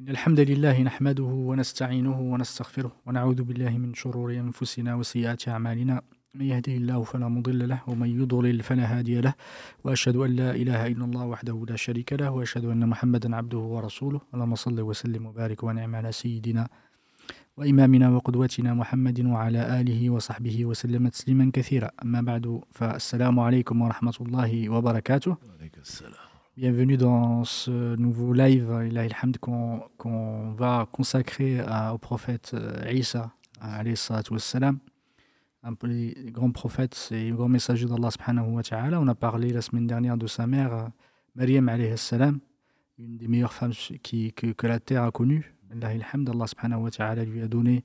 إن الحمد لله نحمده ونستعينه ونستغفره ونعوذ بالله من شرور أنفسنا وسيئات أعمالنا. من يهده الله فلا مضل له ومن يضلل فلا هادي له. وأشهد أن لا إله إلا الله وحده لا شريك له وأشهد أن محمدا عبده ورسوله. اللهم صل وسلم وبارك ونعم على سيدنا وإمامنا وقدوتنا محمد وعلى آله وصحبه وسلم تسليما كثيرا. أما بعد فالسلام عليكم ورحمة الله وبركاته. Bienvenue dans ce nouveau live qu'on qu va consacrer au prophète euh, Isa, wassalam, un grands prophètes et grand messager d'Allah subhanahu wa ta'ala. On a parlé la semaine dernière de sa mère, Maryam salam, une des meilleures femmes que, la terre a connues. Allah lui a donné,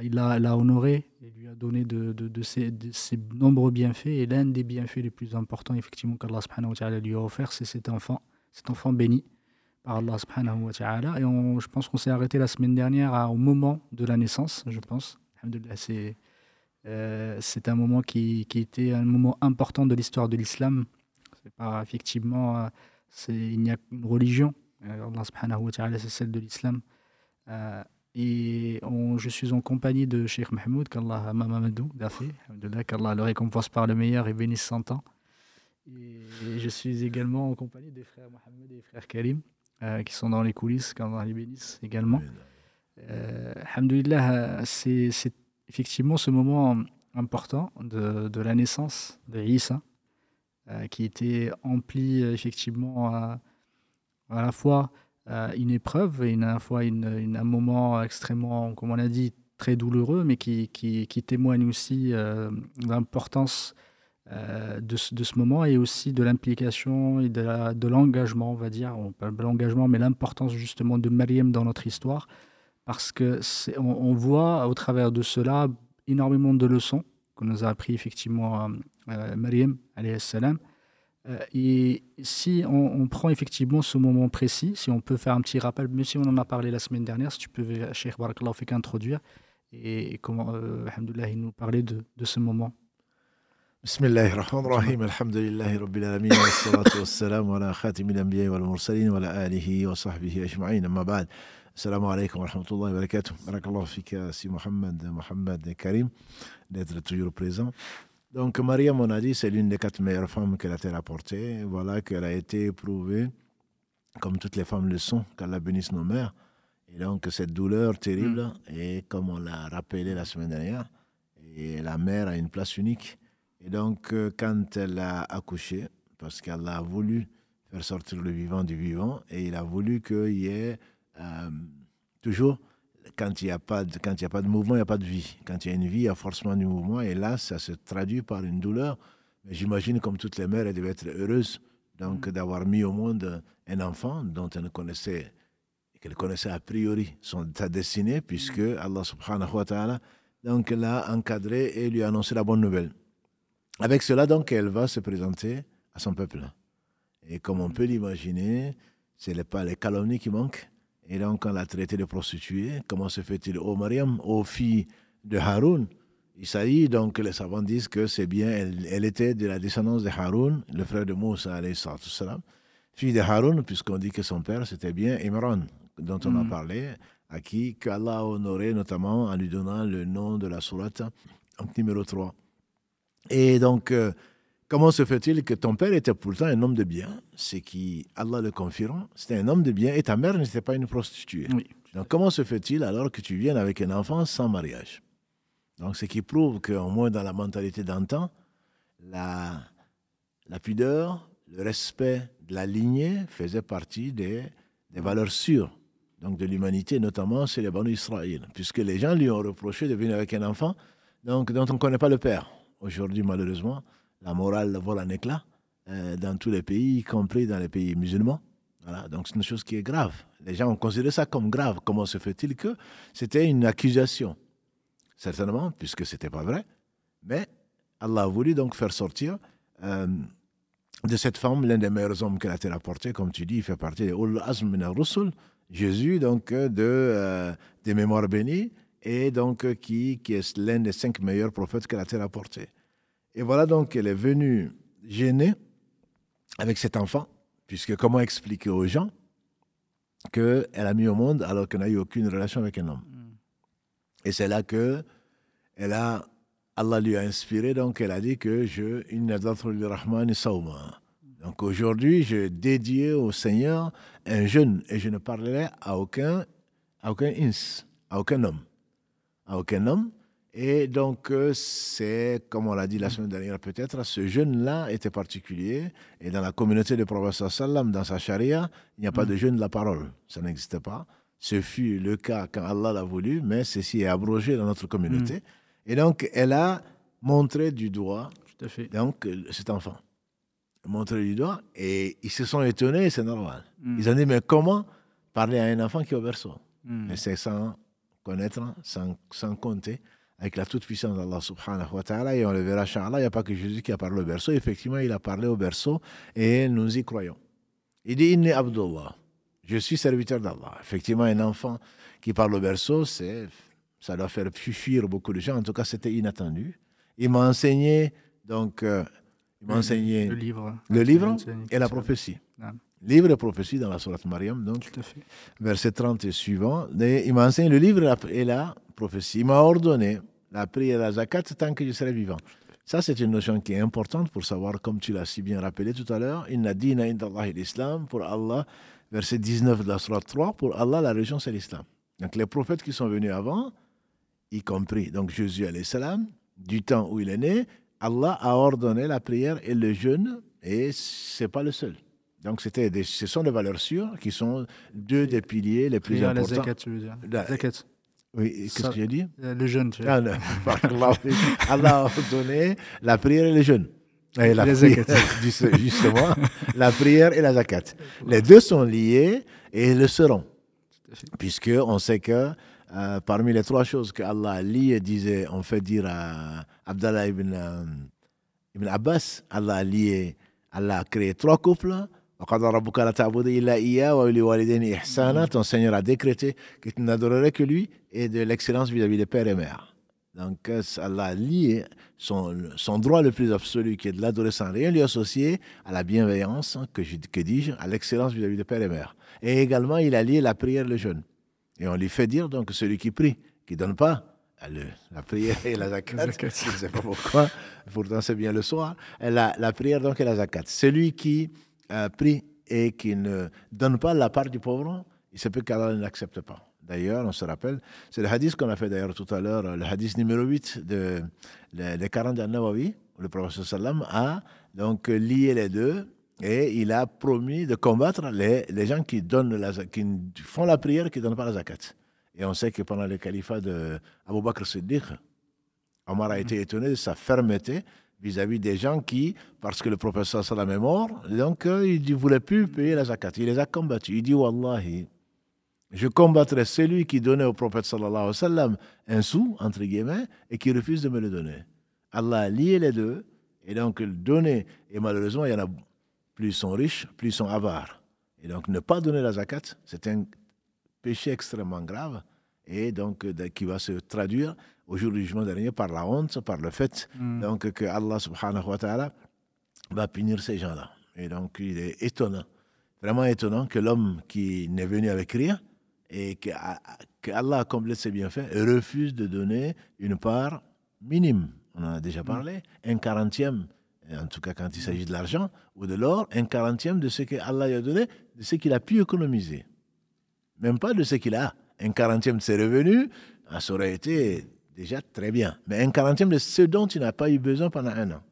il l'a honoré, il lui a donné de, ses, nombreux bienfaits. Et l'un des bienfaits les plus importants, effectivement, qu'Allah subhanahu wa ta'ala lui a offert, c'est cet enfant, cet enfant béni par Allah subhanahu wa ta'ala. Et on, je pense qu'on s'est arrêté la semaine dernière au moment de la naissance, je pense. C'est euh, c'est un moment qui, qui, était un moment important de l'histoire de l'islam. C'est pas effectivement, euh, il n'y a qu'une religion. Euh, Allah subhanahu wa ta'ala, c'est celle de l'islam. Et on, je suis en compagnie de Sheikh Mahmoud, qu'Allah Mamadou, qu'Allah le récompense par le meilleur et bénisse 100 ans. Et je suis également en compagnie des frères Mohamed et des frères Karim, euh, qui sont dans les coulisses, qu'Allah les bénisse également. Euh, Alhamdulillah, c'est effectivement ce moment important de, de la naissance de Isa, euh, qui était empli effectivement à, à la fois euh, une épreuve et une, à la fois un moment extrêmement, comme on a dit, très douloureux, mais qui, qui, témoigne aussi euh, de l'importance euh, de, de, ce moment et aussi de l'implication et de l'engagement, on va dire, on parle de l'engagement, mais l'importance justement de Mariam dans notre histoire, parce que on, voit au travers de cela énormément de leçons que nous a appris effectivement euh, Mariam, salam, euh, et si on, on, prend effectivement ce moment précis, si on peut faire un petit rappel, même si on en a parlé la semaine dernière, si tu peux, Cheikh Barakallah, fait qu'introduire et, et comment, euh, il nous parlait de, de ce moment. بسم الله الرحمن الرحيم الحمد لله رب العالمين والصلاة والسلام على خاتم الأنبياء والمرسلين وعلى آله وصحبه أجمعين أما بعد السلام عليكم ورحمة الله وبركاته بارك الله فيك سي محمد محمد كريم d'être toujours présent donc, Maria, on a dit, c'est l'une des quatre meilleures femmes que la terre a portées. Voilà qu'elle a été éprouvée, comme toutes les femmes le sont, qu'Allah bénisse nos mères. Et donc, cette douleur terrible, mm. et comme on l'a rappelé la semaine dernière, et la mère a une place unique. Et donc, euh, quand elle a accouché, parce qu'Allah a voulu faire sortir le vivant du vivant, et il a voulu qu'il y ait euh, toujours quand il n'y a, pas de, quand il y a pas de mouvement, il n'y a pas de vie. Quand il y a une vie, il y a forcément du mouvement. Et là, ça se traduit par une douleur. Mais j'imagine, comme toutes les mères, elles devaient être heureuses donc, mm. d'avoir mis au monde un enfant dont elle ne connaissait, qu'elle connaissait a priori son, sa destinée, puisque mm. Allah subhanahu wa ta'ala donc, l'a encadré et lui a annoncé la bonne nouvelle. Avec cela, donc, elle va se présenter à son peuple. Et comme on mm. peut l'imaginer, ce n'est pas les calomnies qui manquent, et donc, on l'a traité de prostituée. Comment se fait-il? Ô oh, Mariam, ô oh, fille de Haroun Isaïe, donc les savants disent que c'est bien, elle, elle, était de la descendance de Haroun, le frère de Moussa, salam, fille de Haroun, puisqu'on dit que son père, c'était bien Imran, dont on mm. a parlé, à qui Allah a honoré notamment en lui donnant le nom de la sourate, numéro 3. Et donc, euh, Comment se fait-il que ton père était pourtant un homme de bien C'est qui, Allah le confirme, c'était un homme de bien et ta mère n'était pas une prostituée. Oui. Donc comment se fait-il alors que tu viennes avec un enfant sans mariage? Donc ce qui prouve qu'au moins dans la mentalité d'antan, la, la pudeur, le respect de la lignée faisait partie des, des valeurs sûres donc de l'humanité, notamment chez les Banu Israël, puisque les gens lui ont reproché de venir avec un enfant donc, dont on ne connaît pas le père. Aujourd'hui, malheureusement, la morale vole en éclat euh, dans tous les pays, y compris dans les pays musulmans. Voilà, donc c'est une chose qui est grave. Les gens ont considéré ça comme grave. Comment se fait-il que c'était une accusation? Certainement, puisque ce n'était pas vrai. Mais Allah a voulu donc faire sortir euh, de cette femme l'un des meilleurs hommes qu'elle a été rapporté. Comme tu dis, il fait partie des Ul Azm rusul Jésus, donc, de, euh, des mémoires bénies, et donc qui, qui est l'un des cinq meilleurs prophètes qu'elle a été rapporté. Et voilà donc qu'elle est venue gêner avec cet enfant, puisque comment expliquer aux gens qu'elle a mis au monde alors qu'elle n'a eu aucune relation avec un homme? Mm. Et c'est là que elle a, Allah lui a inspiré, donc elle a dit que je, Rahman Sauma. Donc aujourd'hui, je dédié au Seigneur un jeûne et je ne parlerai à aucun, à aucun ins, à aucun homme. À aucun homme. Et donc, euh, c'est, comme on l'a dit la semaine dernière peut-être, ce jeûne-là était particulier. Et dans la communauté du prophète sallam, dans sa charia, il n'y a pas de jeûne de la parole. Ça n'existe pas. Ce fut le cas quand Allah l'a voulu, mais ceci est abrogé dans notre communauté. Et donc, elle a montré du doigt Tout à fait. donc, euh, cet enfant. Montré du doigt. Et ils se sont étonnés, c'est normal. Mm. Ils ont dit, mais comment parler à un enfant qui est au berceau? Mm. mais c'est sans connaître, sans, sans compter, avec la toute-puissance d'Allah subhanahu wa ta'ala. Et on le verra, Inch'Allah, il n'y a pas que Jésus qui a parlé au berceau. Effectivement, il a parlé au berceau et nous y croyons. Il dit Inni Abdullah. Je suis serviteur d'Allah. Effectivement, un enfant qui parle au berceau, c'est, ça doit faire fuir beaucoup de gens. En tout cas, c'était inattendu. Il m'a enseigné, donc, euh, il m'a enseigné Le livre. le livre et la prophétie. Livre et prophétie dans la sourate Mariam, donc Tout à fait. verset 30 et suivant. Et il m'a enseigné le livre et la prophétie. Il m'a ordonné la prière et la zakat tant que je serai vivant. Ça, c'est une notion qui est importante pour savoir, comme tu l'as si bien rappelé tout à l'heure, Inna dina inda Allahi l'islam, pour Allah, verset 19 de la sourate 3, pour Allah, la religion, c'est l'islam. Donc les prophètes qui sont venus avant, y compris donc Jésus salam, du temps où il est né, Allah a ordonné la prière et le jeûne, et c'est pas le seul. Donc c'était des, ce sont des valeurs sûres qui sont deux des piliers les plus Prière à la importants. zakat, tu veux dire. La- Zakat. Oui, qu'est-ce que j'ai dit? Euh, Le jeûne. Ah. Allah a ordonné la prière et le jeûne. Et la prière, justement, la prière et la zakat. Les deux sont liés et le seront. Puisque on sait que euh, parmi les trois choses que Allah a liées, disait, on fait dire à Abdallah ibn, euh, ibn Abbas, Allah a lié, Allah a créé trois couples. Ton Seigneur a décrété que tu n'adorerais que lui et de l'excellence vis-à-vis des pères et mères. Donc Allah a lié son, droit le plus absolu qui est de l'adorer sans rien lui associer à la bienveillance, que, que dis-je, à l'excellence vis-à-vis des pères et mères. Et également, il a lié la prière le jeûne. Et on lui fait dire donc celui qui prie, qui donne pas, la prière et la zakat, je ne sais pas pourquoi, pourtant c'est bien le soir, la, prière donc et la zakat. Celui qui prie et qui ne donne pas la part du pauvre, il se peut qu'Allah ne l'accepte pas. D'ailleurs, on se rappelle, c'est le hadith qu'on a fait d'ailleurs tout à l'heure, le hadith numéro 8 de, le- des 40 Nawawi, où le prophète sallam a donc lié les deux et il a promis de combattre les, les gens qui, donnent la, qui font la prière qui ne donnent pas la zakat. Et on sait que pendant le califat de Abu Bakr Siddiq, Omar a été étonné de sa fermeté vis-à-vis des gens qui, parce que le professeur sallam est mort, donc euh, il ne voulait plus payer la zakat. Il les a combattus. Il dit Wallahi, je combattrai celui qui donnait au prophète sallallahu alayhi wa sallam un sou, entre guillemets, et qui refuse de me le donner. Allah a lié les deux, et donc donner, et malheureusement, il y en a plus ils sont riches, plus ils sont avares. Et donc ne pas donner la zakat, c'est un péché extrêmement grave, et donc euh, qui va se traduire au jour du jugement dernier par la honte, par le fait Mm. donc que Allah subhanahu wa ta'ala va punir ces gens-là. Et donc il est étonnant, vraiment étonnant que l'homme qui n'est venu avec rien et que, que Allah a comblé ses bienfaits refuse de donner une part minime. On en a déjà parlé, un quarantième, en tout cas quand il s'agit de l'argent ou de l'or, un quarantième de ce que Allah lui a donné, de ce qu'il a pu économiser. Même pas de ce qu'il a. Un quarantième de ses revenus, ça aurait été déjà très bien. Mais un quarantième de ce dont il n'a pas eu besoin pendant un an.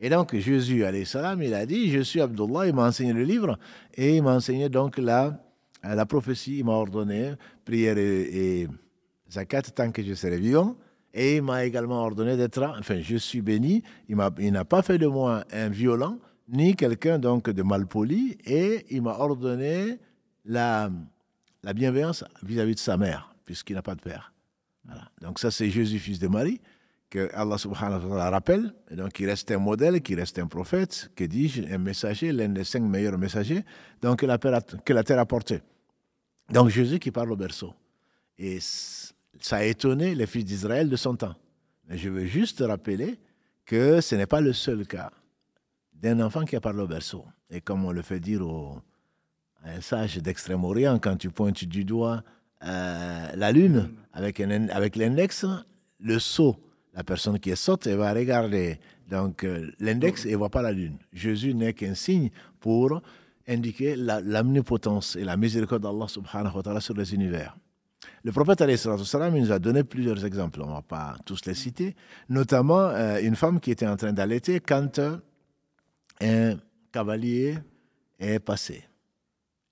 Et donc Jésus, salam, il a dit, je suis Abdullah, il m'a enseigné le livre, et il m'a enseigné donc la, la prophétie, il m'a ordonné prière et, zakat tant que je serai vivant, et il m'a également ordonné d'être, enfin je suis béni, il n'a pas fait de moi un violent, ni quelqu'un donc de malpoli, et il m'a ordonné la, la bienveillance vis-à-vis de sa mère, puisqu'il n'a pas de père. Voilà. Donc ça, c'est Jésus, fils de Marie, que Allah subhanahu wa ta'ala rappelle. Et donc, il reste un modèle, qui reste un prophète, que dis-je, un messager, l'un des cinq meilleurs messagers, donc que la, terre a, porté. Donc Jésus qui parle au berceau. Et ça a étonné les fils d'Israël de son temps. Mais je veux juste rappeler que ce n'est pas le seul cas d'un enfant qui a parlé au berceau. Et comme on le fait dire au, un sage d'Extrême-Orient, quand tu pointes du doigt euh, la lune avec, avec l'index, le saut, la personne qui sotte, elle va regarder donc euh, l'index et ne voit pas la lune. Jésus n'est qu'un signe pour indiquer l'omnipotence et la miséricorde d'Allah subhanahu wa ta'ala sur les univers. Le prophète salam, nous a donné plusieurs exemples, on ne va pas tous les citer, notamment euh, une femme qui était en train d'allaiter quand un cavalier est passé.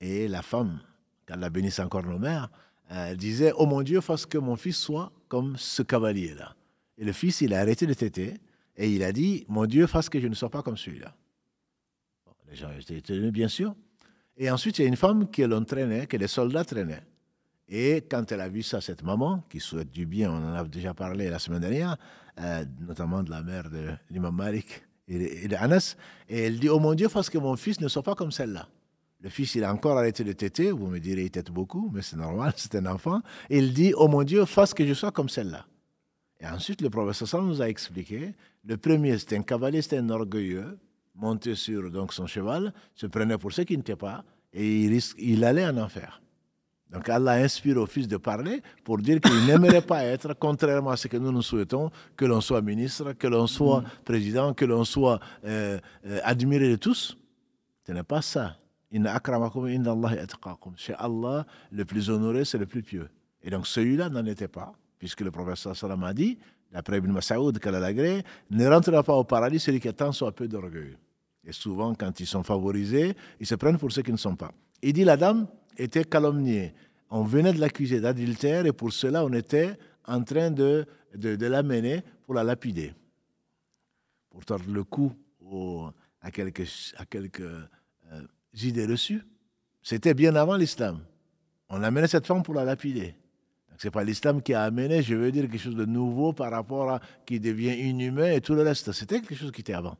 Et la femme, qu'Allah bénisse encore nos mères, elle disait Oh mon Dieu, fasse que mon fils soit comme ce cavalier-là. Et le fils, il a arrêté de téter et il a dit Mon Dieu, fasse que je ne sois pas comme celui-là. les gens étaient étonnés, bien sûr. Et ensuite, il y a une femme que l'on traînait, que les soldats traînaient. Et quand elle a vu ça, cette maman, qui souhaite du bien, on en a déjà parlé la semaine dernière, euh, notamment de la mère de l'imam Malik et de Anas, et elle dit Oh mon Dieu, fasse que mon fils ne soit pas comme celle-là. Le fils, il a encore arrêté de téter. Vous me direz, il tète beaucoup, mais c'est normal, c'est un enfant. Et il dit, oh mon Dieu, fasse que je sois comme celle-là. Et ensuite, le professeur nous a expliqué, le premier, c'était un cavalier, c'était un orgueilleux, monté sur donc, son cheval, se prenait pour ce qui n'était pas, et il, il allait en enfer. Donc Allah inspire au fils de parler pour dire qu'il n'aimerait pas être, contrairement à ce que nous nous souhaitons, que l'on soit ministre, que l'on soit mm. président, que l'on soit euh, euh, admiré de tous. Ce n'est pas ça. Chez Allah, le plus honoré, c'est le plus pieux. Et donc celui-là n'en était pas, puisque le professeur sallam a dit, d'après Ibn Masaoud, qu'Allah ne rentrera pas au paradis celui qui a tant soit peu d'orgueil. Et souvent, quand ils sont favorisés, ils se prennent pour ceux qui ne sont pas. Il dit, la dame était calomniée. On venait de l'accuser d'adultère et pour cela, on était en train de, de, l'amener pour la lapider. Pour tordre le cou à quelques, à quelques idées reçues. C'était bien avant l'islam. On amenait cette femme pour la lapider. Ce n'est pas l'islam qui a amené, je veux dire, quelque chose de nouveau par rapport à qui devient inhumain et tout le reste. C'était quelque chose qui était avant.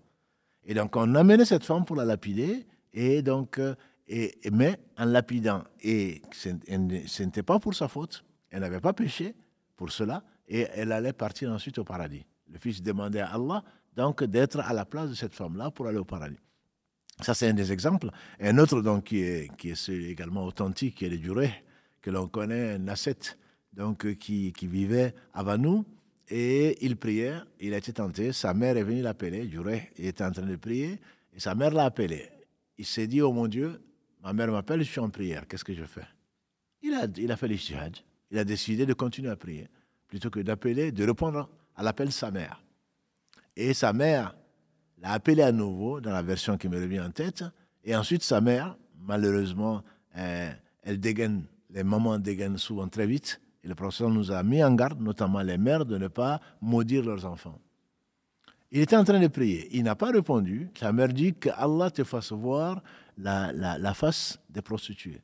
Et donc, on amenait cette femme pour la lapider, et donc, euh, et, mais en lapidant, et ce n'était pas pour sa faute, elle n'avait pas péché pour cela, et elle allait partir ensuite au paradis. Le fils demandait à Allah donc d'être à la place de cette femme-là pour aller au paradis. Ça, c'est un des exemples. un autre, donc, qui est, qui est également authentique, qui est le Duré, que l'on connaît, un donc, euh, qui, qui vivait avant nous. Et il priait, il a été tenté, sa mère est venue l'appeler, Duré, il était en train de prier, et sa mère l'a appelé. Il s'est dit, oh mon Dieu, ma mère m'appelle, je suis en prière, qu'est-ce que je fais? Il a, il a fait l'ishtihad, il a décidé de continuer à prier, plutôt que d'appeler, de répondre à l'appel de sa mère. Et sa mère l'a appelé à nouveau dans la version qui me revient en tête. Et ensuite, sa mère, malheureusement, euh, elle dégaine, les mamans dégainent souvent très vite. Et le professeur nous a mis en garde, notamment les mères, de ne pas maudire leurs enfants. Il était en train de prier. Il n'a pas répondu. Sa mère dit que Allah te fasse voir la, la, face des prostituées.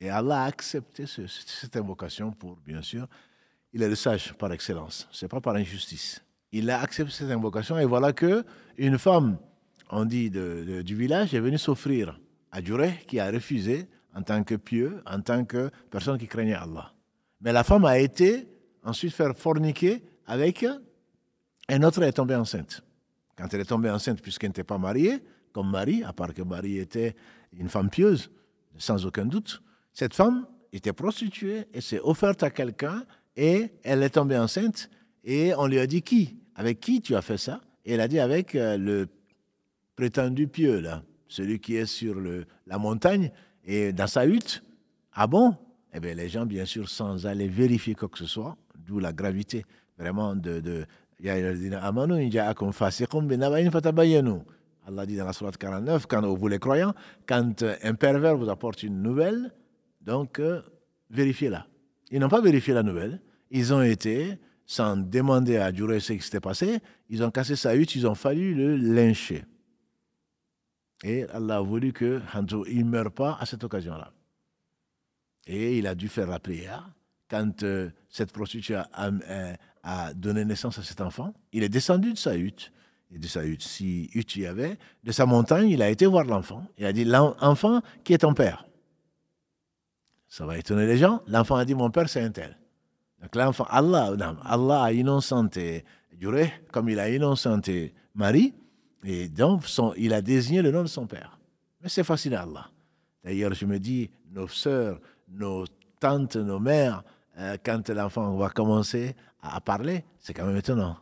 Et Allah a accepté cette invocation pour, bien sûr, il est le sage par excellence. Ce n'est pas par injustice il a accepté cette invocation et voilà que une femme, on dit du village, est venue s'offrir à Djureh qui a refusé en tant que pieux, en tant que personne qui craignait Allah. Mais la femme a été ensuite faire forniquer avec un autre est tombée enceinte. Quand elle est tombée enceinte, puisqu'elle n'était pas mariée, comme Marie, à part que Marie était une femme pieuse, sans aucun doute, cette femme était prostituée et s'est offerte à quelqu'un et elle est tombée enceinte et on lui a dit qui? Avec qui tu as fait ça? Et elle a dit avec euh, le prétendu pieux, là, celui qui est sur le, la montagne. Et dans sa hutte. Ah bon? Eh bien, les gens, bien sûr, sans aller vérifier quoi que ce soit, d'où la gravité vraiment de. de Allah dit dans la Sourate 49, quand vous les croyants, quand un pervers vous apporte une nouvelle, donc euh, vérifiez-la. Ils n'ont pas vérifié la nouvelle, ils ont été sans demander à durer ce qui s'était passé, ils ont cassé sa hutte, ils ont fallu le lyncher. Et Allah a voulu que il ne meure pas à cette occasion-là. Et il a dû faire la prière. Quand euh, cette prostituée euh, a, donné naissance à cet enfant, il est descendu de sa hutte. Et de sa hutte, si hutte il y avait, de sa montagne, il a été voir l'enfant. Il a dit L'enfant, qui est ton père Ça va étonner les gens. L'enfant a dit Mon père, c'est un tel. Donc l'enfant, Allah, Allah a innocenté Jureh comme il a innocenté Marie, et donc il a désigné le nom de son père. Mais c'est facile à Allah. D'ailleurs, je me dis, nos sœurs, nos tantes, nos mères, euh, quand l'enfant va commencer à parler, c'est quand même étonnant.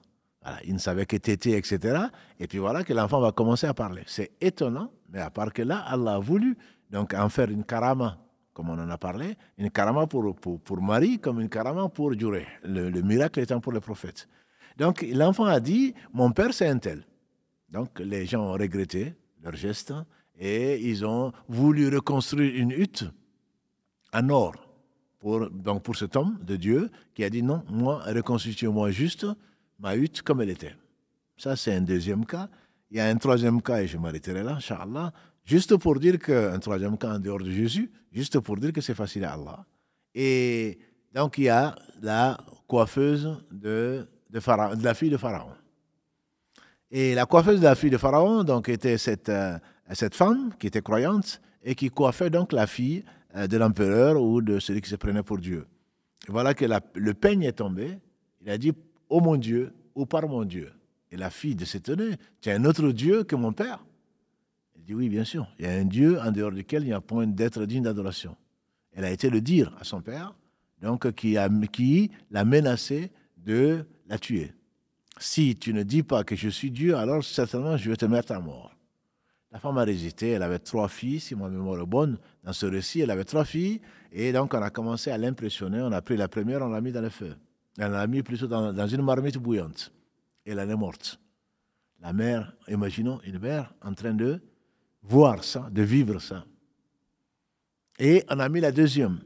Il ne savait que tété, etc. Et puis voilà que l'enfant va commencer à parler. C'est étonnant, mais à part que là, Allah a voulu donc en faire une karama, comme on en a parlé, une karama pour, pour, pour Marie comme une karama pour Djuré, le, le miracle étant pour le prophète. Donc l'enfant a dit, mon père c'est un tel. Donc les gens ont regretté leur geste et ils ont voulu reconstruire une hutte en or pour, donc pour cet homme de Dieu qui a dit non, moi, reconstitue-moi juste ma hutte comme elle était. Ça, c'est un deuxième cas. Il y a un troisième cas, et je m'arrêterai là, Inch'Allah, juste pour dire qu'un troisième cas en dehors de Jésus, juste pour dire que c'est facile à Allah. Et donc, il y a la coiffeuse de, la fille de Pharaon. Et la coiffeuse de la fille de Pharaon, donc, était cette, euh, cette femme qui était croyante et qui coiffait donc la fille euh, de l'empereur ou de celui qui se prenait pour Dieu. Et voilà que le peigne est tombé. Il a dit, oh mon Dieu, ou par mon Dieu. Et la fille de s'étonner, tu as un autre Dieu que mon père dit, oui, bien sûr. Il y a un Dieu en dehors duquel il n'y a point d'être digne d'adoration. Elle a été le dire à son père, donc qui, a, qui l'a menacé de la tuer. Si tu ne dis pas que je suis Dieu, alors certainement je vais te mettre à mort. La femme a résisté, elle avait trois filles, si ma mémoire est bonne, dans ce récit, elle avait trois filles, et donc on a commencé à l'impressionner, on a pris la première, on l'a mis dans le feu. Elle l'a mis plutôt dans, dans, une marmite bouillante, et elle est morte. La mère, imaginons une mère en train de voir ça, de vivre ça. Et on a mis la deuxième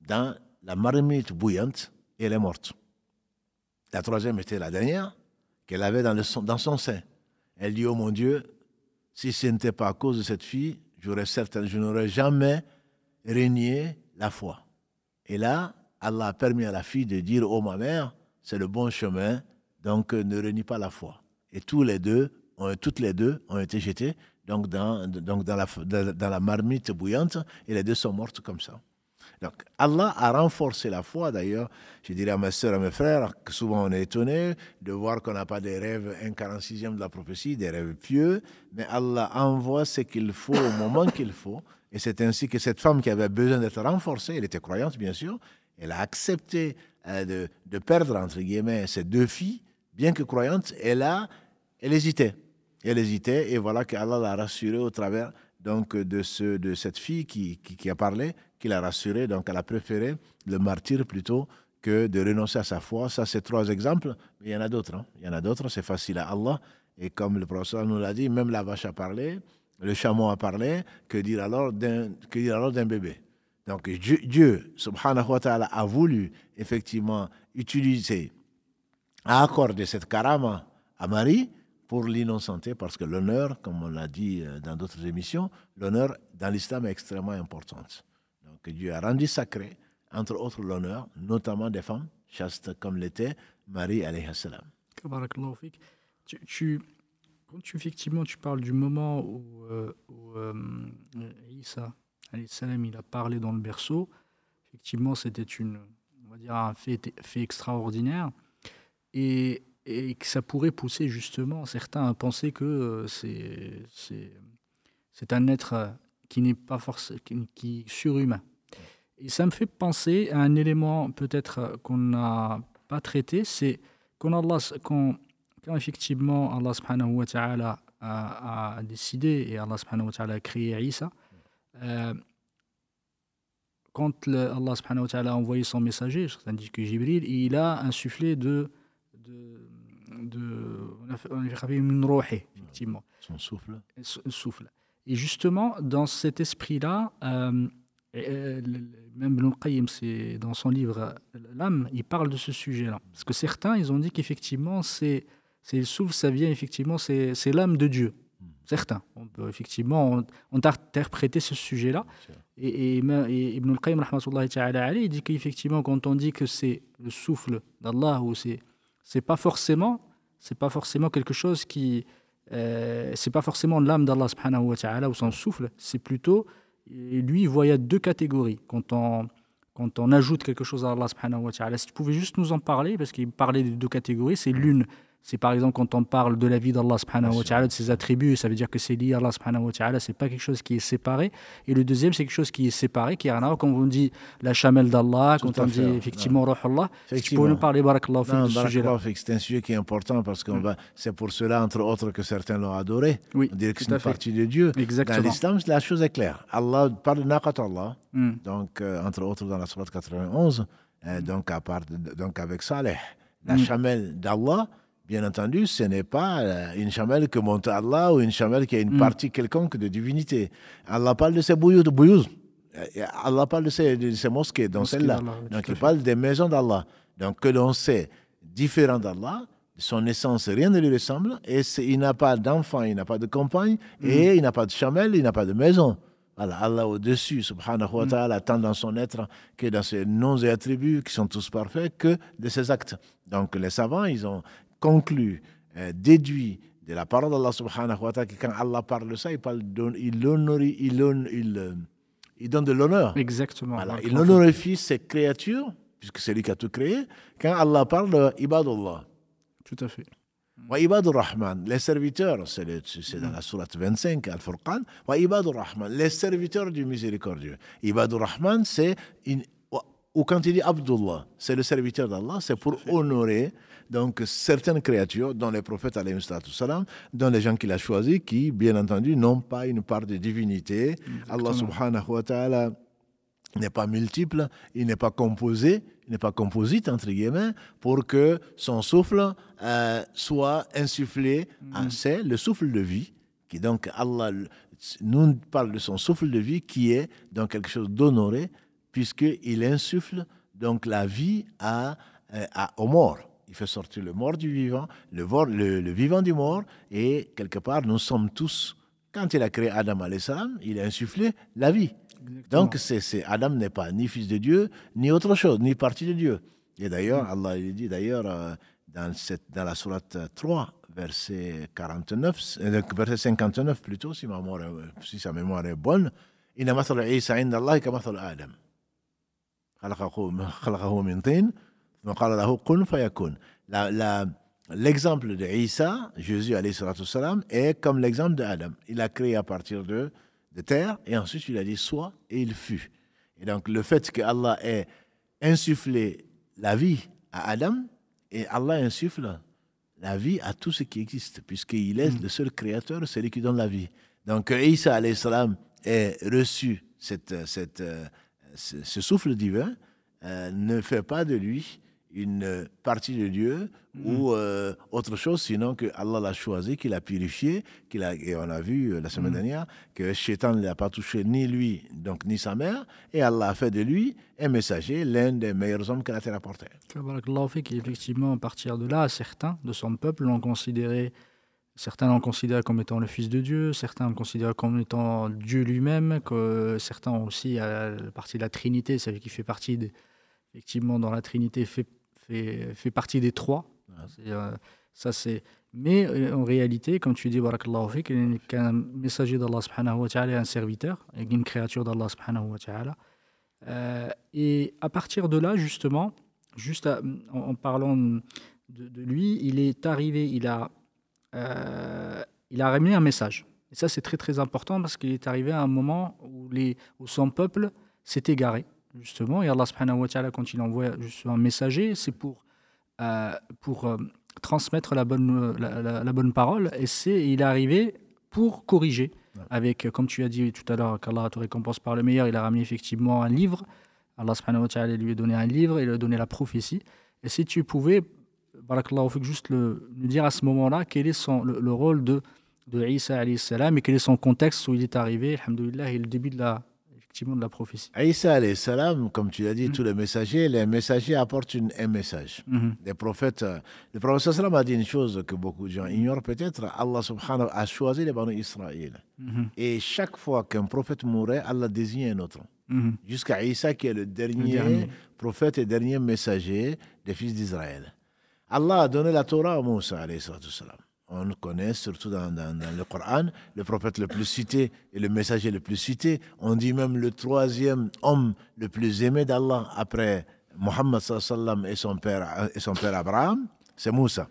dans la marmite bouillante, et elle est morte. La troisième était la dernière, qu'elle avait dans, le, dans son sein. Elle dit, oh mon Dieu, si ce n'était pas à cause de cette fille, je n'aurais jamais régné la foi. Et là, Allah a permis à la fille de dire Oh ma mère, c'est le bon chemin, donc ne renie pas la foi. Et les deux, toutes les deux ont été jetées donc dans, donc dans, la, dans la marmite bouillante et les deux sont mortes comme ça. Donc Allah a renforcé la foi. D'ailleurs, je dirais à mes soeurs à mes frères que souvent on est étonné de voir qu'on n'a pas des rêves, un 46e de la prophétie, des rêves pieux, mais Allah envoie ce qu'il faut au moment qu'il faut. Et c'est ainsi que cette femme qui avait besoin d'être renforcée, elle était croyante bien sûr, elle a accepté euh, de, de, perdre, entre guillemets, ses deux filles, bien que croyante, elle, a, elle hésitait. Elle hésitait et voilà qu'Allah l'a rassurée au travers donc de, ce, de cette fille qui, qui, a parlé, qui l'a rassurée. Donc, elle a préféré le martyr plutôt que de renoncer à sa foi. Ça, c'est trois exemples. Mais il y en a d'autres. Hein. Il y en a d'autres. C'est facile à Allah. Et comme le professeur nous l'a dit, même la vache a parlé, le chameau a parlé. Que dire alors d'un, que dire alors d'un bébé? Donc, Dieu, Dieu, subhanahu wa ta'ala, a voulu effectivement utiliser, a accordé cette karama à Marie pour l'innocenté, parce que l'honneur, comme on l'a dit euh, dans d'autres émissions, l'honneur dans l'islam est extrêmement important. Donc Dieu a rendu sacré, entre autres l'honneur, notamment des femmes chastes comme l'était Marie alayhi salam. Tu, quand tu, effectivement tu parles du moment où, euh, euh, Isa salam, il a parlé dans le berceau, effectivement c'était une, on va dire un fait, fait extraordinaire. Et et que ça pourrait pousser justement certains à penser que euh, c'est un être euh, qui n'est pas forcément qui, qui surhumain. Et ça me fait penser à un élément peut-être euh, qu'on n'a pas traité, c'est quand, quand, quand effectivement Allah subhanahu wa ta'ala a, décidé et Allah subhanahu wa ta'ala a créé Isa, euh, quand Allah subhanahu wa ta'ala a envoyé son messager, c'est-à-dire que Jibril, il a insufflé de de, a effectivement. Son souffle. Son souffle. Et justement, dans cet esprit-là, euh, même Ibn Qayyim, dans son livre L'âme, il parle de ce sujet-là. Parce que certains, ils ont dit qu'effectivement, c'est le souffle, ça vient effectivement, c'est l'âme de Dieu. Hmm. Certains. On peut effectivement on, on interpréter ce sujet-là. Et, et, et, Ibn Qayyim, il dit qu'effectivement, quand on dit que c'est le souffle d'Allah ou c'est c'est pas forcément c'est pas forcément quelque chose qui euh, c'est pas forcément l'âme d'Allah subhanahu wa ta'ala ou son souffle. C'est plutôt lui il voyait deux catégories. Quand on quand on ajoute quelque chose à Allah subhanahu wa ta'ala. Si tu pouvais juste nous en parler parce qu'il parlait de deux catégories c'est l'une c'est par exemple quand on parle de la vie d'Allah subhanahu wa ta'ala, de ses attributs, ça veut dire que c'est lié à Allah subhanahu wa ta'ala, c'est pas quelque chose qui est séparé. Et le deuxième, c'est quelque chose qui est séparé, qui est rien à voir. Quand on dit la chamelle d'Allah, quand on dit effectivement Ruh Allah, tu peux nous parler, barakallahu de ce sujet-là C'est un sujet qui est important parce que mm. c'est pour cela, entre autres, que certains l'ont adoré. Oui, on dirait que c'est une partie de Dieu. Exactement. Dans l'islam, la chose est claire. Allah parle de Naqat Allah, mm. donc, euh, entre autres, dans la Surah 91, euh, donc, à part, donc avec Saleh. La mm. chamelle d'Allah, Bien entendu, ce n'est pas euh, une chamelle que monte Allah ou une chamelle qui a une mm. partie quelconque de divinité. Allah parle de ses bouilloux, euh, Allah parle de ses, de ses mosquées, dans celle-là. Donc il parle des maisons d'Allah. Donc que l'on sait différent d'Allah, son essence, rien ne lui ressemble, et il n'a pas d'enfant, il n'a pas de compagne, mm. et il n'a pas de chamelle, il n'a pas de maison. Voilà, Allah au-dessus, subhanahu wa mm. ta'ala, tant dans son être que dans ses noms et attributs qui sont tous parfaits, que de ses actes. Donc les savants, ils ont conclut, euh, déduit de la parole d'Allah subhanahu wa ta'ala que quand Allah parle de ça, il, parle il, honore, il, il, euh, il, donne de l'honneur. Exactement. Il honorifie ses créatures, puisque c'est lui qui a tout créé, quand Allah parle de Ibadullah. Tout à fait. Wa ibadur rahman, les serviteurs, c'est dans la sourate 25, Al-Furqan. Wa ibadur rahman, les serviteurs du miséricordieux. Ibadur rahman, c'est ou quand il dit Abdullah, c'est le serviteur d'Allah, c'est pour honorer donc certaines créatures, dont les prophètes, salam, dont les gens qu'il a choisis, qui, bien entendu, n'ont pas une part de divinité. Allah subhanahu wa ta'ala n'est pas multiple, il n'est pas composé, il n'est pas composite, entre guillemets, pour que son souffle euh, soit insufflé. Mm. C'est le souffle de vie, qui donc Allah nous parle de son souffle de vie, qui est donc quelque chose d'honoré, puisqu'il insuffle donc la vie à, euh, à, au mort. Il fait sortir le mort du vivant, le, le, le, vivant du mort, et quelque part, nous sommes tous, quand il a créé Adam à il a insufflé la vie. Exactement. Donc Adam n'est pas ni fils de Dieu, ni autre chose, ni partie de Dieu. Et d'ailleurs, mm. Allah il dit d'ailleurs euh, dans, dans la sourate 3, verset 49, euh, verset 59 plutôt, si, ma mémoire, si sa mémoire est bonne, « Inna Isa Allah Adam » خلقه من طين L'exemple de Isa, Jésus salam, est comme l'exemple d'Adam. Il a créé à partir de, de terre et ensuite il a dit soit et il fut. Et donc le fait que Allah ait insufflé la vie à Adam et Allah insuffle la vie à tout ce qui existe puisqu'il est mm. le seul créateur, celui qui donne la vie. Donc Isa salam ait reçu cette, cette, euh, ce, souffle divin, euh, ne fait pas de lui une partie de Dieu ou mm. euh, autre chose, sinon que Allah l'a choisi, qu'il a purifié, qu'il a, et on a vu euh, la semaine mm. dernière que Shaitan ne l'a pas touché ni lui, donc ni sa mère, et Allah a fait de lui un messager, l'un des meilleurs hommes que la terre a porté. Effectivement, à partir de là, certains de son peuple l'ont considéré, certains l'ont considéré comme étant le Fils de Dieu, certains l'ont considéré comme étant Dieu lui-même, que certains aussi, à la partie de la Trinité, c'est qui fait partie, effectivement, dans la Trinité, fait fait, partie des trois. Euh, ça, c'est... Mais euh, en réalité, comme tu dis, Barakallahu qu'un messager d'Allah subhanahu wa ta'ala un serviteur, une créature d'Allah subhanahu wa ta'ala. Euh, et à partir de là, justement, juste en, parlant de, lui, il est arrivé, il a, il a ramené un message. Et ça, c'est très très important parce qu'il est arrivé à un moment où, les, où son peuple s'est égaré justement. Et Allah subhanahu wa ta'ala, quand il envoie un messager, c'est pour, euh, pour euh, transmettre la bonne, la, bonne parole. Et c'est, il est arrivé pour corriger. Avec, comme tu as dit tout à l'heure, qu'Allah te récompense par le meilleur, il a ramené effectivement un livre. Allah subhanahu wa ta'ala lui a donné un livre, il lui a donné la prophétie. Et si tu pouvais, barakallahu juste le, nous dire à ce moment-là quel est son, le, rôle de, de Isa salam et quel est son contexte où il est arrivé, alhamdoulilah, et le début de la, effectivement de la prophétie. Aïssa salam, comme tu l'as dit, mm. tous les messagers, les messagers apportent une, un message. Mm-hmm. Les prophètes, euh, le prophète sallam a dit une chose que beaucoup de gens ignorent peut-être. Allah subhanahu a choisi les Banu Israël. Mm-hmm. Et chaque fois qu'un prophète mourait, Allah désignait un autre. Mm-hmm. Jusqu'à Isa qui est le dernier, prophète et dernier messager des fils d'Israël. Allah a donné la Torah à Moussa on connaît surtout dans, le Coran, le prophète le plus cité et le messager le plus cité. On dit même le troisième homme le plus aimé d'Allah après Mohammed et son père et son père Abraham, c'est Moussa.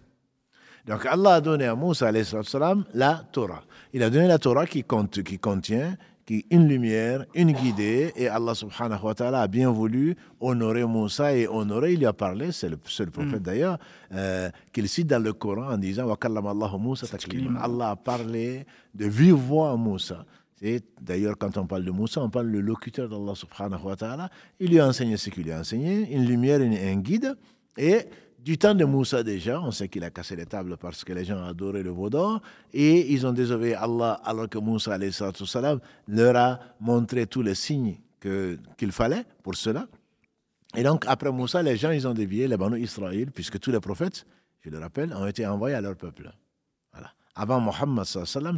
Donc Allah a donné à Moussa la Torah. Il a donné la Torah qui, compte, qui contient qui une lumière, une guidée, et Allah subhanahu wa ta'ala a bien voulu honorer Moussa et honorer, il lui a parlé, c'est le seul prophète mm. d'ailleurs, euh, qu'il cite dans le Coran en disant Allah a parlé de vive voix à Moussa. Et d'ailleurs, quand on parle de Moussa, on parle de locuteur d'Allah subhanahu wa ta'ala. Il lui a enseigné ce qu'il lui a enseigné, une lumière, un guide, et du temps de Moussa déjà, on sait qu'il a cassé les tables parce que les gens adoraient le veau et ils ont désobéi Allah alors que Moussa leur a montré tous les signes qu'il fallait pour cela. Et donc après Moussa, les gens ils ont dévié les Banu Israël puisque tous les prophètes, je le rappelle, ont été envoyés à leur peuple. Avant Mohammed,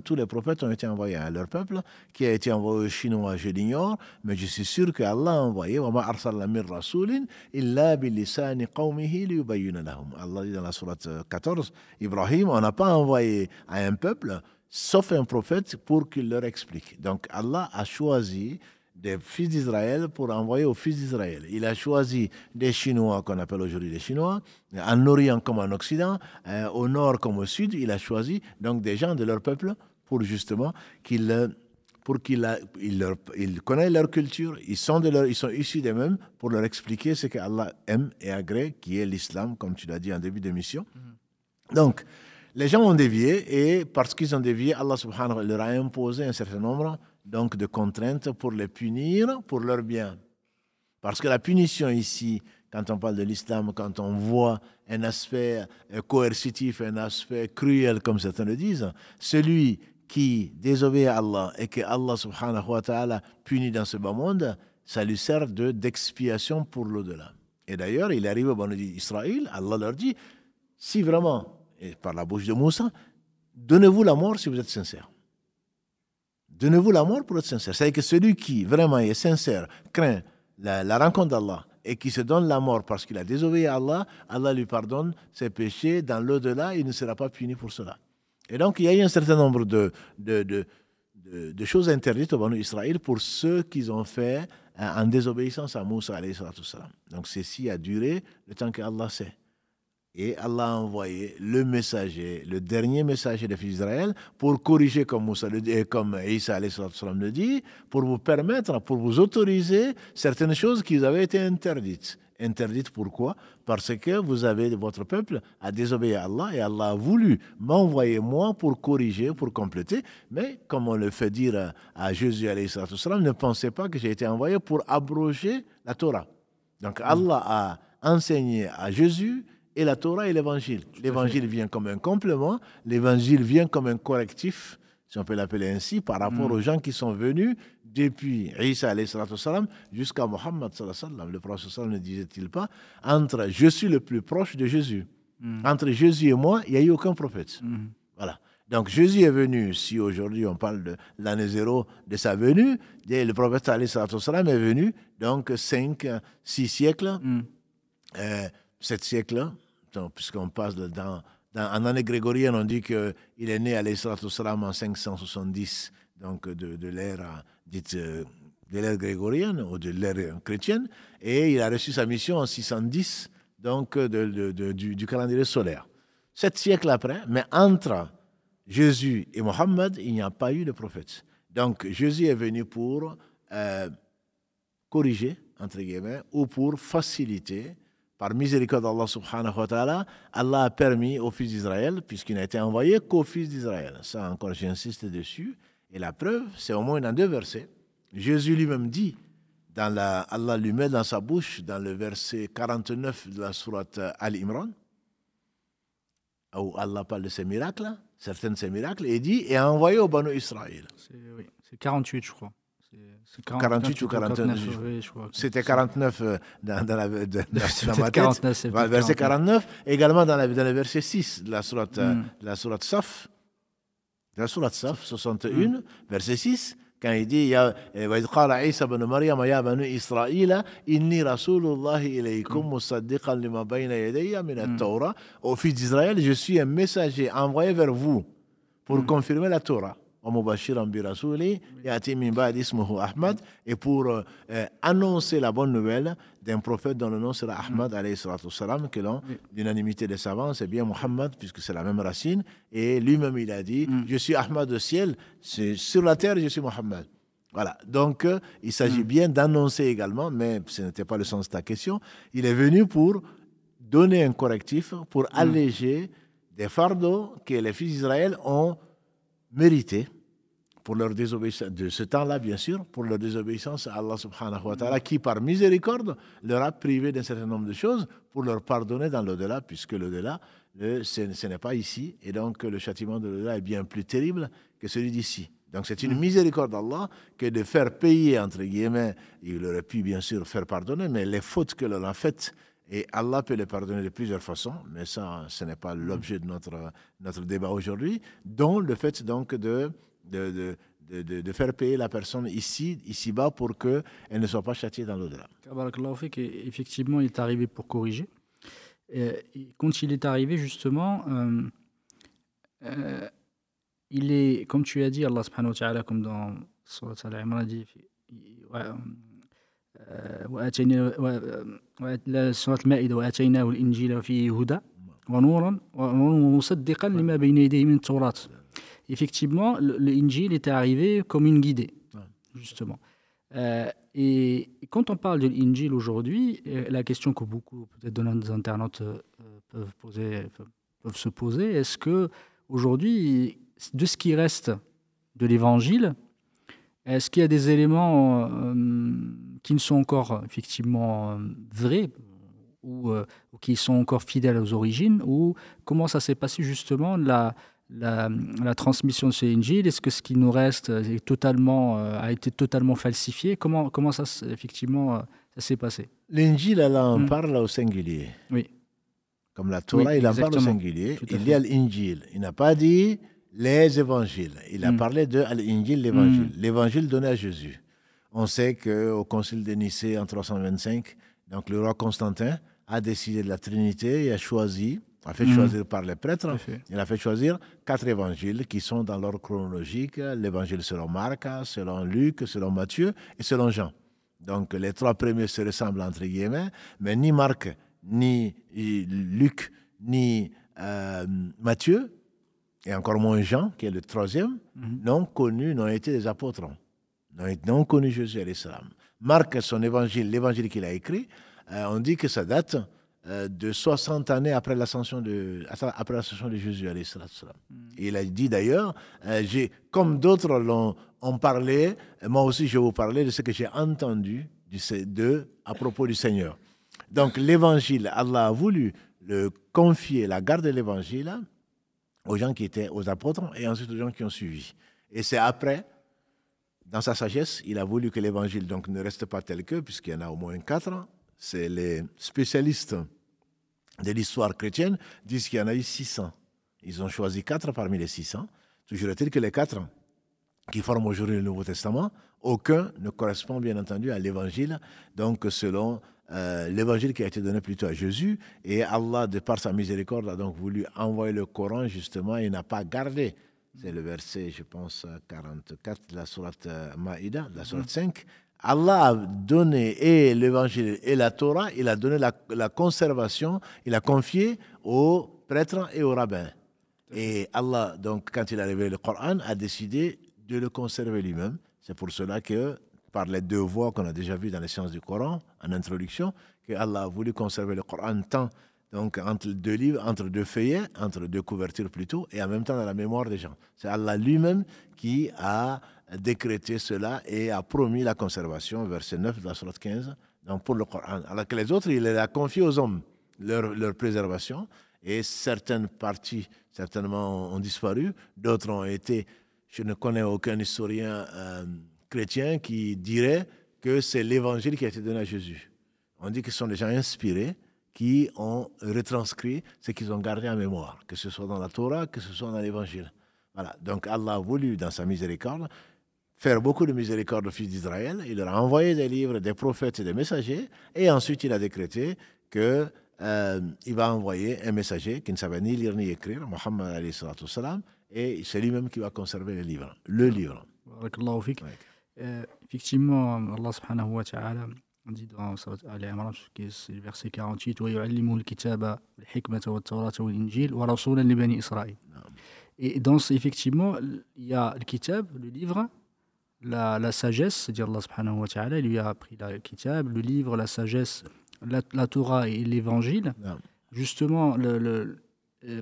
tous les prophètes ont été envoyés à leur peuple, qui a été envoyé aux Chinois, je l'ignore, mais je suis sûr qu'Allah a envoyé Allah dit dans la sourate 14, Ibrahim, on n'a pas envoyé à un peuple, sauf un prophète, pour qu'il leur explique. Donc Allah a choisi des fils d'Israël pour envoyer aux fils d'Israël. Il a choisi des Chinois qu'on appelle aujourd'hui les Chinois, en Orient comme en Occident, euh, au nord comme au sud. Il a choisi donc des gens de leur peuple pour justement qu'ils pour qu'ils ils connaissent leur culture, ils sont, de leur, ils sont issus d'eux-mêmes pour leur expliquer ce qu'Allah aime et agrée, qui est l'islam, comme tu l'as dit en début d'émission. Mm-hmm. Donc, les gens ont dévié et parce qu'ils ont dévié, Allah subhanahu wa ta'ala leur a imposé un certain nombre donc de contraintes pour les punir pour leur bien. Parce que la punition ici, quand on parle de l'islam, quand on voit un aspect euh, coercitif, un aspect cruel, comme certains le disent, celui qui désobéit à Allah et que Allah subhanahu wa ta'ala punit dans ce bas monde, ça lui sert d'expiation pour l'au-delà. Et d'ailleurs, il arrive au bon d'Israël, Allah leur dit, si vraiment, et par la bouche de Moussa, donnez-vous la mort si vous êtes sincère. Donnez-vous la mort pour être sincère. C'est-à-dire que celui qui vraiment est sincère, craint la, rencontre d'Allah et qui se donne la mort parce qu'il a désobéi à Allah, Allah lui pardonne ses péchés. Dans l'au-delà, il ne sera pas puni pour cela. Et donc, il y a eu un certain nombre de, de, de, de, choses interdites au Banu Israël pour ceux qui ont fait en désobéissance à Moussa. Donc, ceci a duré le temps que Allah sait. Et Allah a envoyé le messager, le dernier messager des fils d'Israël, pour corriger, comme, Moussa le dit, comme Isa le dit, pour vous permettre, pour vous autoriser certaines choses qui vous avaient été interdites. Interdites pourquoi? Parce que vous avez, votre peuple a désobéi à Allah et Allah a voulu m'envoyer moi pour corriger, pour compléter. Mais comme on le fait dire à Jésus, ne pensez pas que j'ai été envoyé pour abroger la Torah. Donc Allah a enseigné à Jésus et la Torah et l'évangile. L'évangile vient comme un complément, l'évangile vient comme un correctif, si on peut l'appeler ainsi, par rapport mm. aux gens qui sont venus depuis Isa jusqu'à Mohammed. Le prophète ne disait-il pas entre je suis le plus proche de Jésus, mm. entre Jésus et moi, il n'y a eu aucun prophète. Mm. Voilà. Donc Jésus est venu, si aujourd'hui on parle de l'année zéro de sa venue, le prophète est venu, donc cinq, six siècles, euh, sept siècles, puisqu'on passe dans, en année grégorienne, on dit qu'il est né à salam en 570, donc de, l'ère dite de l'ère grégorienne ou de l'ère chrétienne, et il a reçu sa mission en 610, donc du, calendrier solaire. Sept siècles après, mais entre Jésus et Mohammed, il n'y a pas eu de prophète. Donc Jésus est venu pour euh, corriger, entre guillemets, ou pour faciliter par miséricorde d'Allah subhanahu wa ta'ala, Allah a permis aux fils d'Israël, puisqu'il n'a été envoyé qu'aux fils d'Israël. Ça encore, j'insiste dessus. Et la preuve, c'est au moins dans deux versets. Jésus lui-même dit, dans la, Allah lui met dans sa bouche, dans le verset 49 de la sourate Al-Imran, où Allah parle de ses miracles, certains de ses miracles, et dit, et a envoyé au Banu Israël. C'est 48, je crois. 48 ou 49, C'était 49 euh, dans, dans, la, dans ma tête. verset 49, également dans, la, dans le verset 6 de la sourate, euh, mm. la sourate Saf, la sourate Saf 61, mm. verset 6, quand il dit وإذ قال عيسى بن مريم يا بني إسرائيل إني رسول الله إليكم مصدقا لما بين يدي من التوراة Au fils d'Israël, je suis un messager envoyé vers vous pour mm. confirmer la Torah. et pour euh, annoncer la bonne nouvelle d'un prophète dont le nom sera Ahmad, salam, que l'on, l'unanimité des savants, c'est bien Muhammad, puisque c'est la même racine. Et lui-même, il a dit Je suis Ahmad au ciel, sur la terre, je suis Muhammad. Voilà. Donc, euh, il s'agit bien d'annoncer également, mais ce n'était pas le sens de ta question. Il est venu pour donner un correctif, pour alléger des fardeaux que les fils d'Israël ont mérités pour leur désobéissance, de ce temps-là, bien sûr, pour leur désobéissance à Allah subhanahu wa ta'ala, qui, par miséricorde, leur a privé d'un certain nombre de choses pour leur pardonner dans l'au-delà, puisque l'au-delà, ce, n'est pas ici, et donc le châtiment de l'au-delà est bien plus terrible que celui d'ici. Donc c'est une mm. miséricorde d'Allah que de faire payer, entre guillemets, il aurait pu bien sûr faire pardonner, mais les fautes que l'on a faites, et Allah peut les pardonner de plusieurs façons, mais ça, ce n'est pas l'objet de notre, notre débat aujourd'hui, dont le fait donc de de, de, de, faire payer la personne ici, ici-bas, pour qu'elle ne soit pas châtiée dans l'au-delà. Effectivement, il est arrivé pour corriger. Et quand il est arrivé, justement, euh, euh, il est, comme tu as dit, Allah subhanahu wa ta'ala, comme dans Surat Al-Imran, dit سورة المائدة وآتيناه الإنجيل فيه هدى ونورا ومصدقا لما بين يديه من التوراة effectivement, l'Injil était arrivé comme une guidée, justement. Euh, et, quand on parle de l'Injil aujourd'hui, euh, la question que beaucoup peut-être de nos internautes euh, peuvent, poser, peuvent se poser, est-ce que aujourd'hui, de ce qui reste de l'Évangile, est-ce qu'il y a des éléments qui ne sont encore effectivement vrais ou, ou, qui sont encore fidèles aux origines, ou comment ça s'est passé justement la, la, transmission de ce Injil Est-ce que ce qui nous reste est totalement, euh, a été totalement falsifié? Comment, comment ça, effectivement, euh, ça s'est passé? L'Injil, elle en hmm. parle au singulier. Oui. Comme la Torah, il en parle au singulier. Il y a l'Injil. Il n'a pas dit les évangiles. Il a hmm. parlé de l'Injil, l'évangile. Hmm. L'évangile donné à Jésus. On sait qu'au concile de Nicée en 325, donc le roi Constantin a décidé de la Trinité et a choisi a fait mm. choisir par les prêtres. Il a fait choisir quatre évangiles qui sont dans l'ordre chronologique l'évangile selon Marc, selon Luc, selon Matthieu et selon Jean. Donc les trois premiers se ressemblent entre guillemets, mais ni Marc, ni Luc, ni euh, Matthieu, et encore moins Jean, qui est le troisième, mm-hmm. n'ont connu, n'ont été des apôtres, n'ont connu Jésus à l'islam. Marc, son évangile, l'évangile qu'il a écrit, euh, on dit que ça date euh, de 60 années après l'ascension de, après l'ascension de Jésus. Mm. Il a dit d'ailleurs, euh, j'ai, comme d'autres l'ont ont parlé, moi aussi je vais vous parler de ce que j'ai entendu de, à propos du Seigneur. Donc l'évangile, Allah a voulu le confier, la garde de l'évangile aux gens qui étaient aux apôtres et ensuite aux gens qui ont suivi. Et c'est après, dans sa sagesse, il a voulu que l'évangile donc ne reste pas tel que, puisqu'il y en a au moins quatre, c'est les spécialistes de l'histoire chrétienne disent qu'il y en a eu 600. Ils ont choisi quatre parmi les 600. Toujours est-il que les quatre qui forment aujourd'hui le Nouveau Testament, aucun ne correspond bien entendu à l'évangile, donc selon euh, l'évangile qui a été donné plutôt à Jésus. Et Allah, de par sa miséricorde, a donc voulu envoyer le Coran justement et n'a pas gardé. C'est le verset, je pense, 44 de la sourate euh, Maïda, la sourate 5. Allah a donné et l'évangile et la Torah, il a donné la, conservation, il a confié aux prêtres et aux rabbins. Et Allah, donc, quand il a révélé le Coran, a décidé de le conserver lui-même. C'est pour cela que, par les deux voies qu'on a déjà vues dans les sciences du Coran, en introduction, que Allah a voulu conserver le Coran tant donc entre deux livres, entre deux feuillets, entre deux couvertures plutôt, et en même temps dans la mémoire des gens. C'est Allah lui-même qui a décrété cela et a promis la conservation, verset 9 de la Sourate 15, donc pour le Coran. Alors que les autres, il les a confiés aux hommes, leur, leur préservation, et certaines parties, certainement, ont disparu, d'autres ont été, je ne connais aucun historien euh, chrétien qui dirait que c'est l'évangile qui a été donné à Jésus. On dit que ce sont des gens inspirés qui ont retranscrit ce qu'ils ont gardé en mémoire, que ce soit dans la Torah, que ce soit dans l'évangile. Voilà. Donc Allah a voulu, dans sa miséricorde, faire beaucoup de miséricorde aux fils d'Israël. Il leur a envoyé des livres, des prophètes et des messagers. Et ensuite, il a décrété que euh, il va envoyer un messager qui ne savait ni lire ni écrire, Mohammed salam, et c'est lui-même qui va conserver les livres, le livre. Fik. Euh, effectivement, Allah subhanahu wa ta'ala on dit dans Al Imran, c'est le verset 48, Et dans, effectivement, il y a le kitab, le livre, la, la sagesse, c'est-à-dire Allah subhanahu wa ta'ala, il lui a appris le kitab, le livre, la sagesse, la, la Torah et l'évangile. Justement, le, le, euh,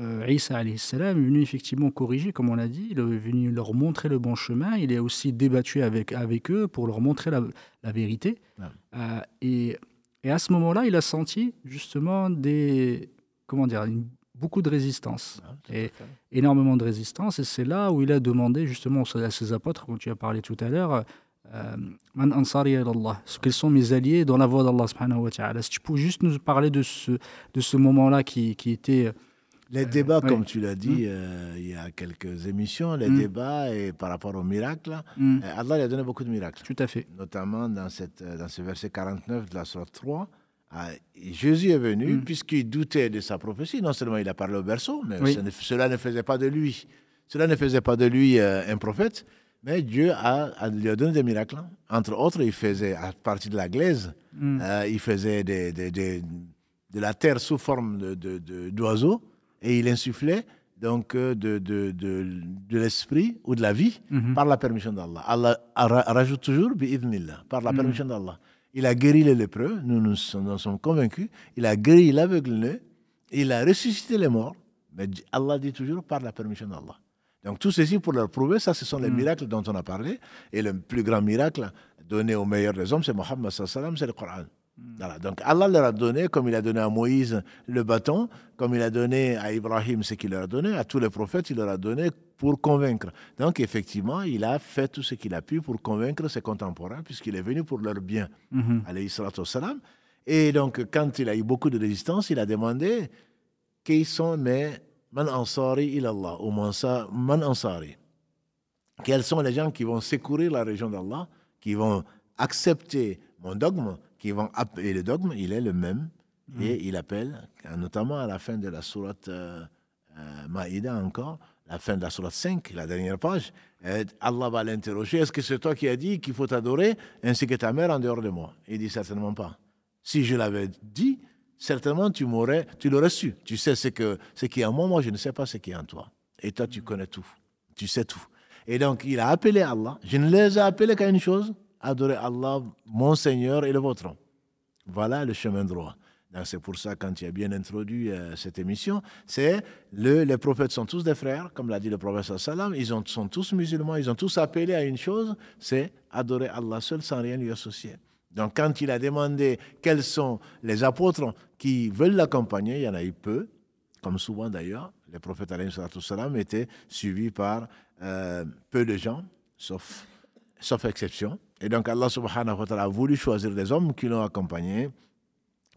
euh, Isa est venu effectivement corriger, comme on l'a dit, il est venu leur montrer le bon chemin, il est aussi débattu avec, avec eux pour leur montrer la, la vérité. Euh, et, et, à ce moment-là, il a senti justement des, comment dire, beaucoup de résistance, et énormément de résistance, et c'est là où il a demandé justement à ses apôtres, comme tu as parlé tout à l'heure, euh, Man ansari Allah, sont mes alliés dans la voie d'Allah. Si tu peux juste nous parler de ce, de ce moment-là qui, qui était les débats, comme tu l'as dit mm. euh, il y a quelques émissions, les mm. débats et par rapport aux miracles, mm. euh, Allah a donné beaucoup de miracles. Tout à fait. Notamment dans, cette, euh, dans ce verset 49 de la Sourate 3. Jésus est venu puisqu'il doutait de sa prophétie. Non seulement il a parlé au berceau, mais cela ne faisait pas de lui. Cela ne faisait pas de lui un prophète, mais Dieu a, lui a donné des miracles. Entre autres, il faisait, à partir de la glaise, il faisait des, de la terre sous forme d'oiseaux. De, et il insufflait donc euh, de, de, de, de l'esprit ou de la vie mhm. par la permission d'Allah. Allah rajoute toujours par la mhm. permission d'Allah. Il a guéri les lépreux, nous nous sommes, convaincus. Il a guéri l'aveugle, il a ressuscité les morts. Mais Allah dit toujours par la permission d'Allah. Donc tout ceci pour leur prouver, ça ce sont les mhm. miracles dont on a parlé. Et le plus grand miracle donné au meilleur des hommes, c'est Mohammed c'est le Coran. Voilà. Donc Allah leur a donné, comme il a donné à Moïse le bâton, comme il a donné à Ibrahim ce qu'il leur a donné, à tous les prophètes, il leur a donné pour convaincre. Donc effectivement, il a fait tout ce qu'il a pu pour convaincre ses contemporains, puisqu'il est venu pour leur bien, mm -hmm. Et donc, quand il a eu beaucoup de résistance, il a demandé qui sont mes man ansari ilallah, ou man ansari? Quels sont les gens qui vont secourir la région d'Allah, qui vont accepter mon dogme, qui vont et le dogme, il est le même. Mm. Et il appelle, notamment à la fin de la sourate euh, euh, Maïda encore, la fin de la sourate 5, la dernière page, Allah va l'interroger, est-ce que c'est toi qui as dit qu'il faut t'adorer ainsi que ta mère en dehors de moi? Il dit certainement pas. Si je l'avais dit, certainement tu m'aurais, tu l'aurais su. Tu sais ce, que, ce qui est en moi, moi je ne sais pas ce qui est en toi. Et toi tu connais tout, tu sais tout. Et donc il a appelé Allah. Je ne les ai appelés qu'à une chose, adorer Allah, mon Seigneur et le vôtre. Voilà le chemin droit. C'est pour ça, quand tu as bien introduit euh, cette émission, c'est le, les prophètes sont tous des frères, comme l'a dit le prophète sallam, ils ont, sont tous musulmans, ils ont tous appelé à une chose, c'est adorer Allah seul sans rien lui associer. Donc quand il a demandé quels sont les apôtres qui veulent l'accompagner, il y en a eu peu, comme souvent d'ailleurs, les prophètes étaient suivis par euh, peu de gens, sauf, sauf exception. Et donc Allah subhanahu wa ta'ala a voulu choisir des hommes qui l'ont accompagné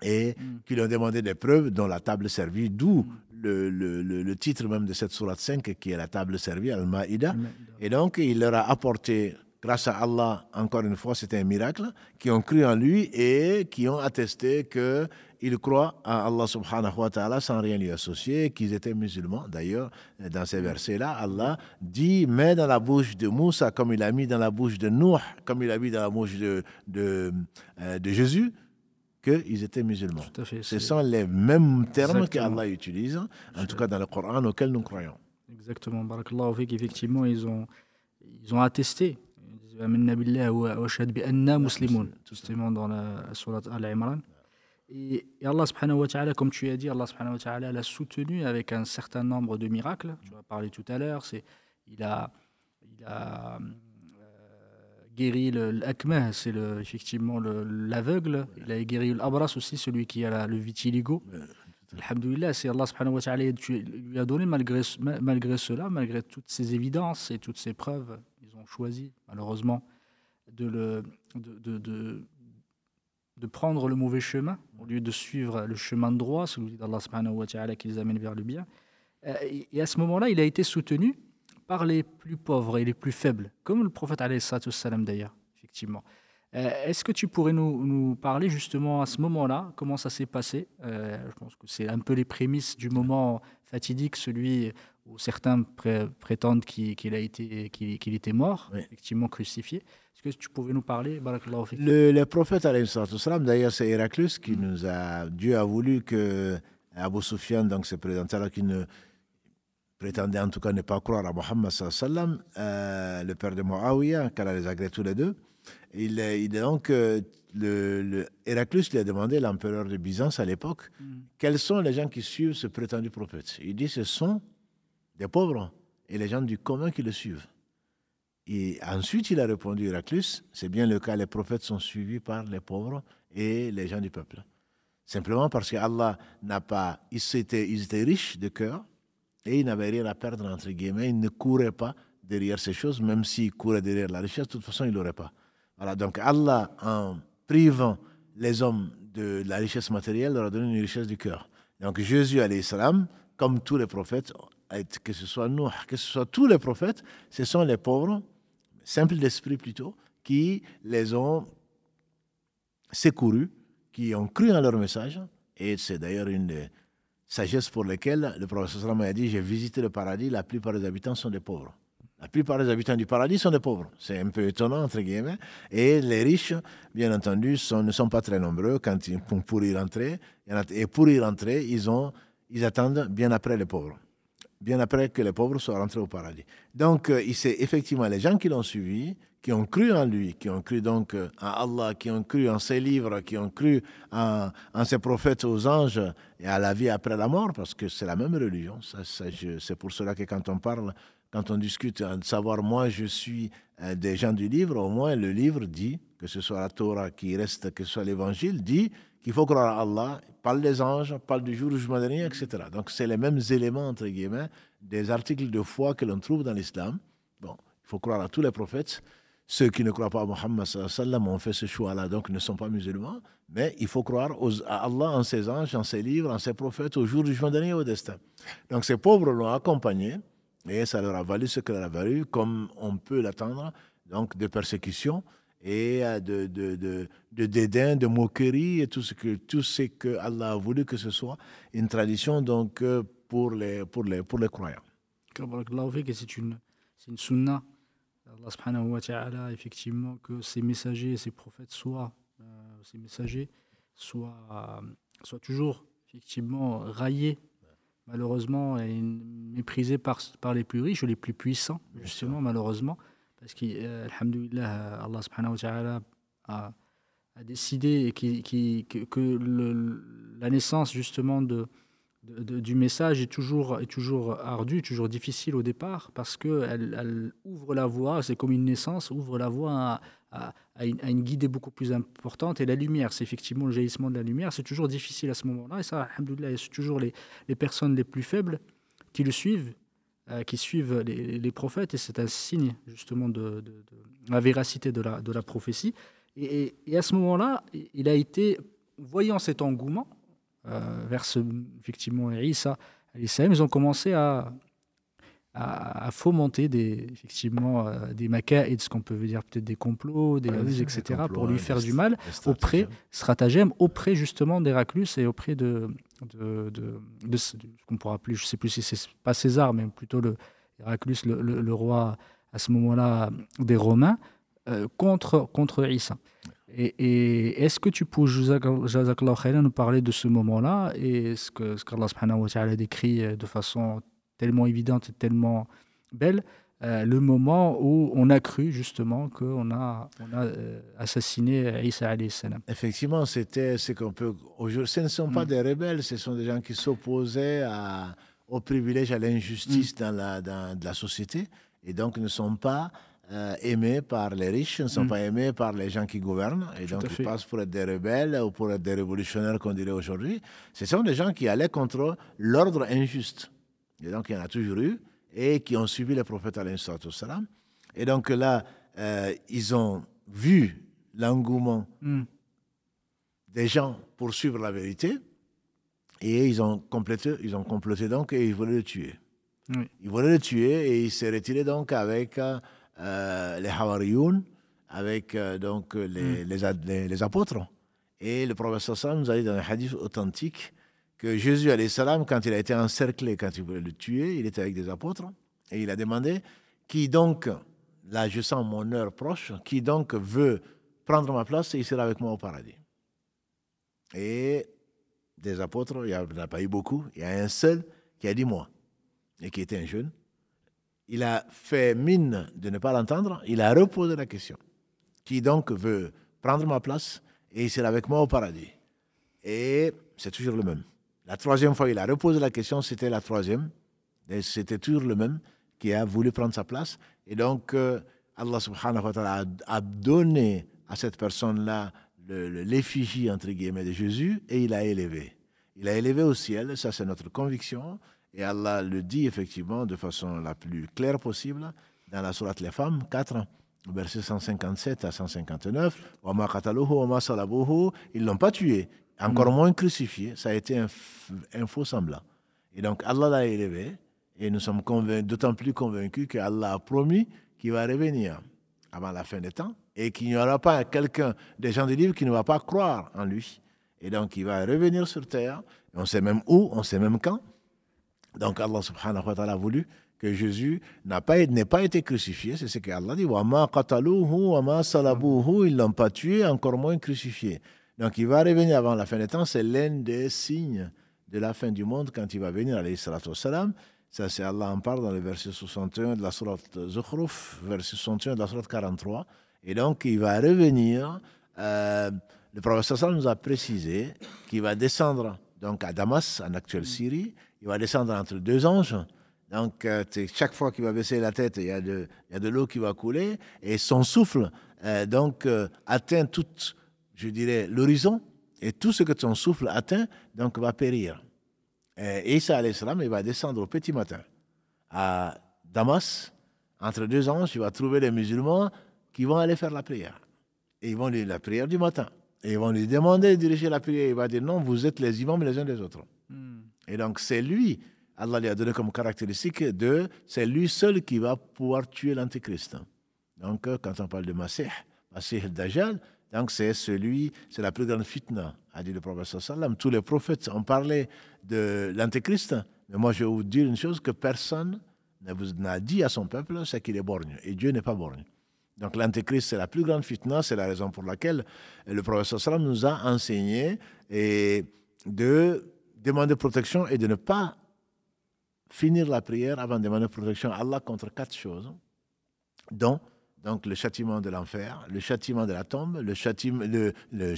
et mm. qui lui ont demandé des preuves dont la table servie, d'où mm. le, le, le, titre même de cette sourate 5 qui est la table servie, Al-Ma'ida. Et donc il leur a apporté, grâce à Allah, encore une fois, c'était un miracle, qui ont cru en lui et qui ont attesté que ils croient à Allah subhanahu wa ta'ala sans rien lui associer, qu'ils étaient musulmans. D'ailleurs, dans ces versets-là, Allah dit, mets dans la bouche de Moussa comme il a mis dans la bouche de Nuh, comme il a mis dans la bouche de, de, euh, de Jésus, qu'ils étaient musulmans. Ce sont les mêmes termes qu'Allah utilise, en tout cas dans le Coran auquel nous croyons. Exactement. Barakallahu effectivement, ils ont, ils ont attesté. Justement dans la sourate Al-Imran. Et, Allah subhanahu wa ta'ala, comme tu as dit, Allah subhanahu wa ta'ala l'a soutenu avec un certain nombre de miracles. Tu as parlé tout à l'heure, c'est il a, il a euh, guéri l'akmah, c'est le, effectivement l'aveugle. Il a guéri l'abras aussi, celui qui a le vitiligo. Alhamdulillah, c'est Allah subhanahu wa ta'ala lui a donné malgré, malgré cela, malgré toutes ces évidences et toutes ces preuves, ils ont choisi malheureusement de, le, de, de de prendre le mauvais chemin au lieu de suivre le chemin droit, celui d'Allah qui les amène vers le bien. Euh, et à ce moment-là, il a été soutenu par les plus pauvres et les plus faibles, comme le prophète d'ailleurs, effectivement. Euh, est-ce que tu pourrais nous, nous, parler justement à ce moment-là, comment ça s'est passé? Euh, Je pense que c'est un peu les prémices du moment fatidique, celui où certains prétendent qu'il a été, qu'il était mort, effectivement crucifié. Est-ce que tu pouvais nous parler le, le prophète, d'ailleurs, c'est Héraclus qui nous a. Dieu a voulu que Abu Sufyan donc, se présente alors qu'il ne prétendait en tout cas ne pas croire à Mohammed, euh, le père de Muawiyah, car les agrée tous les deux. Il, il donc, euh, le, Héraclus lui a demandé, l'empereur de Byzance à l'époque, mm. quels sont les gens qui suivent ce prétendu prophète? Il dit ce sont des pauvres et les gens du commun qui le suivent. Et ensuite, il a répondu, Héraclus, c'est bien le cas, les prophètes sont suivis par les pauvres et les gens du peuple. Simplement parce qu'Allah n'a pas, ils étaient, ils étaient riches de cœur et ils n'avaient rien à perdre, entre guillemets, ils ne couraient pas derrière ces choses, même s'ils couraient derrière la richesse, de toute façon, ils l'auraient pas. Voilà, donc Allah, en privant les hommes de la richesse matérielle, leur a donné une richesse du cœur. Donc Jésus, comme tous les prophètes, que ce soit nous, que ce soit tous les prophètes, ce sont les pauvres, simples d'esprit plutôt, qui les ont secourus, qui ont cru en leur message. Et c'est d'ailleurs une des sagesses pour lesquelles le prophète a dit J'ai visité le paradis, la plupart des habitants sont des pauvres. La plupart des habitants du paradis sont des pauvres. C'est un peu étonnant, entre guillemets. Et les riches, bien entendu, ne sont pas très nombreux quand ils, pour y rentrer. Et pour y rentrer, ils attendent bien après les pauvres. Bien après que les pauvres soient rentrés au paradis. Donc, euh, c'est effectivement les gens qui l'ont suivi, qui ont cru en lui, qui ont cru donc euh, en Allah, qui ont cru en ses livres, qui ont cru en, ses prophètes, aux anges et à la vie après la mort, parce que c'est la même religion. Ça, c'est pour cela que quand on parle quand on discute de savoir, moi, je suis euh, des gens du livre, au moins le livre dit, que ce soit la Torah qui reste, que ce soit l'évangile, dit qu'il faut croire à Allah, parle des anges, parle du jour du jugement dernier, etc. Donc, c'est les mêmes éléments, entre guillemets, des articles de foi que l'on trouve dans l'islam. Bon, il faut croire à tous les prophètes. Ceux qui ne croient pas à sallam ont fait ce choix-là, donc ne sont pas musulmans. Mais il faut croire à Allah, en ses anges, en ses livres, en ses prophètes, au jour du jugement dernier, au destin. Donc ces pauvres l'ont accompagné. Et ça leur a valu ce qu'elle a valu, comme on peut l'attendre, donc de persécution et euh, de, de, de, de, dédain, de moquerie et tout ce que tout ce que Allah a voulu que ce soit une tradition donc euh, pour les pour les pour les croyants. C'est une c'est une sunna. Allah subhanahu wa ta'ala effectivement que ces messagers, ces prophètes soient euh, messagers soient soient toujours effectivement raillés malheureusement, est méprisé par, par les plus riches ou les plus puissants, justement, malheureusement. Parce que, euh, Allah subhanahu wa ta'ala a, a, décidé qui, qui, que, la naissance, justement, de, de, du message est toujours, est toujours ardue, toujours difficile au départ, parce qu'elle elle ouvre la voie, c'est comme une naissance, ouvre la voie à, à, une, guidée beaucoup plus importante. Et la lumière, c'est effectivement le jaillissement de la lumière. C'est toujours difficile à ce moment-là. Et ça, c'est toujours les, les, personnes les plus faibles qui le suivent, euh, qui suivent les, les prophètes. Et c'est un signe justement de, de, la véracité de la, de la prophétie. Et, et, à ce moment-là, il a été, voyant cet engouement euh, vers ce, effectivement Isa, ils ont commencé à, à, fomenter des, effectivement, euh, des et ce qu'on peut dire peut-être des complots, des ruses, etc., pour lui faire du mal, auprès, stratagème, auprès justement d'Héraclus et auprès de, de, ce qu'on pourra appeler, je ne sais plus si c'est pas César, mais plutôt le Héraclus, le, roi à ce moment-là des Romains, euh, contre, contre Issa. Et, est-ce que tu peux, nous parler de ce moment-là et ce que ce qu'Allah a décrit euh, de façon tellement évidente et tellement belle, euh, le moment où on a cru justement qu'on a, on a euh, assassiné Isa salam. Effectivement, c'était ce qu'on peut. Aujourd'hui, ce ne sont pas mm. des rebelles, ce sont des gens qui s'opposaient au privilège, à l'injustice mm. dans, la, dans la société et donc ne sont pas euh, aimés par les riches, ne sont mm. pas aimés par les gens qui gouvernent, et donc ils passent pour être des rebelles ou pour être des révolutionnaires, qu'on dirait aujourd'hui. Ce sont des gens qui allaient contre l'ordre injuste. Et donc, il y en a toujours eu, et qui ont suivi le prophète. Et donc là, euh, ils ont vu l'engouement hmm. des gens pour suivre la vérité, et ils ont complété, ils ont complété donc, et ils voulaient le tuer. Ils voulaient le tuer, et il s'est retiré donc avec euh, les Hawariyoun, avec euh, donc les, hmm. les, les, apôtres. Et le prophète sallam nous a dit dans un hadith authentique que Jésus, salam, quand il a été encerclé, quand il voulait le tuer, il était avec des apôtres, et il a demandé, qui donc, là je sens mon heure proche, qui donc veut prendre ma place et il sera avec moi au paradis. Et des apôtres, il n'y en a pas eu beaucoup, il y a un seul qui a dit moi, et qui était un jeune. Il a fait mine de ne pas l'entendre, il a reposé la question. Qui donc veut prendre ma place et il sera avec moi au paradis Et c'est toujours le même. La troisième fois, il a reposé la question, c'était la troisième, et c'était toujours le même qui a voulu prendre sa place. Et donc, euh, Allah subhanahu wa ta'ala a donné à cette personne-là l'effigie, entre guillemets, de Jésus et il a élevé. Il a élevé au ciel, ça c'est notre conviction, et Allah le dit effectivement de façon la plus claire possible dans la Sourate Les Femmes 4, versets 157 à 159. Ils ne l'ont pas tué, encore moins crucifié, ça a été un, faux semblant. Et donc Allah l'a élevé, et nous sommes d'autant plus convaincus qu'Allah a promis qu'il va revenir avant la fin des temps et qu'il n'y aura pas quelqu'un des gens du livre qui ne va pas croire en lui. Et donc il va revenir sur terre, on sait même où, on sait même quand. Donc Allah subhanahu wa ta'ala a voulu que Jésus n'a pas, n'ait pas été crucifié, c'est ce qu'Allah dit. Ils ne l'ont pas tué, encore moins crucifié. Donc il va revenir avant la fin des temps, c'est l'un des signes de la fin du monde quand il va venir, alayhi salatu salam. Ça, c'est Allah en parle dans le verset 61 de la sourate Zukhruf, verset 61 de la sourate 43. Et donc, il va revenir. Euh, le professeur nous a précisé qu'il va descendre donc à Damas, en actuelle mm. Syrie. Il va descendre entre deux anges. Donc, euh, chaque fois qu'il va baisser la tête, il y a de, de l'eau qui va couler. Et son souffle, euh, donc, atteint tout, je dirais, l'horizon. Et tout ce que son souffle atteint, donc, va périr. Et Isa, il va descendre au petit matin à Damas. Entre deux anges, il va trouver les musulmans qui vont aller faire la prière. Et ils vont lui la prière du matin. Et ils vont lui demander de diriger la prière. Il va dire non, vous êtes les imams les uns des autres. Hmm. Et donc c'est lui, Allah lui a donné comme caractéristique de, c'est lui seul qui va pouvoir tuer l'antéchrist. Donc quand on parle de Masih, Masih Dajjal, donc c'est celui, c'est la plus grande fitna, a dit le prophète sallam. Tous les prophètes ont parlé de l'antéchrist, mais moi je vais vous dire une chose que personne n'a dit à son peuple, c'est qu'il est borgne. Et Dieu n'est pas borgne. Donc l'antéchrist, c'est la plus grande fitna, c'est la raison pour laquelle le professeur Salam nous a enseigné de demander protection et de ne pas finir la prière avant de demander protection à Allah contre quatre choses, dont donc le châtiment de l'enfer, le châtiment de la tombe, le châtiment, le,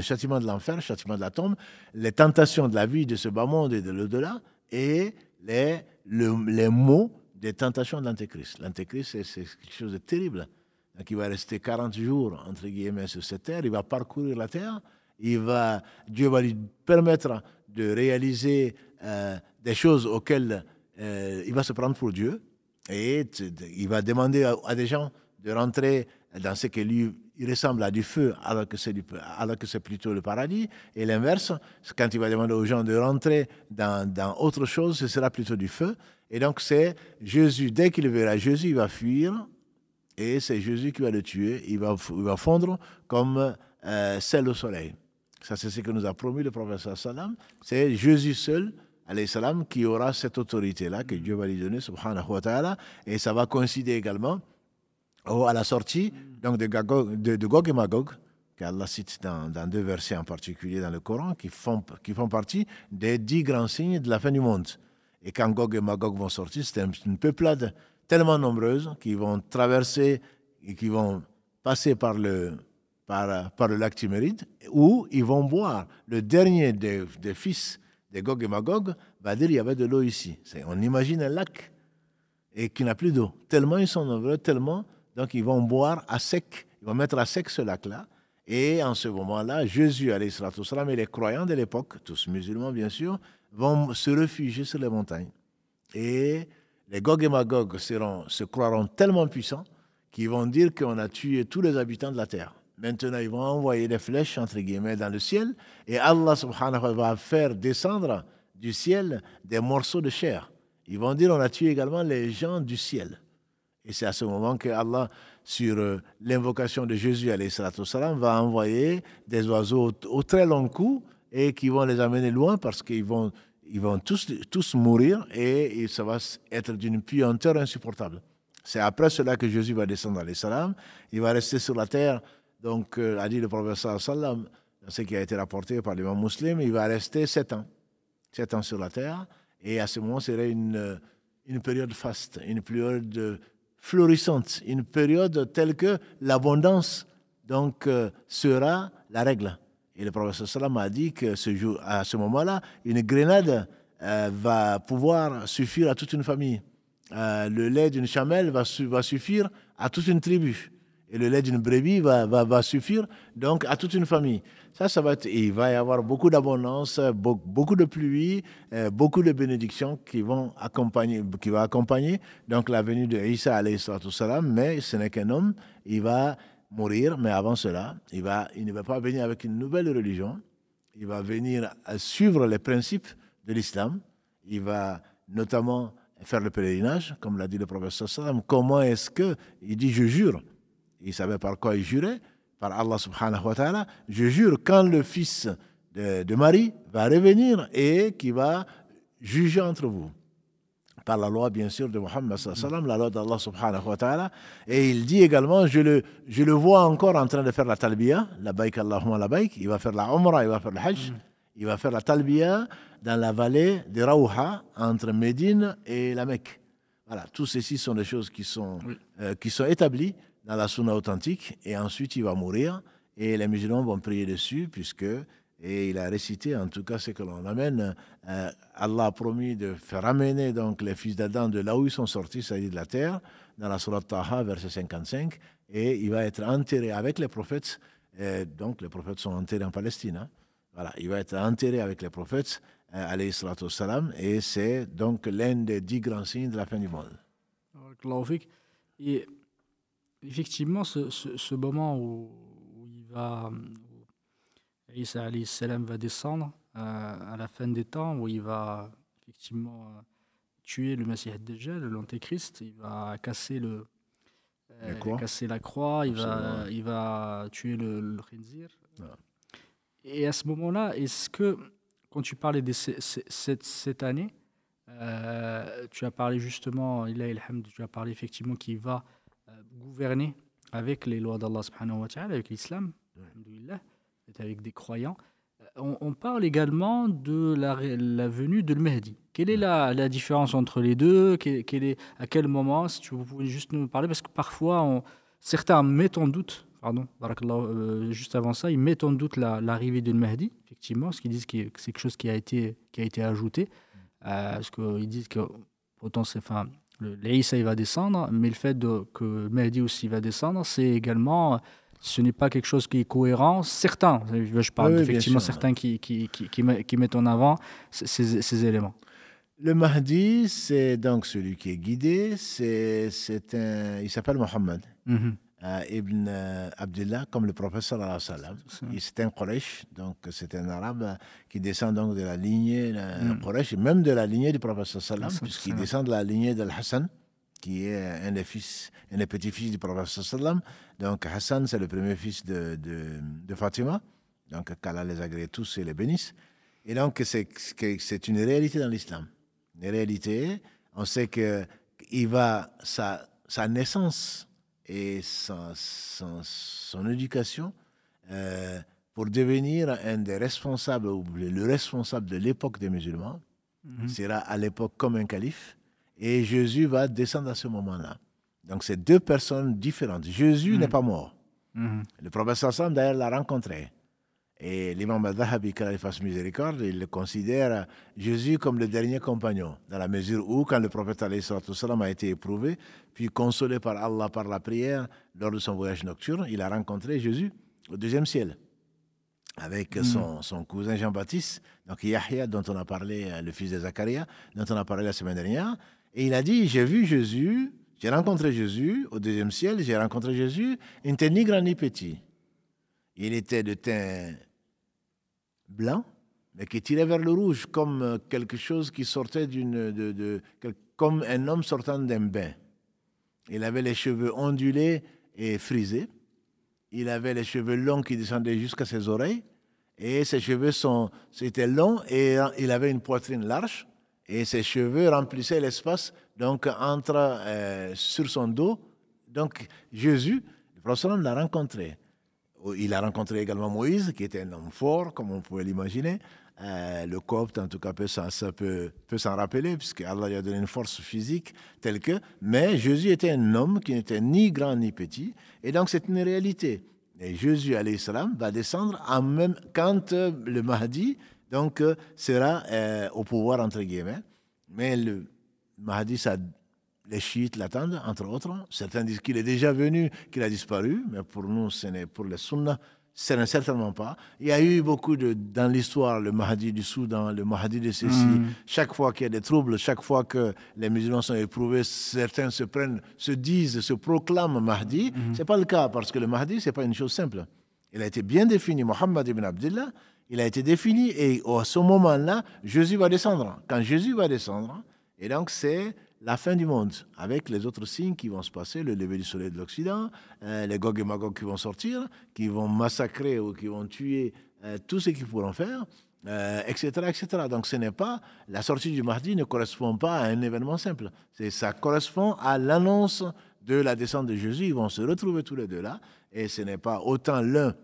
châtiment de l'enfer, le châtiment de la tombe, les tentations de la vie de ce bas monde et de l'au-delà, et les, les mots des tentations de l'antéchrist. L'antéchrist, c'est quelque chose de terrible. Donc, il va rester 40 jours, entre guillemets, sur cette terre. Il va parcourir la terre. Il va, Dieu va lui permettre de réaliser euh, des choses auxquelles euh, il va se prendre pour Dieu. Et il va demander à, des gens de rentrer dans ce qui lui il ressemble à du feu alors que c'est, alors que c'est plutôt le paradis. Et l'inverse, quand il va demander aux gens de rentrer dans, dans autre chose, ce sera plutôt du feu. Et donc c'est Jésus, dès qu'il verra Jésus, il va fuir et c'est Jésus qui va le tuer. Il va, va fondre comme euh, sel au soleil. Ça, c'est ce que nous a promis le prophète sallam. C'est Jésus seul, salam, qui aura cette autorité-là que Dieu va lui donner, subhanahu wa ta'ala. Et ça va coïncider également à la sortie donc, de, Gog et Magog, qu'Allah cite dans, deux versets en particulier dans le Coran, qui font, qui font partie des dix grands signes de la fin du monde. Et quand Gog et Magog vont sortir, c'est une peuplade tellement nombreuses qui vont traverser et qui vont passer par le, par, le lac Timéride, où ils vont boire. Le dernier des, des fils de Gog et Magog va dire il y avait de l'eau ici. On imagine un lac et qui n'a plus d'eau. Tellement ils sont nombreux, tellement, donc ils vont boire à sec. Ils vont mettre à sec ce lac-là. Et en ce moment-là, Jésus, salam, et les croyants de l'époque, tous musulmans bien sûr, vont se réfugier sur les montagnes. Et les Gog et Magog seront, se croiront tellement puissants qu'ils vont dire qu'on a tué tous les habitants de la terre. Maintenant, ils vont envoyer des flèches, entre guillemets, dans le ciel, et Allah subhanahu wa va faire descendre du ciel des morceaux de chair. Ils vont dire on a tué également les gens du ciel. Et c'est à ce moment que Allah, sur euh, l'invocation de Jésus, salam, va envoyer des oiseaux au, très long cou et qui vont les amener loin parce qu'ils vont, ils vont tous, tous mourir et, ça va être d'une puanteur insupportable. C'est après cela que Jésus va descendre l'Islam. Il va rester sur la terre. Donc, euh, a dit le professeur sallam, ce qui a été rapporté par les musulmans, il va rester sept ans. Sept ans sur la terre. Et à ce moment, serait une, une période faste, une période florissante, une période telle que l'abondance donc euh, sera la règle. Et le professeur Salam a dit que ce jour, à ce moment-là, une grenade euh, va pouvoir suffire à toute une famille. Euh, le lait d'une chamelle va, suffire à toute une tribu. Et le lait d'une brebis va, va, va, suffire donc à toute une famille. Ça, ça va être, il va y avoir beaucoup d'abondance, beaucoup de pluie, beaucoup de bénédictions qui vont accompagner, qui va accompagner donc la venue de Isa salam, mais ce n'est qu'un homme, il va mourir, mais avant cela, il, va, il ne va pas venir avec une nouvelle religion, il va venir suivre les principes de l'islam, il va notamment faire le pèlerinage, comme l'a dit le professeur Salam. Comment est-ce que il dit je jure. Il savait par quoi il jurait Par Allah subhanahu wa ta'ala. Je jure quand le fils de, de Marie va revenir et qui va juger entre vous par la loi bien sûr de Mohammed la loi d'Allah subhanahu wa ta'ala. Et il dit également, je le, je le vois encore en train de faire la talbiya, la baik Allahumma la baik, il va faire la umrah, il va faire le hajj, mm. il va faire la talbiya dans la vallée de Rawha, entre Médine et la Mecque. Voilà, tous ceci sont des choses qui sont, euh, qui sont établies dans la sunna authentique, et ensuite il va mourir, et les musulmans vont prier dessus, puisque et il a récité, en tout cas, ce que l'on amène. Euh, Allah a promis de faire ramener donc les fils d'Adam de là où ils sont sortis, c'est-à-dire de la terre, dans la Surah Taha, verset 55, et il va être enterré avec les prophètes. Et donc, les prophètes sont enterrés en Palestine. Hein. Voilà, il va être enterré avec les prophètes, euh, salam, et c'est donc l'un des dix grands signes de la fin du monde. Et effectivement, ce, ce, moment où, où il va, Isa salam va descendre euh, à la fin des temps où il va effectivement euh, tuer le Messie Dajjal, l'Antéchrist, il va casser le euh, casser la croix, il va, il va tuer le, le Et à ce moment-là, est-ce que, quand tu parlais de cette, cette année, tu as parlé justement, tu as parlé effectivement qu'il va gouverner avec les lois d'Allah subhanahu wa ta'ala, avec l'islam, avec des croyants. Euh, on, parle également de la, la venue de Mahdi. Quelle est la, la, différence entre les deux? Quel, est, À quel moment? Si tu, vous pouvez juste nous parler, parce que parfois, on, certains mettent en doute, pardon, euh, juste avant ça, ils mettent en doute l'arrivée de Mahdi, effectivement, ce qu'ils disent que c'est quelque chose qui a été, qui a été ajouté. Euh, parce qu'ils disent que autant c'est, enfin, l'Aïssa il va descendre, mais le fait de, que Mahdi aussi va descendre, c'est également ce n'est pas quelque chose qui est cohérent. Certains, je parle effectivement certains qui, qui, qui, qui, mettent en avant ces, ces éléments. Le Mahdi, c'est donc celui qui est guidé. C'est, un, il s'appelle Mohammed. Mhm. Euh, Ibn euh, Abdullah, comme le professeur sallam. C'est un Quraysh, donc c'est un arabe qui descend donc de la lignée de Quraysh, même de la lignée du professeur sallam, puisqu'il descend de la lignée de Hassan qui est un des fils, un des petits-fils du prophète sallam. Donc Hassan, c'est le premier fils de, de, Fatima. Donc qu'Allah les agrée tous et les bénisse. Et donc c'est une réalité dans l'islam. Une réalité, on sait que il va, sa, sa naissance et son, son, éducation euh, pour devenir un des responsables, ou le responsable de l'époque des musulmans, mm-hmm. sera à l'époque comme un calife et Jésus va descendre à ce moment-là. Donc, c'est deux personnes différentes. Jésus n'est mm. pas mort. Mm-hmm. Le prophète Sam, d'ailleurs, l'a rencontré. Et l'imam al-Dhahabi, qu'il fasse miséricorde, il considère Jésus comme le dernier compagnon, dans la mesure où, quand le prophète a été éprouvé, puis consolé par Allah par la prière lors de son voyage nocturne, il a rencontré Jésus au deuxième ciel, avec mm. son, son, cousin Jean-Baptiste, donc Yahya, dont on a parlé, le fils de Zacharia, dont on a parlé la semaine dernière, et il a dit, j'ai vu Jésus, j'ai rencontré Jésus au deuxième ciel, j'ai rencontré Jésus, il n'était ni grand ni petit. Il était de teint blanc, mais qui tirait vers le rouge, comme quelque chose qui sortait d'une... De, comme un homme sortant d'un bain. Il avait les cheveux ondulés et frisés. Il avait les cheveux longs qui descendaient jusqu'à ses oreilles. Et ses cheveux sont, c'était long et il avait une poitrine large et ses cheveux remplissaient l'espace donc entre euh, sur son dos. Donc Jésus, le prophète l'a rencontré. Il a rencontré également Moïse, qui était un homme fort, comme on pouvait l'imaginer. Euh, le copte, en tout cas, peut, ça, peut, s'en rappeler, puisque Allah lui a donné une force physique telle que. Mais Jésus était un homme qui n'était ni grand ni petit, et donc c'est une réalité. Et Jésus, alayhi salam, va descendre en même quand euh, le Mahdi donc, euh, sera au pouvoir, entre guillemets. Mais le Mahdi, ça les chiites l'attendent, entre autres. Certains disent qu'il est déjà venu, qu'il a disparu, mais pour nous, ce n'est pour les sunnas, ce n'est certainement pas. Il y a eu beaucoup de, dans l'histoire, le Mahdi du Soudan, le Mahdi de ceci. Hmm. Chaque fois qu'il y a des troubles, chaque fois que les musulmans sont éprouvés, certains se prennent, se disent, se proclament Mahdi. Hmm. Ce n'est pas le cas, parce que le Mahdi, ce n'est pas une chose simple. Il a été bien défini, Mohammed ibn Abdullah, il a été défini, et à ce moment-là, Jésus va descendre. Quand Jésus va descendre, et donc c'est la fin du monde, avec les autres signes qui vont se passer, le lever du soleil de l'Occident, euh, les Gog et Magog qui vont sortir, qui vont massacrer ou qui vont tuer euh, tout ce qu'ils pourront faire, etc., euh, etc. Donc ce n'est pas, la sortie du mardi ne correspond pas à un événement simple. C'est, ça correspond à l'annonce de la descente de Jésus. Ils vont se retrouver tous les deux là, et ce n'est pas autant l'un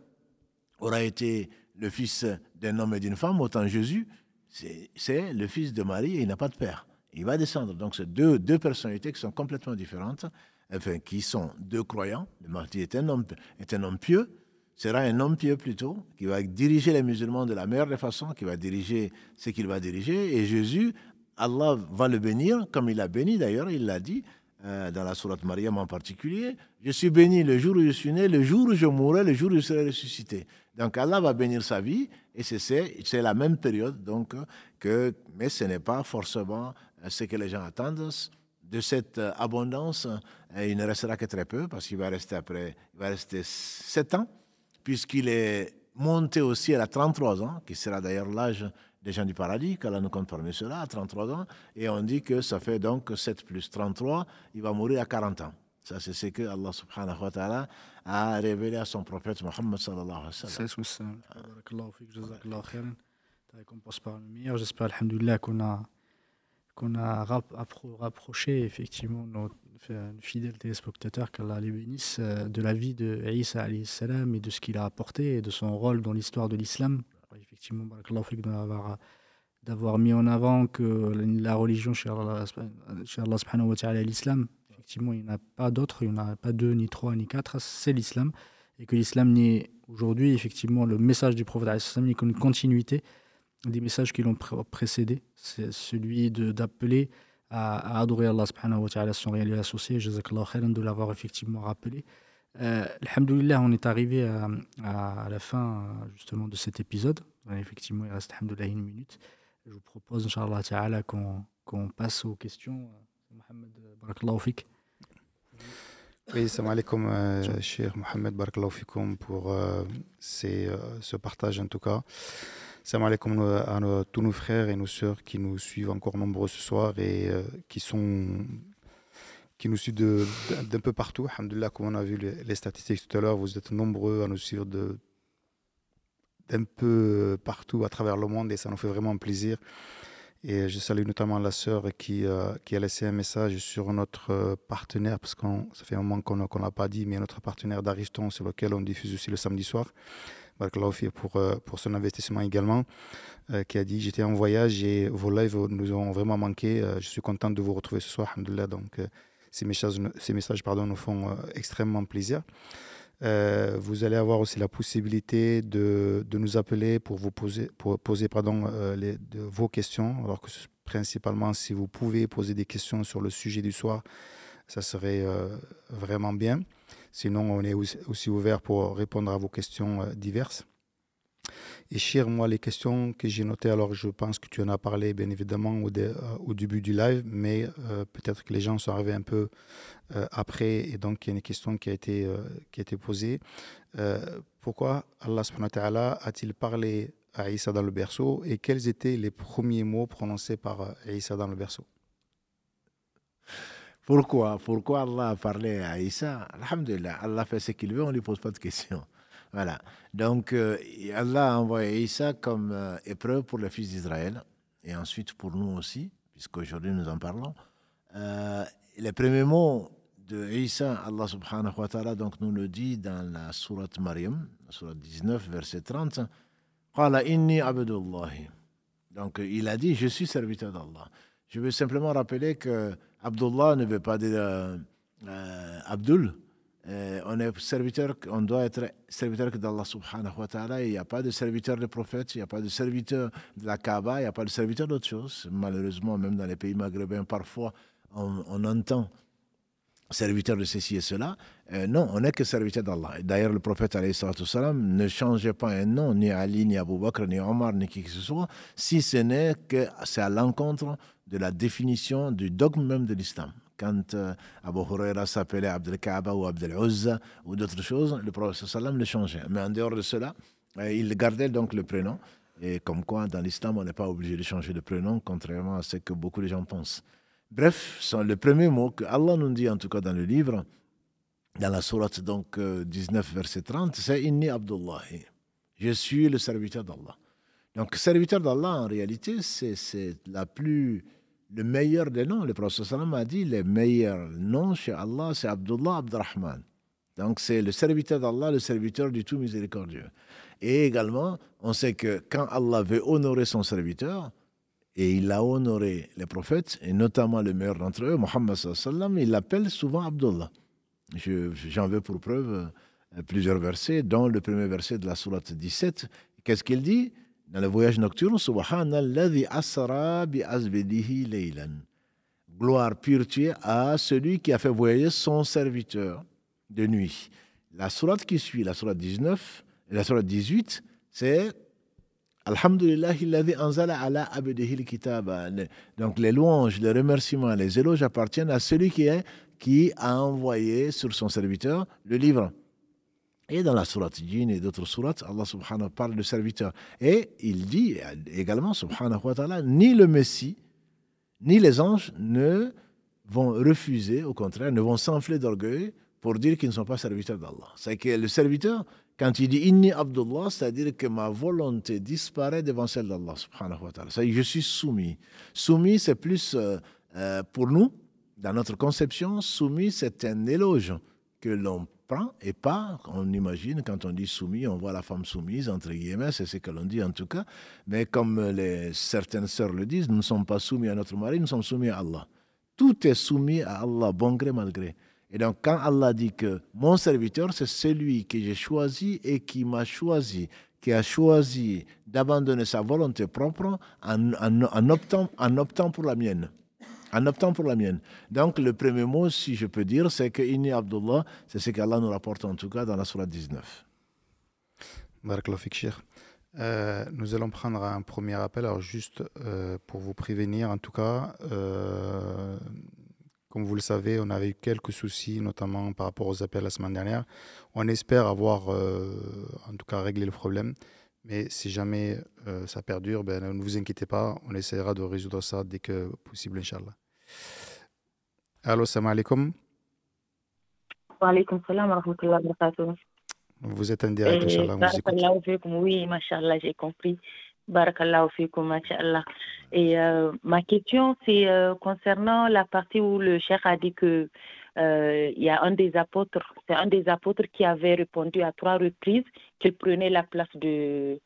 aura été le fils d'un homme et d'une femme, autant Jésus, c'est, c'est le fils de Marie et il n'a pas de père il va descendre. Donc, c'est deux, deux personnalités qui sont complètement différentes, enfin, qui sont deux croyants. Le martyr est un homme, est un homme pieux, sera un homme pieux plutôt, qui va diriger les musulmans de la meilleure des façons, qui va diriger ce qu'il va diriger. Et Jésus, Allah va le bénir, comme il a béni d'ailleurs, il l'a dit, euh, dans la sourate Mariam en particulier, je suis béni le jour où je suis né, le jour où je mourrai, le jour où je serai ressuscité. Donc Allah va bénir sa vie et c'est la même période donc que mais ce n'est pas forcément ce que les gens attendent de cette euh, abondance, euh, il ne restera que très peu parce qu'il va rester après, il va rester 7 ans, puisqu'il est monté aussi à 33 ans, qui sera d'ailleurs l'âge des gens du paradis, qu'Allah nous compte parmi ceux-là, à 33 ans, et on dit que ça fait donc 7 plus 33, il va mourir à 40 ans. Ça, c'est ce que Allah subhanahu wa ta'ala a révélé à son prophète Mohammed sallallahu alayhi wa sallam. J'espère, alhamdulillah, qu'on a qu'on a rapproché effectivement nos fidèles téléspectateurs, qu'Allah les euh, de la vie de Isa salam et de ce qu'il a apporté et de son rôle dans l'histoire de l'islam. Effectivement, d'avoir mis en avant que la religion chez Allah, subhanahu wa l'islam. Effectivement, il n'y en a pas d'autres, il n'y en a pas deux, ni trois, ni quatre, c'est l'islam. Et que l'islam n'est aujourd'hui, effectivement, le message du prophète n'est qu'une continuité des messages qui l'ont précédé. C'est celui d'appeler à, adorer Allah subhanahu wa ta'ala sans rien lui associer. khairan de l'avoir effectivement rappelé. Euh, Alhamdulillah, on est arrivé à, à, la fin justement de cet épisode. effectivement, il reste Alhamdulillah une minute. Je vous propose, Inch'Allah ta'ala, qu'on passe aux questions. Mohamed, barakallahu fik. Oui, salam alaikum, euh, cher Mohamed, barakallahu fikoum, pour euh, ces, euh, ce partage en tout cas. Salam alaikum à, tous nos frères et nos sœurs qui nous suivent encore nombreux ce soir et euh, qui sont qui nous suivent d'un peu partout. Alhamdulillah, comme on a vu les, statistiques tout à l'heure, vous êtes nombreux à nous suivre d'un peu partout à travers le monde et ça nous fait vraiment plaisir. Et je salue notamment la sœur qui, euh, qui a laissé un message sur notre euh, partenaire, parce que ça fait un moment qu'on n'a pas dit, mais notre partenaire d'Ariston, sur lequel on diffuse aussi le samedi soir pour, euh, pour son investissement également, euh, qui a dit J'étais en voyage et vos lives nous ont vraiment manqué. Euh, je suis content de vous retrouver ce soir, alhamdoulilah. Donc, ces messages, ces messages pardon, nous font extrêmement plaisir. vous allez avoir aussi la possibilité de, de, nous appeler pour vous poser, pour poser pardon, les, vos questions. Alors que principalement, si vous pouvez poser des questions sur le sujet du soir, ça serait vraiment bien. Sinon, on est aussi ouvert pour répondre à vos questions euh, diverses. Et cher, moi, les questions que j'ai notées, alors je pense que tu en as parlé bien évidemment au, euh, début du live, mais euh, peut-être que les gens sont arrivés un peu après et donc il y a une question qui a été, qui a été posée. pourquoi Allah a-t-il parlé à Isa dans le berceau et quels étaient les premiers mots prononcés par Isa dans le berceau? Pourquoi Pourquoi Allah a parlé à Issa? Alhamdulillah, Allah fait ce qu'il veut, on ne lui pose pas de questions. Voilà. Donc, euh, Allah a envoyé Isa comme euh, épreuve pour les fils d'Israël et ensuite pour nous aussi, puisqu'aujourd'hui nous en parlons. Euh, les premiers mots de Isa, Allah subhanahu wa ta'ala donc nous le dit dans la sourate Maryam, sourate 19, verset 30. inni Donc il a dit, je suis serviteur d'Allah. Je veux simplement rappeler que Abdullah ne veut pas dire euh, Abdul. Euh, on est serviteur, on doit être serviteur d'Allah subhanahu wa ta'ala. Il n'y a pas de serviteur de prophète, il n'y a pas de serviteur de la Kaaba, il n'y a pas de serviteur d'autre chose. Malheureusement, même dans les pays maghrébins, parfois, on, entend serviteur de ceci et cela. Euh, non, on n'est que serviteur d'Allah. D'ailleurs, le prophète salam, ne changeait pas un nom, ni Ali, ni Abu Bakr, ni Omar, ni qui que ce soit, si ce n'est que c'est à l'encontre de la définition du dogme même de l'islam. Quand euh, Abu Huraira s'appelait Abdel Kaaba ou Abdel Uzza ou d'autres choses, le prophète sallam le changeait. Mais en dehors de cela, euh, il gardait donc le prénom. Et comme quoi, dans l'islam, on n'est pas obligé de changer de prénom, contrairement à ce que beaucoup de gens pensent. Bref, le premier mot que Allah nous dit, en tout cas dans le livre, dans la sourate donc 19, euh, verset 30, c'est Inni Abdullah. Je suis le serviteur d'Allah. Donc, serviteur d'Allah, en réalité, c'est la plus, le meilleur des noms. Le prophète sallam a dit le meilleur nom chez Allah, c'est Abdullah Abdurrahman. Donc, c'est le serviteur d'Allah, le serviteur du tout miséricordieux. Et également, on sait que quand Allah veut honorer son serviteur, et il a honoré les prophètes, et notamment le meilleur d'entre eux, Mohammed sallam, il l'appelle souvent Abdullah. J'en veux pour preuve euh, plusieurs versets, dont le premier verset de la sourate 17. Qu'est-ce qu'il dit? Dans le voyage nocturne, Subhanallah asra bi laylan. Gloire pure à celui qui a fait voyager son serviteur de nuit. La sourate qui suit, la sourate 19, et la sourate 18, c'est Alhamdulillah, anzala ala. Donc les louanges, les remerciements, les éloges appartiennent à celui qui, est, qui a envoyé sur son serviteur le livre. Et dans la sourate Jinn et d'autres sourates, Allah subhanahu parle de serviteur. Et il dit également, subhanahu wa ta'ala, ni le Messie, ni les anges ne vont refuser, au contraire, ne vont s'enfler d'orgueil pour dire qu'ils ne sont pas serviteurs d'Allah. C'est que le serviteur, quand il dit Inni Abdullah, c'est-à-dire que ma volonté disparaît devant celle d'Allah subhanahu wa ta'ala. Je suis soumis. Soumis, c'est plus euh, euh, pour nous, dans notre conception, soumis, c'est un éloge que l'on prend et pas, on imagine, quand on dit soumis, on voit la femme soumise, entre guillemets, c'est ce que l'on dit en tout cas. Mais comme certaines sœurs le disent, nous ne sommes pas soumis à notre mari, nous sommes soumis à Allah. Tout est soumis à Allah, bon gré, mal gré. Et donc, quand Allah dit que mon serviteur, c'est celui que j'ai choisi et qui m'a choisi, qui a choisi d'abandonner sa volonté propre en optant pour la mienne. En optant pour la mienne. Donc, le premier mot, si je peux dire, c'est que Inni Abdullah, c'est ce qu'Allah nous rapporte en tout cas dans la Surah 19. Euh, nous allons prendre un premier appel. Alors, juste euh, pour vous prévenir, en tout cas, euh, comme vous le savez, on avait eu quelques soucis, notamment par rapport aux appels la semaine dernière. On espère avoir, euh, en tout cas, réglé le problème. Mais si jamais euh, ça perdure, ben, ne vous inquiétez pas, on essaiera de résoudre ça dès que possible, Inch'Allah. Allô, salam alaikum. Wa alaikum salam wa rahmatullahi wa barakatuh. Vous êtes en direct, Inch'Allah. Oui, Machallah, j'ai compris. Barakallahu fikum, Allah. Et euh, ma question, c'est euh, concernant la partie où le cheikh a dit que euh, il y a un des apôtres, c'est un des apôtres qui avait répondu à trois reprises qu'il prenait la place de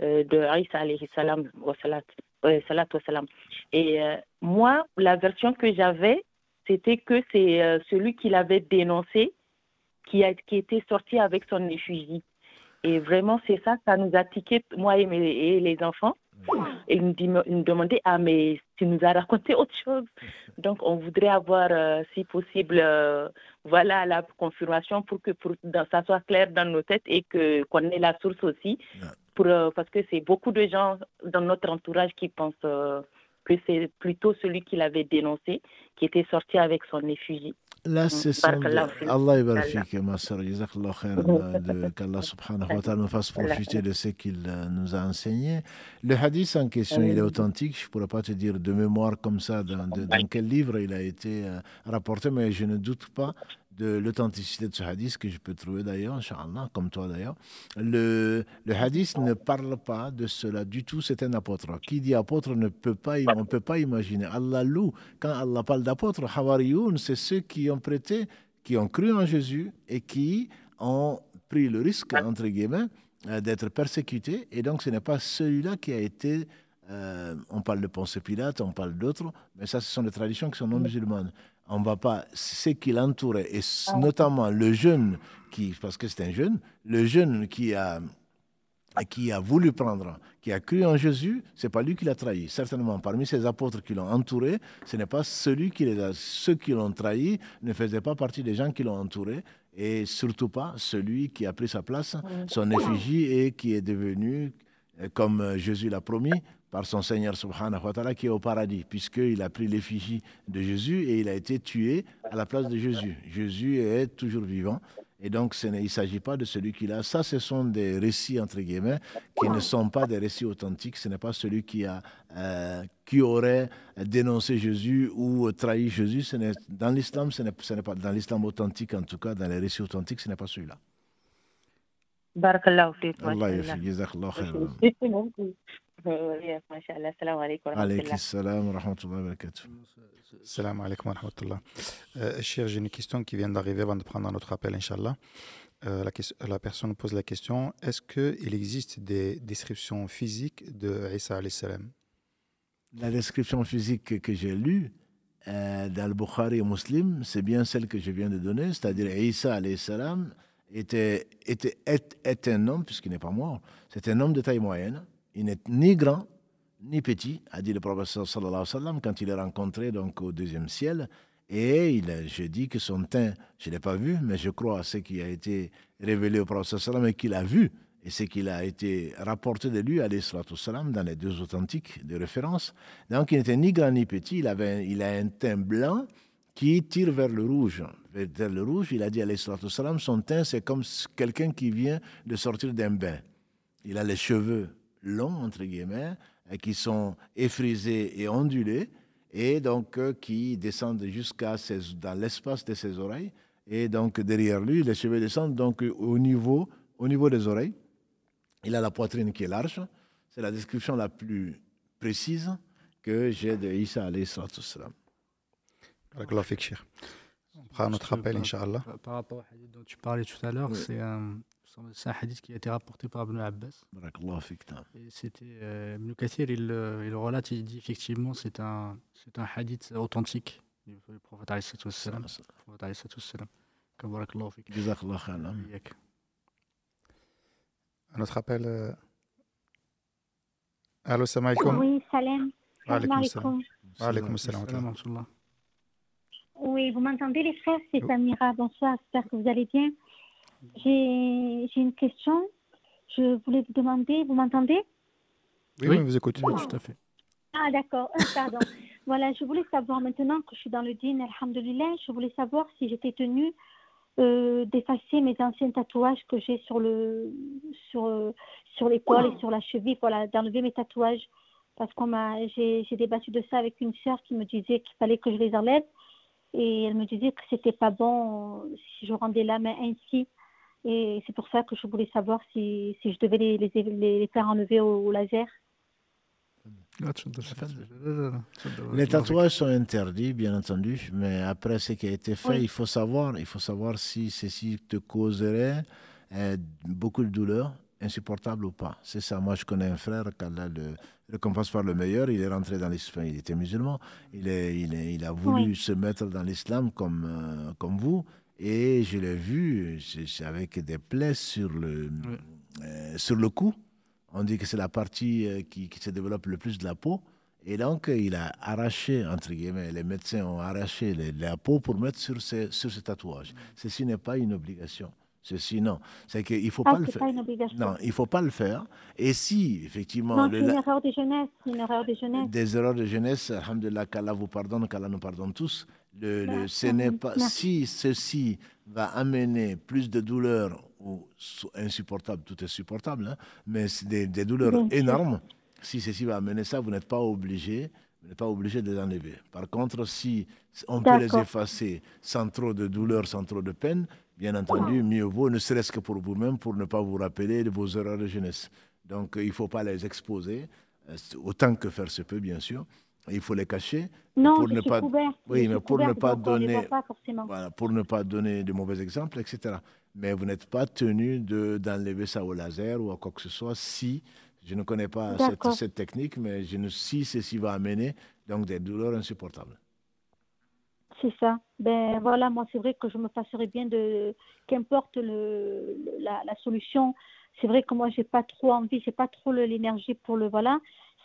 de Isa alayhi salam wa salat, wa salam. Et moi, la version que j'avais, c'était que c'est celui qui l'avait dénoncé qui a qui était sorti avec son effigie. Et vraiment, c'est ça, ça nous a tiqué, moi et, et les enfants. Et nous, nous demandaient, ah, mais tu nous as raconté autre chose. Donc, on voudrait avoir, euh, si possible, euh, voilà, la confirmation pour que pour, ça soit clair dans nos têtes et que qu'on ait la source aussi. Pour, euh, parce que c'est beaucoup de gens dans notre entourage qui pensent que c'est plutôt celui qui l'avait dénoncé qui était sorti avec son effigie. Là, c'est Allah est ma soeur. Qu'Allah subhanahu wa ta'ala nous fasse profiter de ce qu'il nous a enseigné. Le hadith en question, il est authentique. Je ne pourrais pas te dire de mémoire comme ça dans, dans quel livre il a été euh, rapporté, mais je ne doute pas de l'authenticité de ce hadith, que je peux trouver d'ailleurs, Inch'Allah, comme toi d'ailleurs. Le, le hadith ne parle pas de cela du tout, c'est un apôtre. Qui dit apôtre ne peut pas, on ne peut pas imaginer. Allah loue, quand Allah parle d'apôtre, Hawariyun, c'est ceux qui ont prêté, qui ont cru en Jésus et qui ont pris le risque, entre guillemets, euh, d'être persécutés. Et donc, ce n'est pas celui-là qui a été. Euh, on parle de Ponce Pilate, on parle d'autres, mais ça, ce sont des traditions qui sont non musulmanes. On va pas. Ce qui l'entourait, et notamment le jeune, qui, parce que c'est un jeune, le jeune qui a qui a voulu prendre, qui a cru en Jésus, c'est pas lui qui l'a trahi. Certainement, parmi ces apôtres qui l'ont entouré, ce n'est pas celui qui les a. Ceux qui l'ont trahi ne faisaient pas partie des gens qui l'ont entouré, et surtout pas celui qui a pris sa place, son effigie, et qui est devenu, euh, comme euh, Jésus l'a promis, par son Seigneur subhanahu wa ta'ala qui est au paradis, puisqu'il a pris l'effigie de Jésus et il a été tué à la place de Jésus. Jésus est toujours vivant et donc, il ne s'agit pas de celui qui l'a. Ça, ce sont des récits, entre guillemets, qui ne sont pas des récits authentiques. Ce n'est pas celui qui, a, euh, qui aurait dénoncé Jésus ou trahi Jésus. Ce dans l'islam, ce n'est pas dans l'islam authentique, en tout cas, dans les récits authentiques, ce n'est pas celui-là. Barakallahu Allah Salam alaikum wa Salam alaikum wa rahmatullah. Euh, cher, j'ai une question qui vient d'arriver avant de prendre notre appel, Inch'Allah. Euh, la, la, personne pose la question est-ce qu'il existe des descriptions physiques de Isa salam? La description physique que j'ai lue euh, dans le Bukhari et Muslim, c'est bien celle que je viens de donner, c'est-à-dire Isa salam était, était, est, un homme, puisqu'il n'est pas mort, c'est un homme de taille moyenne, il n'est ni grand ni petit, a dit le prophète sallallahu alayhi wa sallam quand il est rencontré donc au deuxième ciel. Et il je dis que son teint, je ne l'ai pas vu, mais je crois à ce qui a été révélé au prophète sallam et qu'il a vu, et ce qu'il a été rapporté de lui, alayhi sallam, dans les deux authentiques de référence. Donc il n'était ni grand ni petit, il, avait, il a un teint blanc qui tire vers le rouge. Vers le rouge, il a dit alayhi sallam, son teint c'est comme quelqu'un qui vient de sortir d'un bain. Il a les cheveux longs, entre guillemets, euh, qui sont effrisés et ondulés, et donc euh, qui descendent jusqu'à dans l'espace de ses oreilles. Et donc derrière lui, les cheveux descendent donc au niveau, au niveau des oreilles. Il a la poitrine qui est large. C'est la description la plus précise que j'ai de Isa alayhi salam. On prend notre appel, Inch'Allah. Par rapport au hadith dont tu parlais tout à l'heure, c'est c'est un hadith qui a été rapporté par Ibn Abbas. Et c'était euh, Ibn Kathir, il, euh, il relate, il dit effectivement c'est un, c'est un hadith authentique du prophète alayhi salam. Un autre appel. Euh... Allô, salam alaikum. Oui, salam. Salam alaikum. Alaikum salam. Oui, vous m'entendez les frères? C'est Samira. Bonsoir, j'espère que vous allez bien. J'ai une question. Je voulais vous demander, vous m'entendez? Oui, oui, vous écoutez. tout à fait. Ah, d'accord, pardon. voilà, je voulais savoir maintenant que je suis dans le dîner, alhamdoulilah, je voulais savoir si j'étais tenue euh, d'effacer mes anciens tatouages que j'ai sur le sur euh, sur l'épaule et sur la cheville, voilà, d'enlever mes tatouages parce qu'on m'a j'ai débattu de ça avec une sœur qui me disait qu'il fallait que je les enlève et elle me disait que c'était pas bon si je rendais la main ainsi et c'est pour ça que je voulais savoir si, si je devais les, les, les faire enlever au, laser. Les tatouages sont interdits, bien entendu, mais après ce qui a été fait, il faut savoir, il faut savoir si ceci te causerait euh, beaucoup de douleur, insupportable ou pas. C'est ça. Moi, je connais un frère qui a le récompense par le meilleur. Il est rentré dans l'islam. Il était musulman. Il, est, il, est, il a voulu se mettre dans l'islam comme, euh, comme vous. Et je l'ai vu, c'est avec des plaies sur le, euh, sur le cou. On dit que c'est la partie euh, qui, qui, se développe le plus de la peau. Et donc, il a arraché, entre guillemets, les médecins ont arraché la peau pour mettre sur ces, sur ces tatouages. Ceci n'est pas une obligation. Ceci, non. C'est qu'il ne faut ah, pas le faire. non, il faut pas le faire. Et si, effectivement. Non, c'est une erreur de jeunesse. Une erreur de jeunesse. Des erreurs de jeunesse, alhamdulillah, qu'Allah vous pardonne, qu'Allah nous pardonne tous. Le, ce n'est pas, si ceci va amener plus de douleurs ou insupportable, tout est supportable, hein, mais des, des, douleurs énormes. Si ceci va amener ça, vous n'êtes pas obligé Vous n'êtes pas obligé de les enlever. Par contre, si on peut les effacer sans trop de douleur, sans trop de peine, bien entendu, mieux vaut, ne serait-ce que pour vous-même, pour ne pas vous rappeler de vos erreurs de jeunesse. Donc, il ne faut pas les exposer, euh, autant que faire se peut, bien sûr. Il faut les cacher. Non, pour ne pas, oui, mais pour ne pas donner, voilà, pour ne pas donner de mauvais exemples, etc. Mais vous n'êtes pas tenu d'enlever ça au laser ou à quoi que ce soit si je ne connais pas cette, cette, technique, mais je ne sais ceci va amener donc des douleurs insupportables. C'est ça. Ben voilà, moi c'est vrai que je me passerais bien de qu'importe le, la, la, solution. C'est vrai que moi j'ai pas trop envie, j'ai pas trop l'énergie pour le voilà.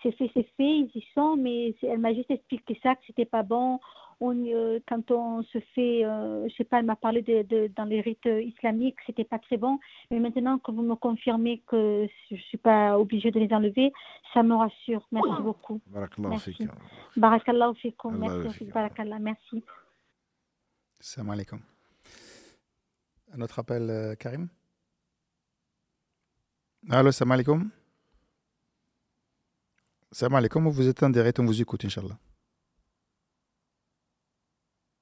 C'est fait, c'est fait, ils y sont, mais elle m'a juste expliqué ça que c'était pas bon. Euh, quand on se fait, euh, je sais pas, elle m'a parlé de, dans les rites islamiques, c'était pas très bon. Mais maintenant que vous me confirmez que je suis pas obligée de les enlever, ça me rassure. Merci beaucoup. Merci. Barakallahu. Merci. Barakallah. Merci. Salam alaikum. Un autre appel, euh, Karim? Allô, salam alaikum. Salam alaikum, vous êtes en direct, on vous écoute, Inch'Allah.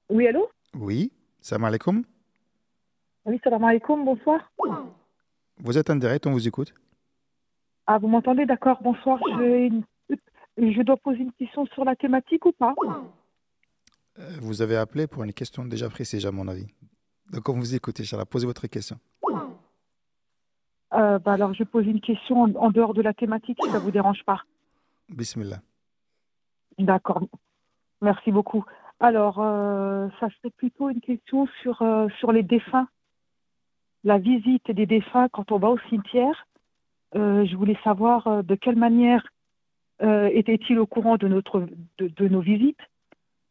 Oui, allô? Oui, salam alaikum. Oui, salam alaikum, bonsoir. Vous êtes en direct, on vous écoute. Ah, vous m'entendez, d'accord, bonsoir. Je, dois poser une question sur la thématique ou pas? Euh, Vous avez appelé pour une question déjà précise, à mon avis. Donc, on vous écoute, Inch'Allah. Posez votre question. Euh, bah alors, je pose une question en, dehors de la thématique, si ça ne vous dérange pas. Bismillah. D'accord. Merci beaucoup. Alors, euh, ça serait plutôt une question sur, euh, sur les défunts. La visite des défunts quand on va au cimetière. Euh, je voulais savoir de quelle manière était-il au courant de, notre, de, nos visites?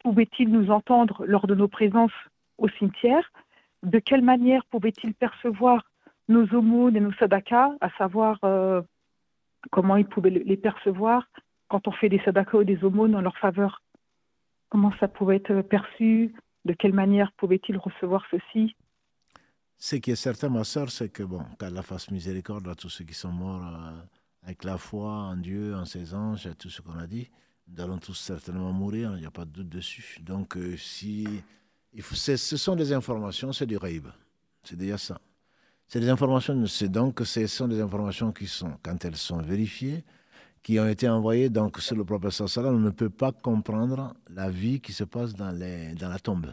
Pouvait-il nous entendre lors de nos présences au cimetière? De quelle manière pouvait-il percevoir nos aumônes et nos sadakas, à savoir comment il pouvait les percevoir quand on fait des sadakas ou des aumônes en leur faveur Comment ça pouvait être perçu? De quelle manière pouvait-il recevoir ceci? Ce qui est certain, ma soeur, c'est que, bon, qu'Allah fasse miséricorde à tous ceux qui sont morts euh, avec la foi en Dieu, en ses anges, et tout ce qu'on a dit. Nous allons tous certainement mourir, il n'y a pas de doute dessus. Donc, euh, si. Ce sont des informations, c'est du raïb. C'est déjà ça. C'est des informations, c'est donc ce sont des informations qui sont, quand elles sont vérifiées, qui ont été envoyés donc sur le professeur Salam, on ne peut pas comprendre la vie qui se passe dans, la tombe.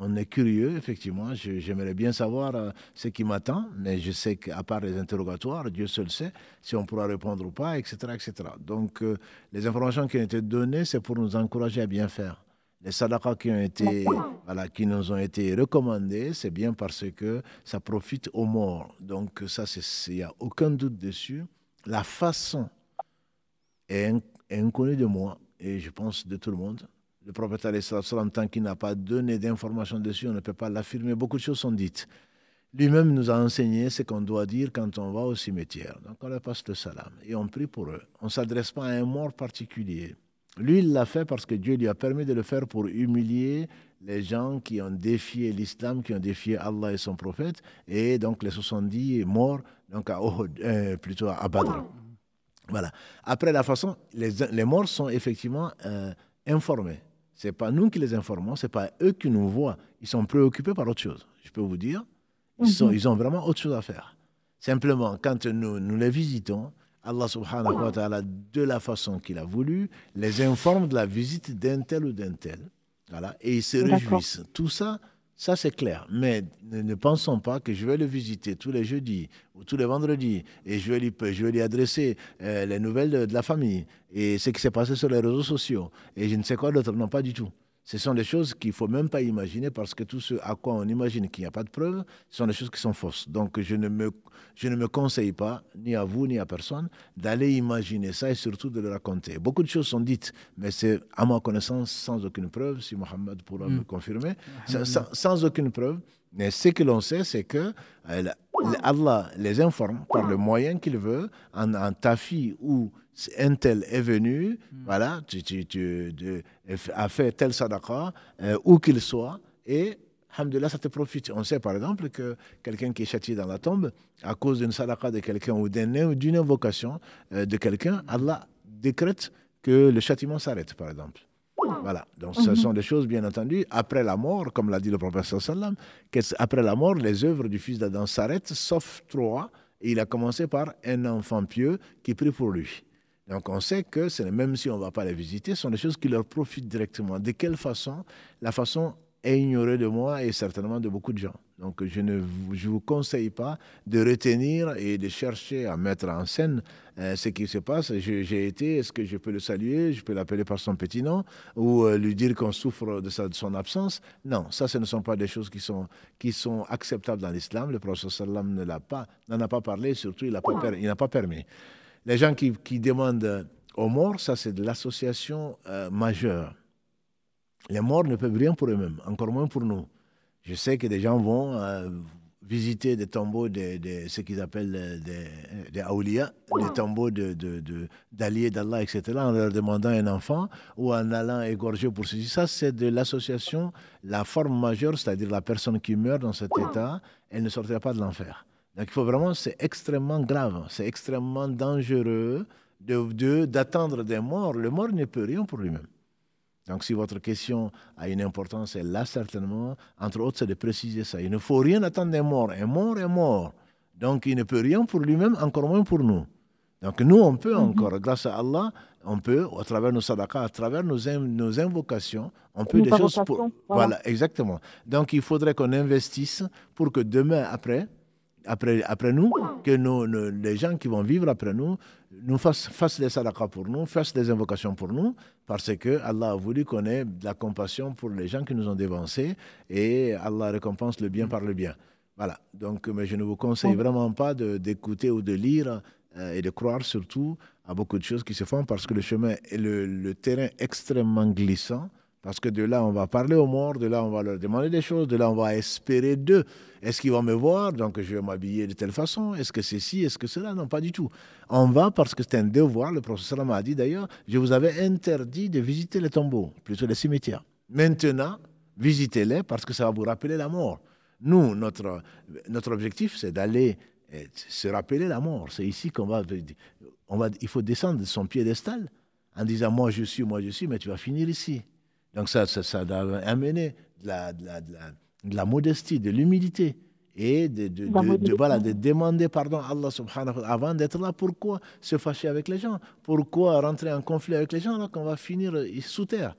On est curieux, effectivement. J'aimerais bien savoir euh, ce qui m'attend, mais je sais qu'à part les interrogatoires, Dieu seul sait si on pourra répondre ou pas, etc. etc. Donc, euh, les informations qui ont été données, c'est pour nous encourager à bien faire. Les voilà, qui nous ont été recommandés, c'est bien parce que ça profite aux morts. Donc, ça, il n'y a aucun doute dessus. La façon est, inconnu de moi et je pense de tout le monde. Le prophète, en tant qu'il n'a pas donné d'informations dessus, on ne peut pas l'affirmer. Beaucoup de choses sont dites. Lui-même nous a enseigné ce qu'on doit dire quand on va au cimetière. Donc on leur passe le salam et on prie pour eux. On ne s'adresse pas à un mort particulier. Lui, il l'a fait parce que Dieu lui a permis de le faire pour humilier les gens qui ont défié l'islam, qui ont défié Allah et son prophète, et donc les 70 morts, donc à euh, plutôt à Badr. Voilà. Après la façon, les, les morts sont effectivement euh, informés. Ce n'est pas nous qui les informons, ce n'est pas eux qui nous voient. Ils sont préoccupés par autre chose. Je peux vous dire, ils, sont, mhm. ils ont vraiment autre chose à faire. Simplement, quand nous, nous les visitons, Allah subhanahu wa ta'ala, de la façon qu'il a voulu, les informe de la visite d'un tel ou d'un tel. Voilà, et ils se réjouissent. Tout ça, ça, c'est clair. Mais ne, pensons pas que je vais le visiter tous les jeudis ou tous les vendredis et je vais lui, je vais lui adresser euh, les nouvelles de, de, la famille et ce qui s'est passé sur les réseaux sociaux et je ne sais quoi d'autre. Non, pas du tout. Ce sont des choses qu'il ne faut même pas imaginer parce que tout ce à quoi on imagine qu'il n'y a pas de preuves, ce sont des choses qui sont fausses. Donc je ne me, je ne me conseille pas, ni à vous, ni à personne, d'aller imaginer ça et surtout de le raconter. Beaucoup de choses sont dites, mais c'est à ma connaissance sans aucune preuve, si Mohamed pourra me mm. confirmer, sans, aucune preuve. Mais ce que l'on sait, c'est que euh, Allah les informe par le moyen qu'il veut, en, en tafi ou un tel est venu, hmm. voilà, tu, tu, tu, a fait tel sadaqa, euh, où qu'il soit, et Alhamdulillah, ça te profite. On sait par exemple que quelqu'un qui est châtié dans la tombe, à cause d'une sadaqa de quelqu'un ou d'une invocation euh, de quelqu'un, Allah décrète que le châtiment s'arrête, par exemple. Voilà, donc ce mhm. sont des choses, bien entendu, après la mort, comme l'a dit le professeur Sallam, après la mort, les œuvres du fils d'Adam s'arrêtent, sauf trois. Et il a commencé par un enfant pieux qui prie pour lui. Donc on sait que même si on ne va pas les visiter, ce sont des choses qui leur profitent directement. De quelle façon? La façon est ignorée de moi et certainement de beaucoup de gens. Donc je ne vous conseille pas de retenir et de chercher à mettre en scène euh, ce qui se passe. J'ai été, est-ce que je peux le saluer, je peux l'appeler par son petit nom ou euh, lui dire qu'on souffre de, sa, de, son absence? Non, ça ce ne sont pas des choses qui sont, qui sont acceptables dans l'islam. Le prophète sallam n'en a pas parlé, surtout il n'a pas, pas permis. Les gens qui, qui demandent aux morts, ça c'est de l'association euh, majeure. Les morts ne peuvent rien pour eux-mêmes, encore moins pour nous. Je sais que des gens vont euh, visiter des tombeaux de, ce qu'ils appellent des, des aoulias, des tombeaux d'alliés de, d'Allah, etc., en leur demandant un enfant ou en allant égorger pour ceci. Ça, c'est de l'association, la forme majeure, c'est-à-dire la personne qui meurt dans cet état, elle ne sortira pas de l'enfer. Donc il faut vraiment, c'est extrêmement grave, c'est extrêmement dangereux d'attendre des morts. Le mort ne peut rien pour lui-même. Donc, si votre question a une importance, elle là certainement. Entre autres, c'est de préciser ça. Il ne faut rien attendre d'un mort. Un mort est mort. Donc, il ne peut rien pour lui-même, encore moins pour nous. Donc, nous, on peut mhm. encore, grâce à Allah, on peut, à travers nos sadaqas, à travers nos, nos invocations, on peut des choses pour. Voilà. exactement. Donc, il faudrait qu'on investisse pour que demain, après, après, après nous, que les gens qui vont vivre après nous nous fassent, fassent des sadaqas pour nous, fassent des invocations pour nous, parce que Allah a voulu qu'on ait de la compassion pour les gens qui nous ont dévancés et Allah récompense le bien par le bien. Voilà. Donc, mais je ne vous conseille vraiment pas d'écouter ou de lire euh, et de croire surtout à beaucoup de choses qui se font parce que le chemin et le, le terrain extrêmement glissant. Parce que de là, on va parler aux morts, de là, on va leur demander des choses, de là, on va espérer d'eux. Est-ce qu'ils vont me voir? Donc, je vais m'habiller de telle façon. Est-ce que c'est ci Est-ce que cela? Non, pas du tout. On va parce que c'est un devoir. Le professeur m'a dit d'ailleurs je vous avais interdit de visiter les tombeaux, plutôt les cimetières. Maintenant, visitez-les parce que ça va vous rappeler la mort. Nous, notre, notre objectif, c'est d'aller eh, se rappeler la mort. C'est ici qu'on va, on va. Il faut descendre de son piédestal en disant Moi, je suis, moi, je suis, mais tu vas finir ici. Donc ça, ça, ça doit amener de la, de la, de la, modestie, de l'humilité et de, de, de, voilà, de demander pardon à Allah subhanahu wa ta'ala avant d'être là. Pourquoi se fâcher avec les gens? Pourquoi rentrer en conflit avec les gens alors qu'on va finir sous terre?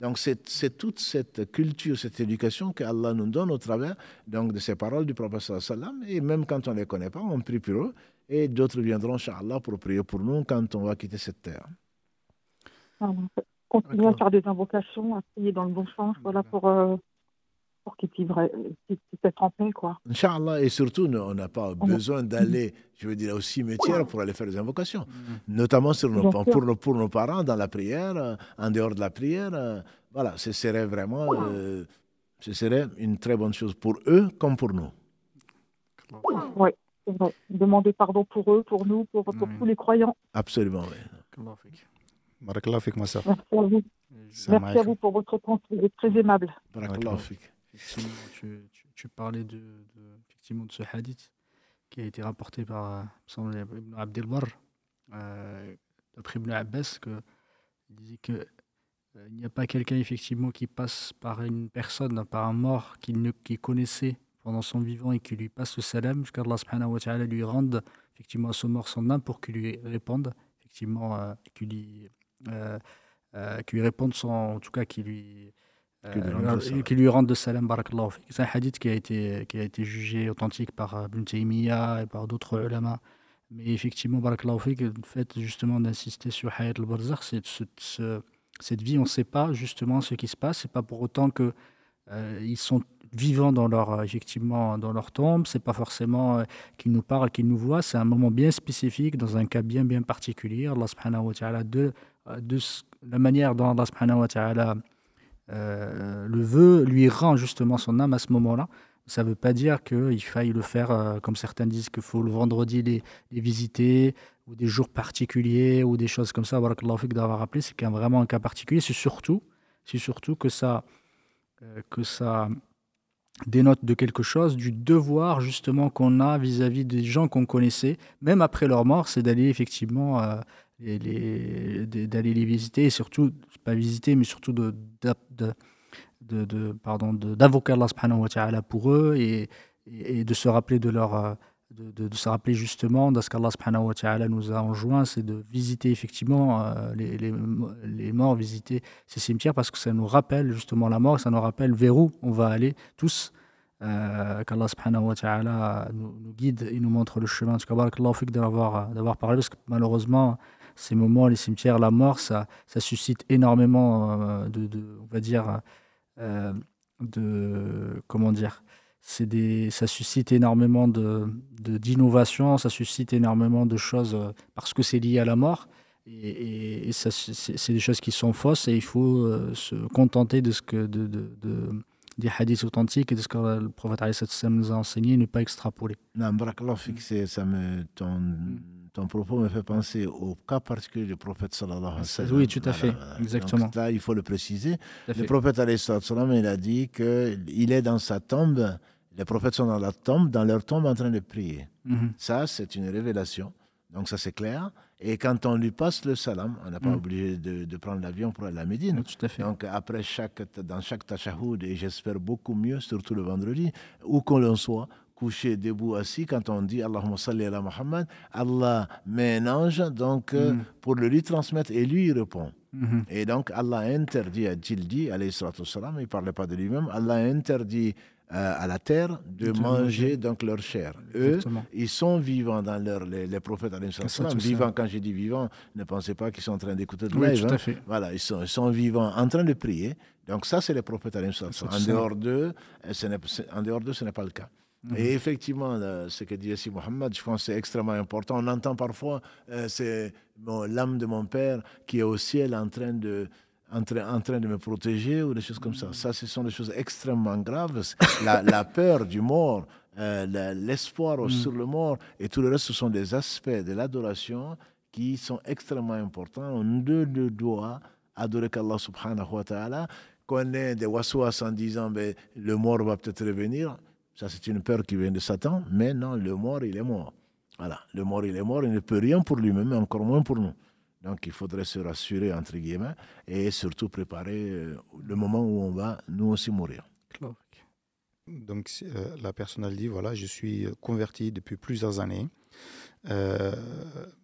Donc c'est toute cette culture, cette éducation que Allah nous donne au travers donc, de ces paroles du prophète sallam. Et même quand on ne les connaît pas, on prie pour eux. Et d'autres viendront, inshallah, pour prier pour nous quand on va quitter cette terre continuer à faire des invocations, à prier dans le bon sens, voilà, pour, euh, pour qu'ils puissent être en paix, quoi. Inch'Allah, et surtout, on n'a pas besoin d'aller, je veux dire, au cimetière pour aller faire des invocations, mm. notamment sur nos, pour, nos, pour nos parents, dans la prière, euh, en dehors de la prière. Euh, voilà, ce serait vraiment, ce serait une très bonne chose pour eux comme pour nous. Oui. Demander pardon pour eux, pour nous, pour, pour tous les croyants. Absolument, oui. Merci à vous. Merci à vous pour votre temps, vous êtes très aimable. Effectivement, tu, tu, parlais de, de, effectivement, de ce hadith qui a été rapporté par Ibn Abdelbar, euh, d'après Ibn Abbas, que, il disait qu'il euh, n'y a pas quelqu'un effectivement qui passe par une personne, par un mort qu'il qui connaissait pendant son vivant et qui lui passe le salam, jusqu'à Allah subhanahu wa ta'ala lui rende effectivement à ce mort son âme pour qu'il lui réponde, effectivement, euh, qu'il lui qui lui répondent sans, en tout cas qui lui, euh, qui lui rendent de salam barakallahu C'est un hadith qui a été, qui a été jugé authentique par Ibn Taymiyyah et par d'autres ulama. Mais effectivement, barakallahu le fait justement d'insister sur Hayat al-Barzakh, c'est ce, cette vie, on ne sait pas justement ce qui se passe. C'est pas pour autant que ils sont vivants dans leur effectivement dans leur tombe. C'est pas forcément qu'ils nous parlent, qu'ils nous voient. C'est un moment bien spécifique, dans un cas bien bien particulier. Allah subhanahu wa ta'ala de euh, de la manière dont Allah subhanahu wa ta'ala euh, le veut, lui rend justement son âme à ce moment-là. Ça ne veut pas dire qu'il faille le faire, euh, comme certains disent, qu'il faut le vendredi les, visiter, ou des jours particuliers, ou des choses comme ça. Barakallahu d'avoir rappelé, c'est vraiment un cas particulier. C'est surtout, surtout que ça, que ça dénote de quelque chose, du devoir justement qu'on a vis-à-vis des gens qu'on connaissait, même après leur mort, c'est d'aller effectivement d'aller les visiter et surtout, pas visiter, mais surtout de, pardon, d'invoquer Allah subhanahu wa ta'ala pour eux et, et, de se rappeler de leur. De, de, se rappeler justement de ce qu'Allah subhanahu wa ta'ala nous a enjoint, c'est de visiter effectivement euh, les, les, les, morts, visiter ces cimetières parce que ça nous rappelle justement la mort, ça nous rappelle vers où on va aller tous euh, qu'Allah subhanahu wa ta'ala nous, nous, guide et nous montre le chemin. En tout cas, d'avoir, d'avoir parlé, parce que malheureusement, ces moments, les cimetières, la mort, ça, ça suscite énormément euh, de, de, on va dire, euh, de, comment dire, c'est des, ça suscite énormément de, d'innovation, ça suscite énormément de choses euh, parce que c'est lié à la mort. Et, et, ça, c'est, des choses qui sont fausses et il faut se contenter de ce que de, de, de des hadiths authentiques et de ce que le prophète nous a enseigné, ne pas extrapoler. Non, ça me, ton, ton propos me fait penser au cas particulier du prophète sallallahu alayhi wa sallam. Oui, tout à fait, exactement. Donc, là, il faut le préciser. Le prophète alayhi wa sallam, il a dit qu'il est dans sa tombe, les prophètes sont dans la tombe, dans leur tombe en train de prier. Mm-hmm. Ça, c'est une révélation. Donc ça, c'est clair. Et quand on lui passe le salam, on n'a pas mm. obligé de, de prendre l'avion pour aller à la Médine. tout à fait. Donc après chaque, dans chaque tachahoud, et j'espère beaucoup mieux, surtout le vendredi, où qu'on soit, couché, debout, assis, quand on dit Allahumma salli ala Muhammad, Allah met un ange donc, euh, mm. pour le lui transmettre et lui il répond. Mm-hmm. Et donc Allah interdit à Jildi, alayhi salam, il ne parlait pas de lui-même, Allah interdit euh, à la terre de, manger, donc leur chair. Eux, ils sont vivants dans leur, les, les prophètes, vivants, quand je dis vivants, ne pensez pas qu'ils sont en train d'écouter de oui, hein. fait. Voilà, ils sont, ils sont vivants en train de prier. Donc ça, c'est les prophètes. En dehors d'eux, n'est, en dehors d'eux, ce n'est pas le cas. Mhm. Et effectivement, ce que dit ici Mohamed, je pense que c'est extrêmement important. On entend parfois, euh, c'est l'âme de mon père qui est au ciel en train de, en train, de me protéger ou des choses comme ça. Ça, ce sont des choses extrêmement graves. La, peur du mort, euh, l'espoir mm. sur le mort et tout le reste, ce sont des aspects de l'adoration qui sont extrêmement importants. On ne doit adorer qu'Allah subhanahu wa ta'ala. Qu'on ait des waswas en disant ben, le mort va peut-être revenir, ça c'est une peur qui vient de Satan, mais non, le mort il est mort. Voilà, le mort il est mort, il ne peut rien pour lui-même, encore moins pour nous. Donc il faudrait se rassurer, entre guillemets, et surtout préparer euh, le moment où on va nous aussi mourir. Donc euh, la personne a dit, voilà, je suis converti depuis plusieurs années. Euh,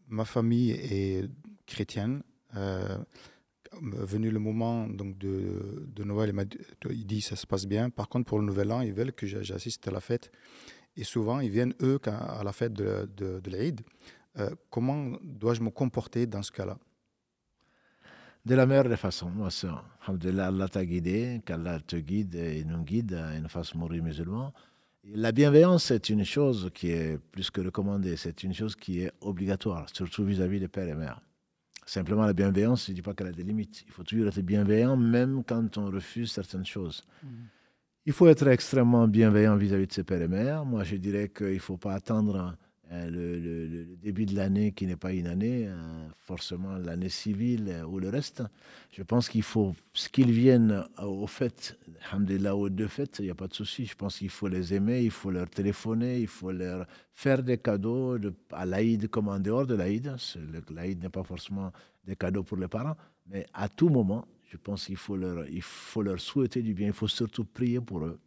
ma famille est chrétienne. Venu le moment donc de, de Noël, il, il dit ça se passe bien. Par contre, pour le Nouvel An, ils veulent que j'assiste à la fête. Et souvent, ils viennent, eux, à la fête de, de, l'Aïd. Euh, comment dois-je me comporter dans ce cas-là? De la meilleure des façons, moi, c'est Allah t'a guidé, qu'Allah te guide et nous guide à une façon mourir musulman. La bienveillance, c'est une chose qui est plus que recommandée, c'est une chose qui est obligatoire, surtout vis-à-vis des pères et mères. Simplement, la bienveillance, je ne dis pas qu'elle a des limites. Il faut toujours être bienveillant, même quand on refuse certaines choses. Mm. Il faut être extrêmement bienveillant vis-à-vis de ses pères et mères. Moi, je dirais qu'il ne faut pas attendre euh, le, début de l'année qui n'est pas une année, euh, forcément l'année civile euh, ou le reste. Je pense qu'il faut, ce qu'ils viennent au fait, alhamdulillah, aux deux fêtes, il n'y a pas de souci. Je pense qu'il faut les aimer, il faut leur téléphoner, il faut leur faire des cadeaux de, à l'Aïd comme en dehors de l'Aïd. L'Aïd n'est pas forcément des cadeaux pour les parents, mais à tout moment, je pense qu'il faut leur, il faut leur souhaiter du bien. Il faut surtout prier pour eux.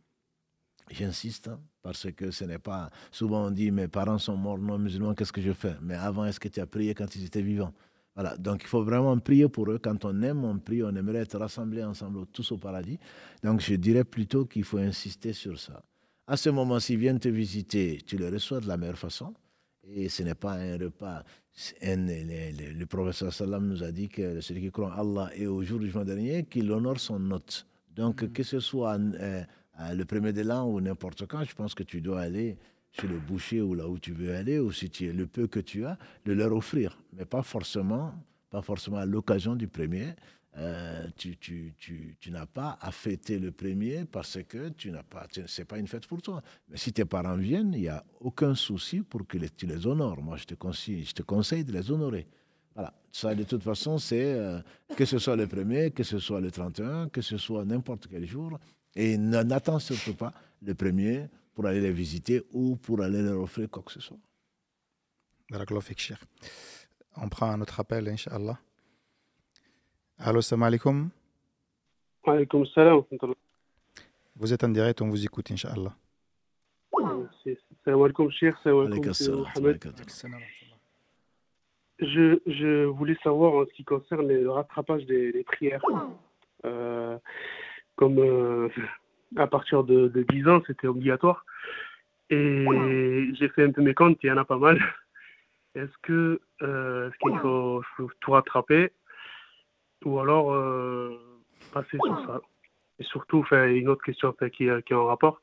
J'insiste, hein, parce que ce n'est pas. Souvent on dit mes parents sont morts non musulmans, qu'est-ce que je fais? Mais avant, est-ce que tu as prié quand ils étaient vivants? Voilà, donc il faut vraiment prier pour eux. Quand on aime, on prie, on aimerait être rassemblés ensemble tous au paradis. Donc je dirais plutôt qu'il faut insister sur ça. À ce moment, s'ils viennent te visiter, tu les reçois de la meilleure façon. Et ce n'est pas un repas. le, professeur Salam nous a dit que celui qui croit en Allah et au jour du jour dernier, qu'il honore son hôte. Donc, mm. que ce soit euh, le premier de l'an ou n'importe quand, je pense que tu dois aller chez le boucher ou là où tu veux aller, ou si tu es le peu que tu as, de leur offrir. Mais pas forcément, pas forcément à l'occasion du premier. Euh, tu n'as pas à fêter le premier parce que tu n'as pas, c'est pas une fête pour toi. Mais si tes parents viennent, il n'y a aucun souci pour que tu les honores. Moi, je te conseille, je te conseille de les honorer. Voilà. Ça, de toute façon, c'est euh, que ce soit le premier, que ce soit le 31, que ce soit n'importe quel jour, et n'attends surtout pas le premier pour aller les visiter ou pour aller leur offrir quoi que ce soit. On prend un autre appel, Inch'Allah. Allô, salam alaikum. Alaikum salam. Vous êtes en direct, on vous écoute, Inch'Allah. Salam alaikum, Cheikh. Salam alaikum. Je, je voulais savoir en ce qui concerne le rattrapage des, des prières. Euh, comme euh, à partir de, de 10 ans, c'était obligatoire. Et j'ai fait un peu mes comptes, il y en a pas mal. Est-ce que euh, qu'il faut, faut tout rattraper ou alors euh, passer sur ça? Et surtout, une autre question qui, qui est en rapport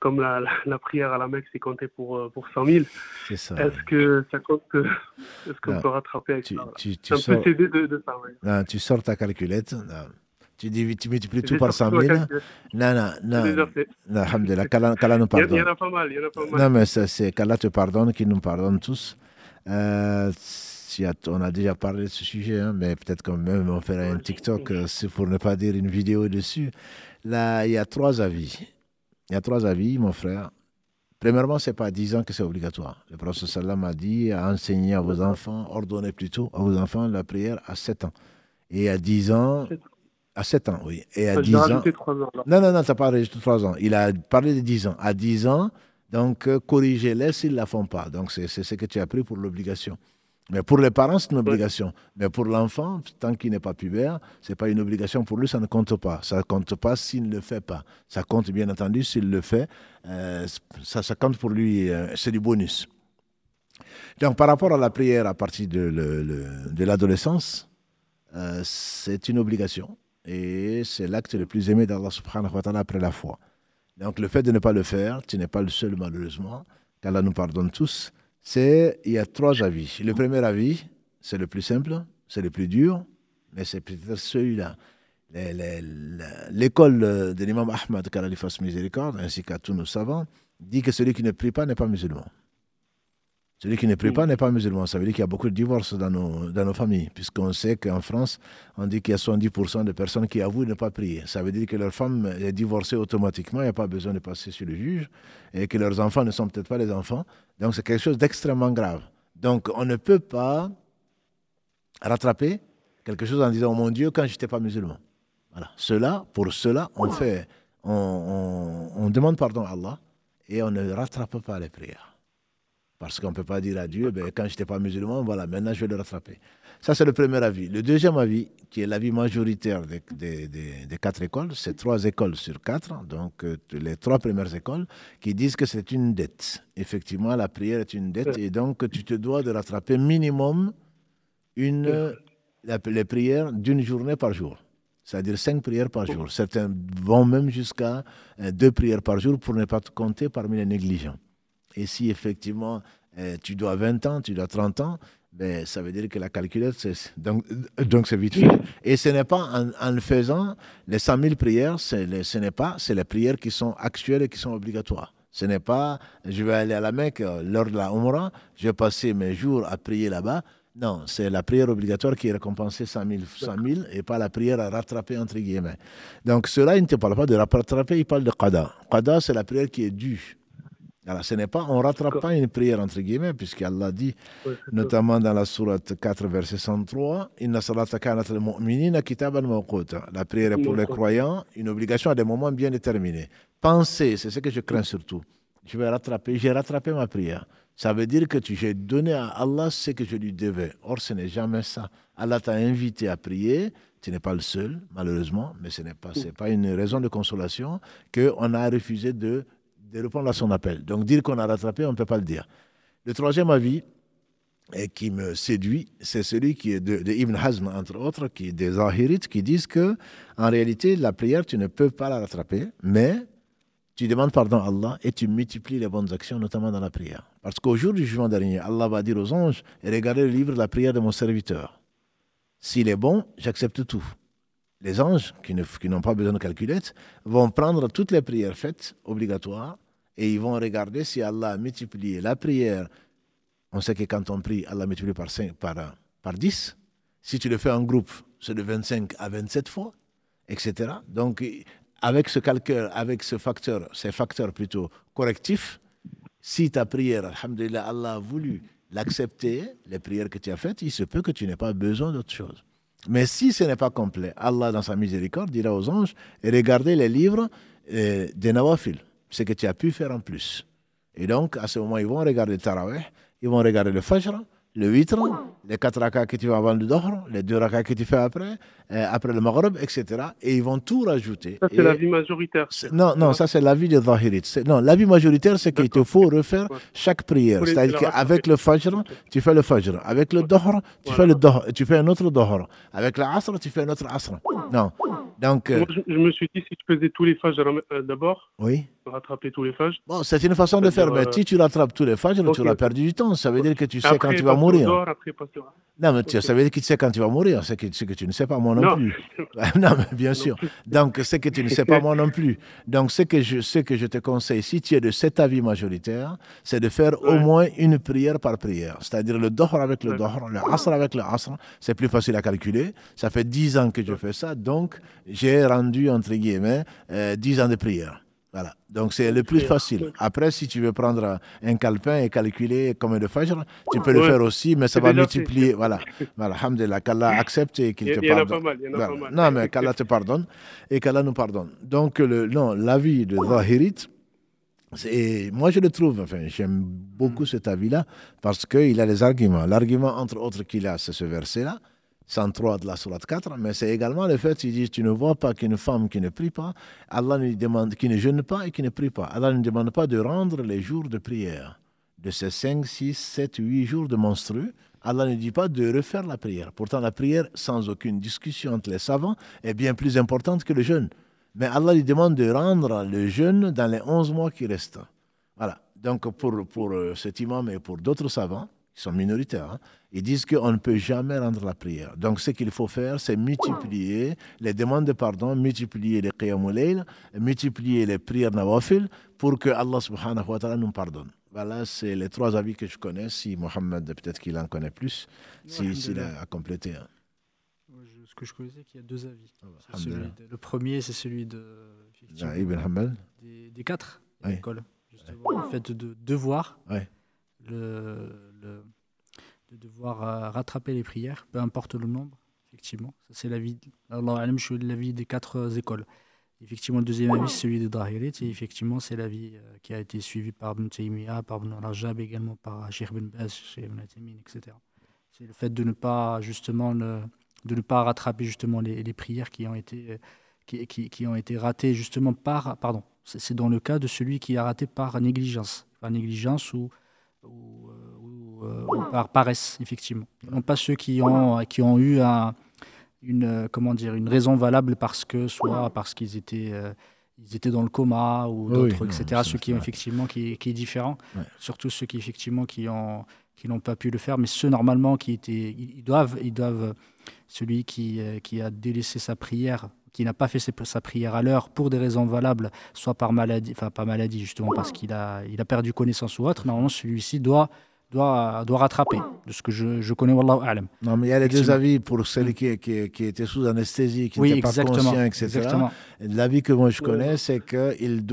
comme la, la, la, prière à la Mecque, c'est compté pour, euh, pour 100 000. C'est ça. Est-ce que ça compte que, Est-ce qu'on peut rattraper avec tu, ça? tu, tu Un sors, peu de, de ça, non, tu sors ta calculette, non. Tu, dis, tu multiplies tout par 100 sorti 000. ma calculette. Non, non, non. alhamdulillah, qu'Allah nous a- il y pardonne. en a pas mal, il y en a pas mal. Non, mais c'est qu'Allah te pardonne, qu'il nous pardonne tous. Euh, on a déjà parlé de ce sujet, hein, mais peut-être quand même on fera un TikTok, euh, c'est pour ne pas dire une vidéo dessus. Là, il y a trois avis. Il y a trois avis, mon frère. Premièrement, c'est pas à 10 ans que c'est obligatoire. Le prophète sallam a dit à enseigner à vos enfants, ordonnez plutôt à vos enfants la prière à 7 ans. Et à 10 ans, à 7 ans, oui. Et à Je 10 vais ans, rajouter trois ans. là. non, non, non, tu n'as pas enregistré 3 ans. Il a parlé de 10 ans. À 10 ans, donc euh, corrigez-les s'ils ne la font pas. Donc c'est ce que tu as pris pour l'obligation. Mais pour les parents, c'est une obligation. Mais pour l'enfant, tant qu'il n'est pas pubère, ce n'est pas une obligation pour lui, ça ne compte pas. Ça ne compte pas s'il ne le fait pas. Ça compte bien entendu s'il le fait. euh, ça, ça compte pour lui, euh, c'est du bonus. Donc par rapport à la prière à partir de, le- le- de l'adolescence, euh, c'est une obligation. Et c'est l'acte le plus aimé d'Allah subhanahu wa ta'ala après la foi. Donc le fait de ne pas le faire, tu n'es pas le seul malheureusement, qu'Allah nous pardonne tous, c'est, il y a trois avis. Le premier avis, c'est le plus simple, c'est le plus dur, mais c'est peut-être celui-là. L'école de l'imam Ahmad, qu'Allah lui fasse miséricorde, ainsi qu'à tous nos savants, dit que celui qui ne prie pas n'est pas musulman. Celui qui ne prie pas n'est pas musulman. Ça veut dire qu'il y a beaucoup de divorces dans nos, dans nos familles, puisqu'on sait qu'en France, on dit qu'il y a 70% de personnes qui avouent ne pas prier. Ça veut dire que leur femme est divorcée automatiquement, il n'y a pas besoin de passer sur le juge, et que leurs enfants ne sont peut-être pas les enfants. Donc c'est quelque chose d'extrêmement grave. Donc on ne peut pas rattraper quelque chose en disant, oh mon Dieu, quand je n'étais pas musulman. Voilà. Cela, pour cela, on fait, on, on- on demande pardon à Allah et on ne rattrape pas les prières. Parce qu'on ne peut pas dire à Dieu, ben, quand je n'étais pas musulman, voilà, maintenant je vais le rattraper. Ça, c'est le premier avis. Le deuxième avis, qui est l'avis majoritaire des, quatre écoles, c'est trois écoles sur quatre, donc euh, les trois premières écoles, qui disent que c'est une dette. Effectivement, la prière est une dette et donc tu te dois de rattraper minimum une, les prières d'une journée par jour. C'est-à-dire cinq prières par jour. Certains vont même jusqu'à euh, deux prières par jour pour ne pas te compter parmi les négligents. Et si effectivement euh, tu dois 20 ans, tu dois 30 ans, ben, ça veut dire que la calculette, c'est, donc, donc c'est vite fait. Et ce n'est pas en, en le faisant, les 100 000 prières, ce n'est pas, c'est les prières qui sont actuelles et qui sont obligatoires. Ce n'est pas, je vais aller à la Mecque euh, lors de la Umrah, je vais passer mes jours à prier là-bas. Non, c'est la prière obligatoire qui est récompensée 100 000, 100 000 et pas la prière à rattraper entre guillemets. Donc cela, il ne te parle pas de rattraper, il parle de qada. Qada, c'est la prière qui est due. Alors, ce n'est pas, on ne rattrape pas une prière entre guillemets, puisqu'Allah dit, notamment dans la sourate 4, verset 103, Inna. La prière est pour les croyants, une obligation à des moments bien déterminés. Pensez, c'est ce que je crains surtout. Je vais rattraper, j'ai rattrapé ma prière. Ça veut dire que tu- j'ai donné à Allah ce que je lui devais. Or, ce n'est jamais ça. Allah t'a invité à prier. Tu n'es pas le seul, malheureusement, mais ce n'est pas, pas une raison de consolation qu'on a refusé de, de répondre à son appel. Donc, dire qu'on a rattrapé, on ne peut pas le dire. Le troisième avis, qui me séduit, c'est celui qui est de, Ibn Hazm, entre autres, qui des Zahirites, qui disent que en réalité, la prière, tu ne peux pas la rattraper, mais tu demandes pardon à Allah et tu multiplies les bonnes actions, notamment dans la prière. Parce qu'au jour du jugement dernier, Allah va dire aux anges Regardez le livre de la prière de mon serviteur. S'il est bon, j'accepte tout. Les anges, qui n'ont pas besoin de calculette, vont prendre toutes les prières faites, obligatoires, et ils vont regarder si Allah a multiplié la prière on sait que quand on prie, Allah multiplie par, 5, par, euh, par 10. Si tu le fais en groupe, c'est de 25 à 27 fois, etc. Donc, avec ce calcul, avec ce facteur, ces facteurs plutôt correctifs, si ta prière, alhamdulillah, Allah a voulu l'accepter, les prières que tu as faites, il se peut que tu n'aies pas besoin d'autre chose. Mais si ce n'est pas complet, Allah, dans sa miséricorde, dira aux anges regardez les livres euh, des Nawafil, ce que tu as pu faire en plus. Et donc, à ce moment, ils vont regarder le Tarawih, ils vont regarder le Fajr, le 8 les 4 rakas que tu vas avant le Dohr, les 2 rakas que tu fais après, euh, après le Maghreb, etc. Et ils vont tout rajouter. Ça, c'est l'avis majoritaire. Non, non, ça, c'est l'avis de Zahirit. Non, l'avis majoritaire, c'est qu'il te faut refaire chaque prière. C'est-à-dire qu'avec le Fajr, tu fais le Fajr. Avec le Dohr, tu, fais le Dohr, tu fais un autre Dohr. Avec l'Asr, tu fais un autre Asr. Non. Donc, Moi, je, je me suis dit, si tu faisais tous les Fajr euh, d'abord, oui. rattraper tous les Fajr. Bon, c'est une façon de faire, mais euh, si tu rattrapes tous les Fajr, tu auras perdu du temps. Ça veut dire que tu sais Après, quand tu vas mourir. Après, Non, mais tu, ça veut dire que tu sais quand tu vas mourir. C'est que, ce que tu ne sais pas, moi non, Non. plus. non, mais bien sûr. Donc, c'est que tu ne sais pas, moi non plus. Donc, ce que je, ce que je te conseille, si tu es de cet avis majoritaire, c'est de faire au moins une prière par prière. C'est-à-dire le Dohr avec le. Dohr, le Asr avec le Asr. C'est plus facile à calculer. Ça fait 10 ans que je fais ça. Donc, j'ai rendu, entre guillemets, euh, 10 ans de prière. Voilà. Donc, c'est le plus facile. Après, si tu veux prendre un calepin et calculer comme le Fajr, tu peux le faire aussi, mais ça va fait. multiplier. Voilà. Voilà. Alhamdulillah, qu'Allah accepte et qu'il te il y en a pardonne. pas mal. Il y en a Voilà. pas mal. Non, mais qu'Allah te pardonne et qu'Allah nous pardonne. Donc, le, non, l'avis de Zahirit, moi je le trouve, enfin, j'aime beaucoup cet avis-là parce qu'il a les arguments. L'argument, entre autres, qu'il a, c'est ce verset-là, 103 de la Sourate 4, mais c'est également le fait qu'il dit Tu ne vois pas qu'une femme qui ne prie pas, Allah ne demande, qui ne jeûne pas et qui ne prie pas. Allah ne demande pas de rendre les jours de prière de ces 5, 6, 7, 8 jours de monstrueux. Allah ne dit pas de refaire la prière. Pourtant, la prière, sans aucune discussion entre les savants, est bien plus importante que le jeûne. Mais Allah lui demande de rendre le jeûne dans les 11 mois qui restent. Voilà. Donc, pour, pour euh, cet imam et pour d'autres savants, qui sont minoritaires, hein, ils disent qu'on ne peut jamais rendre la prière. Donc, ce qu'il faut faire, c'est multiplier les demandes de pardon, multiplier les layl, multiplier les prières nawafil pour que Allah subhanahu wa ta'ala nous pardonne. Voilà, c'est les trois avis que je connais. Si Mohamed, peut-être qu'il en connaît plus, si- s'il a à compléter. hein. Ce que je connaissais, c'est qu'il y a deux avis. Ah bah, de- le premier, c'est celui de, Ah, Ibn des, des quatre Oui. l'école. Justement, le fait de devoir, le, de devoir euh, rattraper les prières, peu importe le nombre, effectivement. C'est l'avis, Allah des quatre euh, écoles. Effectivement, le deuxième avis, c'est celui de Dahirit, et effectivement, c'est l'avis euh, qui a été suivi par Ibn Taymiyyah, par Ibn Rajab, également par Sheikh Ibn Baz, Sheikh etc. C'est le fait de ne pas, justement, de ne pas rattraper, justement, les, prières qui ont été, qui, qui- ont été ratées, justement, par, pardon, c'est dans le cas de celui qui a raté par négligence, par négligence ou, euh, ou, euh, ou par paresse, effectivement. Non pas ceux qui ont, qui ont eu un- une, euh, comment dire, une raison valable parce que, soit parce qu'ils étaient, euh, ils étaient dans le coma ou d'autres, non, etc. ça, Ceux qui ont effectivement, qui, qui est différent. Ouais. Surtout ceux qui, effectivement, qui ont qui n'ont pas pu le faire, mais ceux normalement qui étaient, ils doivent, ils doivent, celui qui, euh, qui a délaissé sa prière, qui n'a pas fait sa prière à l'heure pour des raisons valables, soit par maladie, enfin pas maladie justement parce qu'il a, il a perdu connaissance ou autre, normalement celui-ci doit, doit, doit rattraper, de ce que je, je connais, wallahu a'lam. Non, mais il y a les deux avis pour celui qui, qui, qui était sous anesthésie, qui Oui, n'était pas conscient, etc. L'avis que moi je connais, c'est qu'il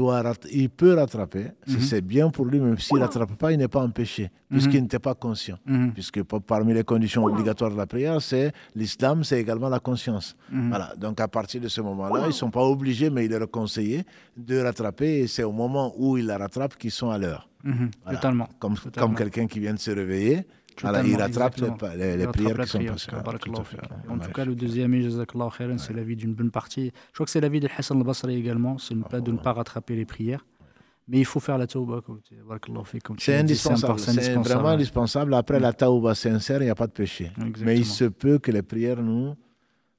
il peut rattraper. Mhm. c'est bien pour lui, même s'il ne rattrape pas, il n'est pas empêché, puisqu'il n'était pas conscient. Mhm, Puisque pa- parmi les conditions obligatoires de la prière, c'est l'islam, c'est également la conscience. mhm. Voilà. Donc à partir de ce moment-là, ils ne sont pas obligés, mais il est conseillé de rattraper. Et c'est au moment où ils la rattrapent qu'ils sont à l'heure. Mhm, Voilà. Totalement. Comme, Totalement. comme quelqu'un qui vient de se réveiller, voilà, il rattrape les, prières qui sont passées. En tout cas, le deuxième, c'est l'avis d'une bonne partie. Je crois que c'est l'avis de Hassan al-Basri également, c'est pas- de ne pas rattraper les prières. Mais il faut faire la tauba, C'est indispensable. C'est vraiment indispensable. Après la taouba sincère, il n'y a pas de péché. Mais il se peut que les prières nous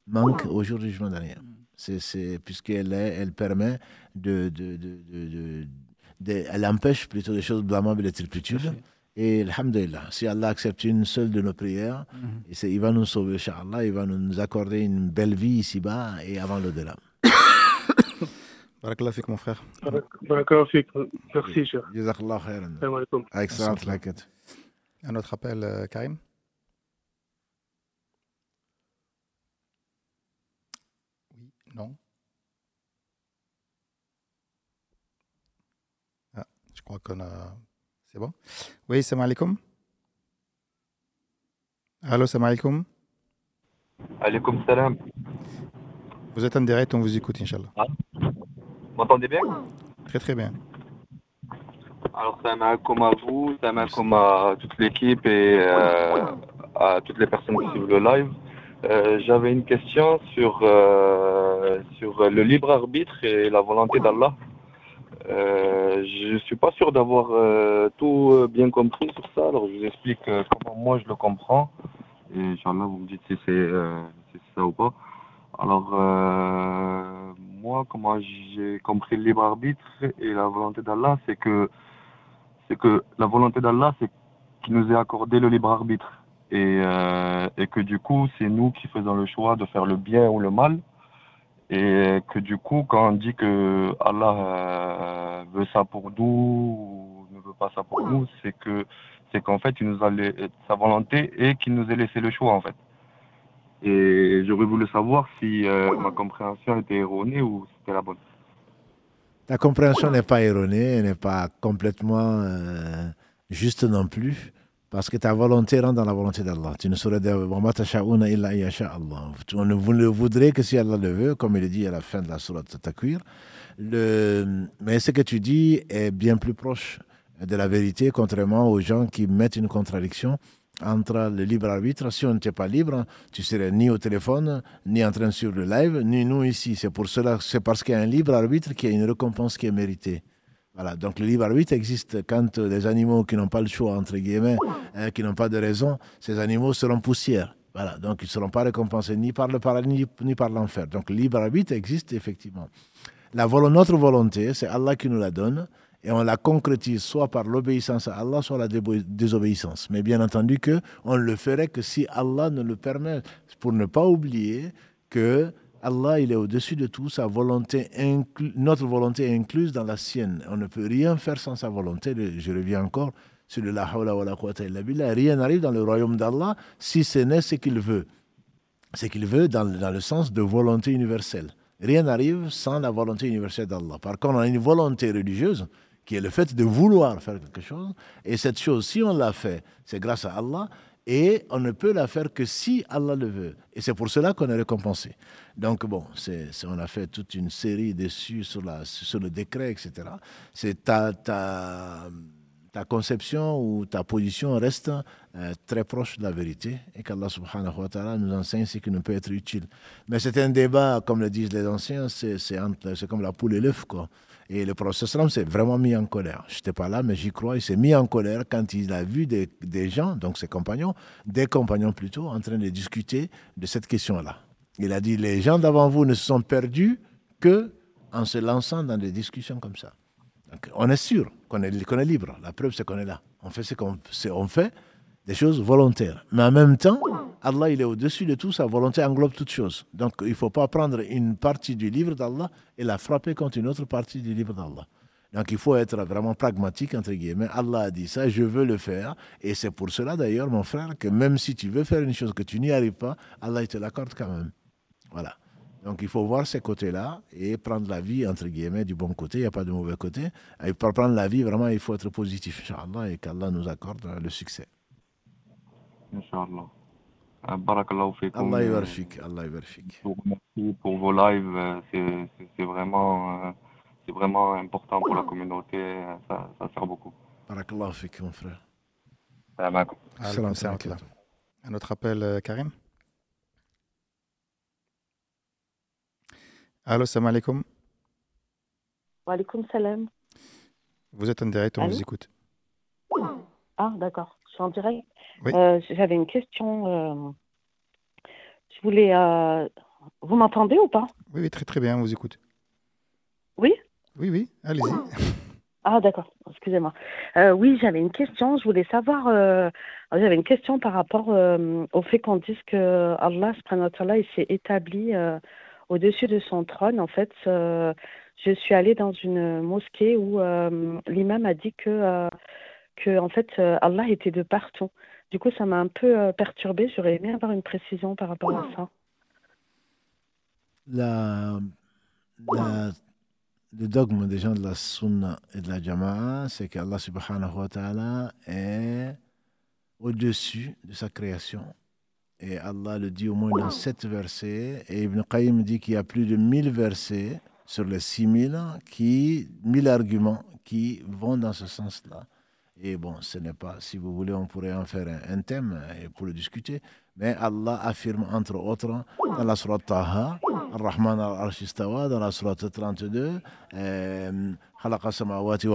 manquent au jour du jugement dernier. C'est, c'est, puisqu'elle est- elle permet de. de, de, de- elle empêche plutôt des choses blâmables et à turpitudes. Et Alhamdulillah, si Allah accepte une seule de nos prières, et c'est- il va nous sauver, Inch'Allah, il va nous accorder une belle vie ici-bas et avant l'au-delà. Barakallah fik, mon frère. D'accord, Fik. Merci, cher. Jazakallah khairan. Salam alaikum. Excellent. Un autre appel, euh, Karim Oui, non je crois qu'on a... C'est bon? Oui, salam alaikum Allô, salam alaikum. Alaikum salam. Vous êtes en direct, on vous écoute, Inch'Allah. Vous m'entendez bien? Très très bien. Alors, salam alaikum à vous, salam alaikum à toute l'équipe et euh, à toutes les personnes qui suivent le live. Euh, J'avais une question sur, euh, sur le libre arbitre et la volonté d'Allah. Euh, je suis pas sûr d'avoir euh, tout euh, bien compris sur ça, alors je vous explique euh, comment moi je le comprends. Et Inch'Allah, vous me dites si c'est ça ou pas. Alors, moi, comment j'ai compris le libre arbitre et la volonté d'Allah, c'est que, c'est que la volonté d'Allah, c'est qu'il nous ait accordé le libre arbitre. Et que du coup, c'est nous qui faisons le choix de faire le bien ou le mal. Et que du coup, quand on dit que Allah euh, veut ça pour nous ou ne veut pas ça pour nous, c'est que c'est qu'en fait, il nous a la- sa volonté et qu'il nous ait laissé le choix en fait. Et j'aurais voulu savoir si euh, ma compréhension était erronée ou c'était la bonne. Ta compréhension n'est pas erronée, elle n'est pas complètement euh, juste non plus, parce que ta volonté rentre dans la volonté d'Allah. Tu ne saurais dire "Wa ma tasha'una illa an yasha Allah. Tu- On ne ne voudrait que si Allah le veut, comme il le dit à la fin de la sourate Takwir. Le, mais ce que tu dis est bien plus proche de la vérité, contrairement aux gens qui mettent une contradiction entre le libre arbitre. Si on n'était pas libre, tu serais ni au téléphone, ni en train de suivre le live, ni nous ici. C'est pour cela, c'est parce qu'il y a un libre arbitre qu'il y a une récompense qui est méritée. Voilà, donc le libre arbitre existe quand euh, les animaux qui n'ont pas le choix, entre guillemets, hein, qui n'ont pas de raison, ces animaux seront poussières. Voilà, donc ils ne seront pas récompensés ni par le paradis ni, par l'enfer. Donc le libre arbitre existe effectivement. La notre volonté, c'est Allah qui nous la donne et on la concrétise soit par l'obéissance à Allah, soit la désobéissance. Mais bien entendu que on le ferait que si Allah ne le permet, pour ne pas oublier que Allah, il est au-dessus de tout, sa volonté notre volonté est incluse dans la sienne. On ne peut rien faire sans sa volonté. Je reviens encore sur le la hawla wa la quwwata illa billah. Rien n'arrive dans le royaume d'Allah si ce n'est ce qu'il veut. Ce qu'il veut dans, dans le sens de volonté universelle. Rien n'arrive sans la volonté universelle d'Allah. Par contre, on a une volonté religieuse qui est le fait de vouloir faire quelque chose. Et cette chose, si on l'a fait, c'est grâce à Allah. Et on ne peut la faire que si Allah le veut. Et c'est pour cela qu'on est récompensé. Donc, bon, c'est, on a fait toute une série dessus sur, le décret, etc. C'est ta, ta, conception ou ta position reste euh, très proche de la vérité et qu'Allah subhanahu wa ta'ala nous enseigne ce qui nous peut être utile. Mais c'est un débat, comme le disent les anciens, c'est, c'est comme la poule et l'œuf, quoi. Et le prophète sallam s'est vraiment mis en colère. Je n'étais pas là, mais j'y crois. Il s'est mis en colère quand il a vu des, gens, donc ses compagnons, des compagnons plutôt, en train de discuter de cette question-là. Il a dit, les gens d'avant vous ne se sont perdus que en se lançant dans des discussions comme ça. Donc, on est sûr qu'on est, libre. La preuve, c'est qu'on est là. On fait ce qu'on fait, des choses volontaires. Mais en même temps, Allah, il est au-dessus de tout, sa volonté englobe toutes choses. Donc, il ne faut pas prendre une partie du livre d'Allah et la frapper contre une autre partie du livre d'Allah. Donc, il faut être vraiment pragmatique, entre guillemets. Allah a dit ça, je veux le faire. Et c'est pour cela, d'ailleurs, mon frère, que même si tu veux faire une chose que tu n'y arrives pas, Allah, il te l'accorde quand même. Voilà. Donc il faut voir ces côtés-là et prendre la vie, entre guillemets, du bon côté. Il n'y a pas de mauvais côté. Et pour prendre la vie, vraiment, il faut être positif, Inch'Allah, et qu'Allah nous accorde le succès. Fikum. Allah Euh, yarfik, Allah yarfik. Je vous remercie pour vos lives. euh, C'est c'est- vraiment, euh, c'est vraiment important pour la communauté. euh, Ça, ça sert beaucoup. Barakallahu fik, mon frère. Alaikum. Alaikum. wa rahmatullah. Un autre appel, Karim Allô, salam alaikum. Walaikum salam. Vous êtes en direct, on Allô? vous écoute. Ah, d'accord. Je suis en direct. Oui. Euh, J'avais une question. euh, Je voulais. euh, Vous m'entendez ou pas? Oui, oui, très très bien, on vous écoute. Oui? Oui, oui, allez-y. Ah, d'accord. Excusez-moi. Oui, j'avais une question. Je voulais savoir. J'avais une question par rapport au fait qu'on dise que Allah, il s'est établi au-dessus de son trône. En fait, je suis allée dans une mosquée où l'imam a dit que, que en fait, euh, Allah était de partout. Du coup, ça m'a un peu euh, perturbée. J'aurais aimé avoir une précision par rapport à ça. La, la- le dogme des gens de la Sunna et de la Jama'a, c'est qu'Allah subhanahu wa ta'ala est au-dessus de sa création Et Allah le dit au moins dans sept versets. Et Ibn Qayyim dit qu'il y a plus de 1000 versets sur les 6000 qui, 1000 arguments qui vont dans ce sens-là. Et bon, ce n'est pas, si vous voulez, on pourrait en faire un, thème et pour le discuter. Mais Allah affirme entre autres dans la Surah Taha, Ar-Rahman al-Arsh dans la Surah 32, خلق السماوات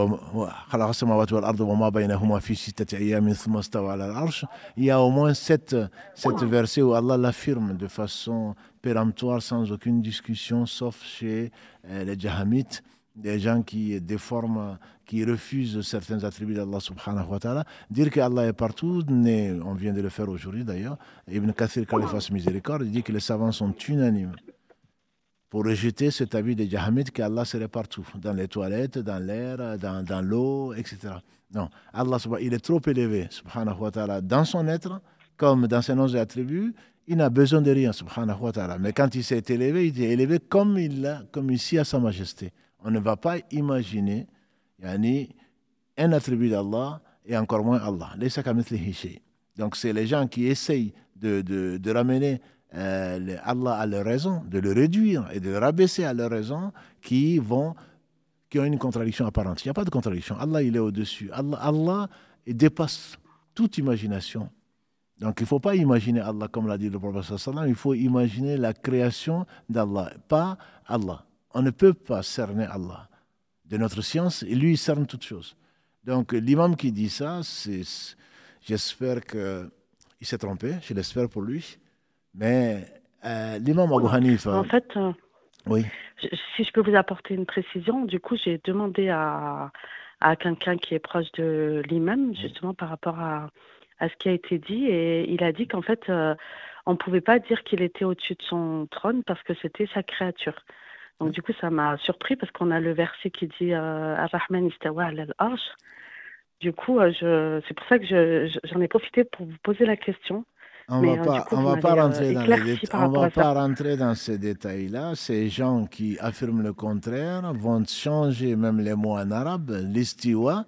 خلق السماوات والأرض وما بينهما في ستة أيام ثم استوى على العرش Il y a au moins sept, sept versets où Allah l'affirme de façon péremptoire, sans aucune discussion, sauf chez euh, les Jahamites des gens qui déforment, qui refusent certains attributs d'Allah subhanahu wa ta'ala. Dire qu'Allah est partout, on vient de le faire aujourd'hui d'ailleurs, Ibn Kathir Khalifas Miséricorde, dit que les savants sont unanimes pour rejeter cet avis des Jahamites qu'Allah serait partout, dans les toilettes, dans l'air, dans, dans l'eau, etc. Non, Allah il est trop élevé, subhanahu wa ta'ala, dans son être, comme dans ses noms et attributs, il n'a besoin de rien, subhanahu wa ta'ala. Mais quand il s'est élevé, il est élevé comme il l'a, comme ici à sa majesté. On ne va pas imaginer yani, un attribut d'Allah et encore moins Allah. Donc c'est les gens qui essayent de, de, de ramener euh, Allah à leur raison, de le réduire et de le rabaisser à leur raison, qui vont qui ont une contradiction apparente. Il n'y a pas de contradiction. Allah, il est au-dessus. Allah, dépasse toute imagination. Donc il ne faut pas imaginer Allah comme l'a dit le prophète il faut imaginer la création d'Allah, pas Allah. On ne peut pas cerner Allah. De notre science, et lui, il cerne toutes choses. Donc l'imam qui dit ça, c'est, j'espère qu'il s'est trompé, je l'espère pour lui. Mais euh, l'imam Abu Hanifa... En fait, euh, oui. si je peux vous apporter une précision, du coup, j'ai demandé à, à quelqu'un qui est proche de l'imam, justement par rapport à, à, ce qui a été dit, et il a dit qu'en fait, euh, on ne pouvait pas dire qu'il était au-dessus de son trône parce que c'était sa créature. Donc du coup, ça m'a surpris parce qu'on a le verset qui dit euh, Ar-Rahman istawa al-arsh. Du coup, euh, c'est pour ça que j'en ai profité pour vous poser la question. On ne va, pas, on va pas rentrer dans les on va pas rentrer dans ces détails-là. Ces gens qui affirment le contraire vont changer même les mots en arabe. L'istiwa,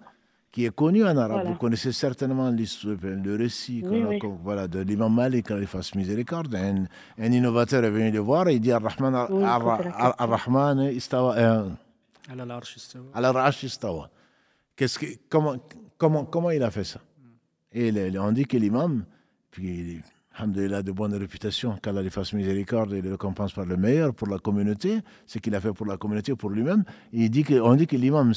qui est connu en arabe. Vous connaissez certainement l'histoire, le récit Voilà, de l'imam Malik, qu'il fasse miséricorde. Un, un, innovateur est venu le voir et il dit Ar-Rahman Ar istawa. Euh, Al-Arsh istawa. Comment, comment, comment il a fait ça? Et on dit que l'imam, puis Alhamdulillah, de bonne réputation, qu'Allah lui fasse miséricorde et le récompense par le meilleur pour la communauté, ce qu'il a fait pour la communauté, pour lui-même. On dit que l'imam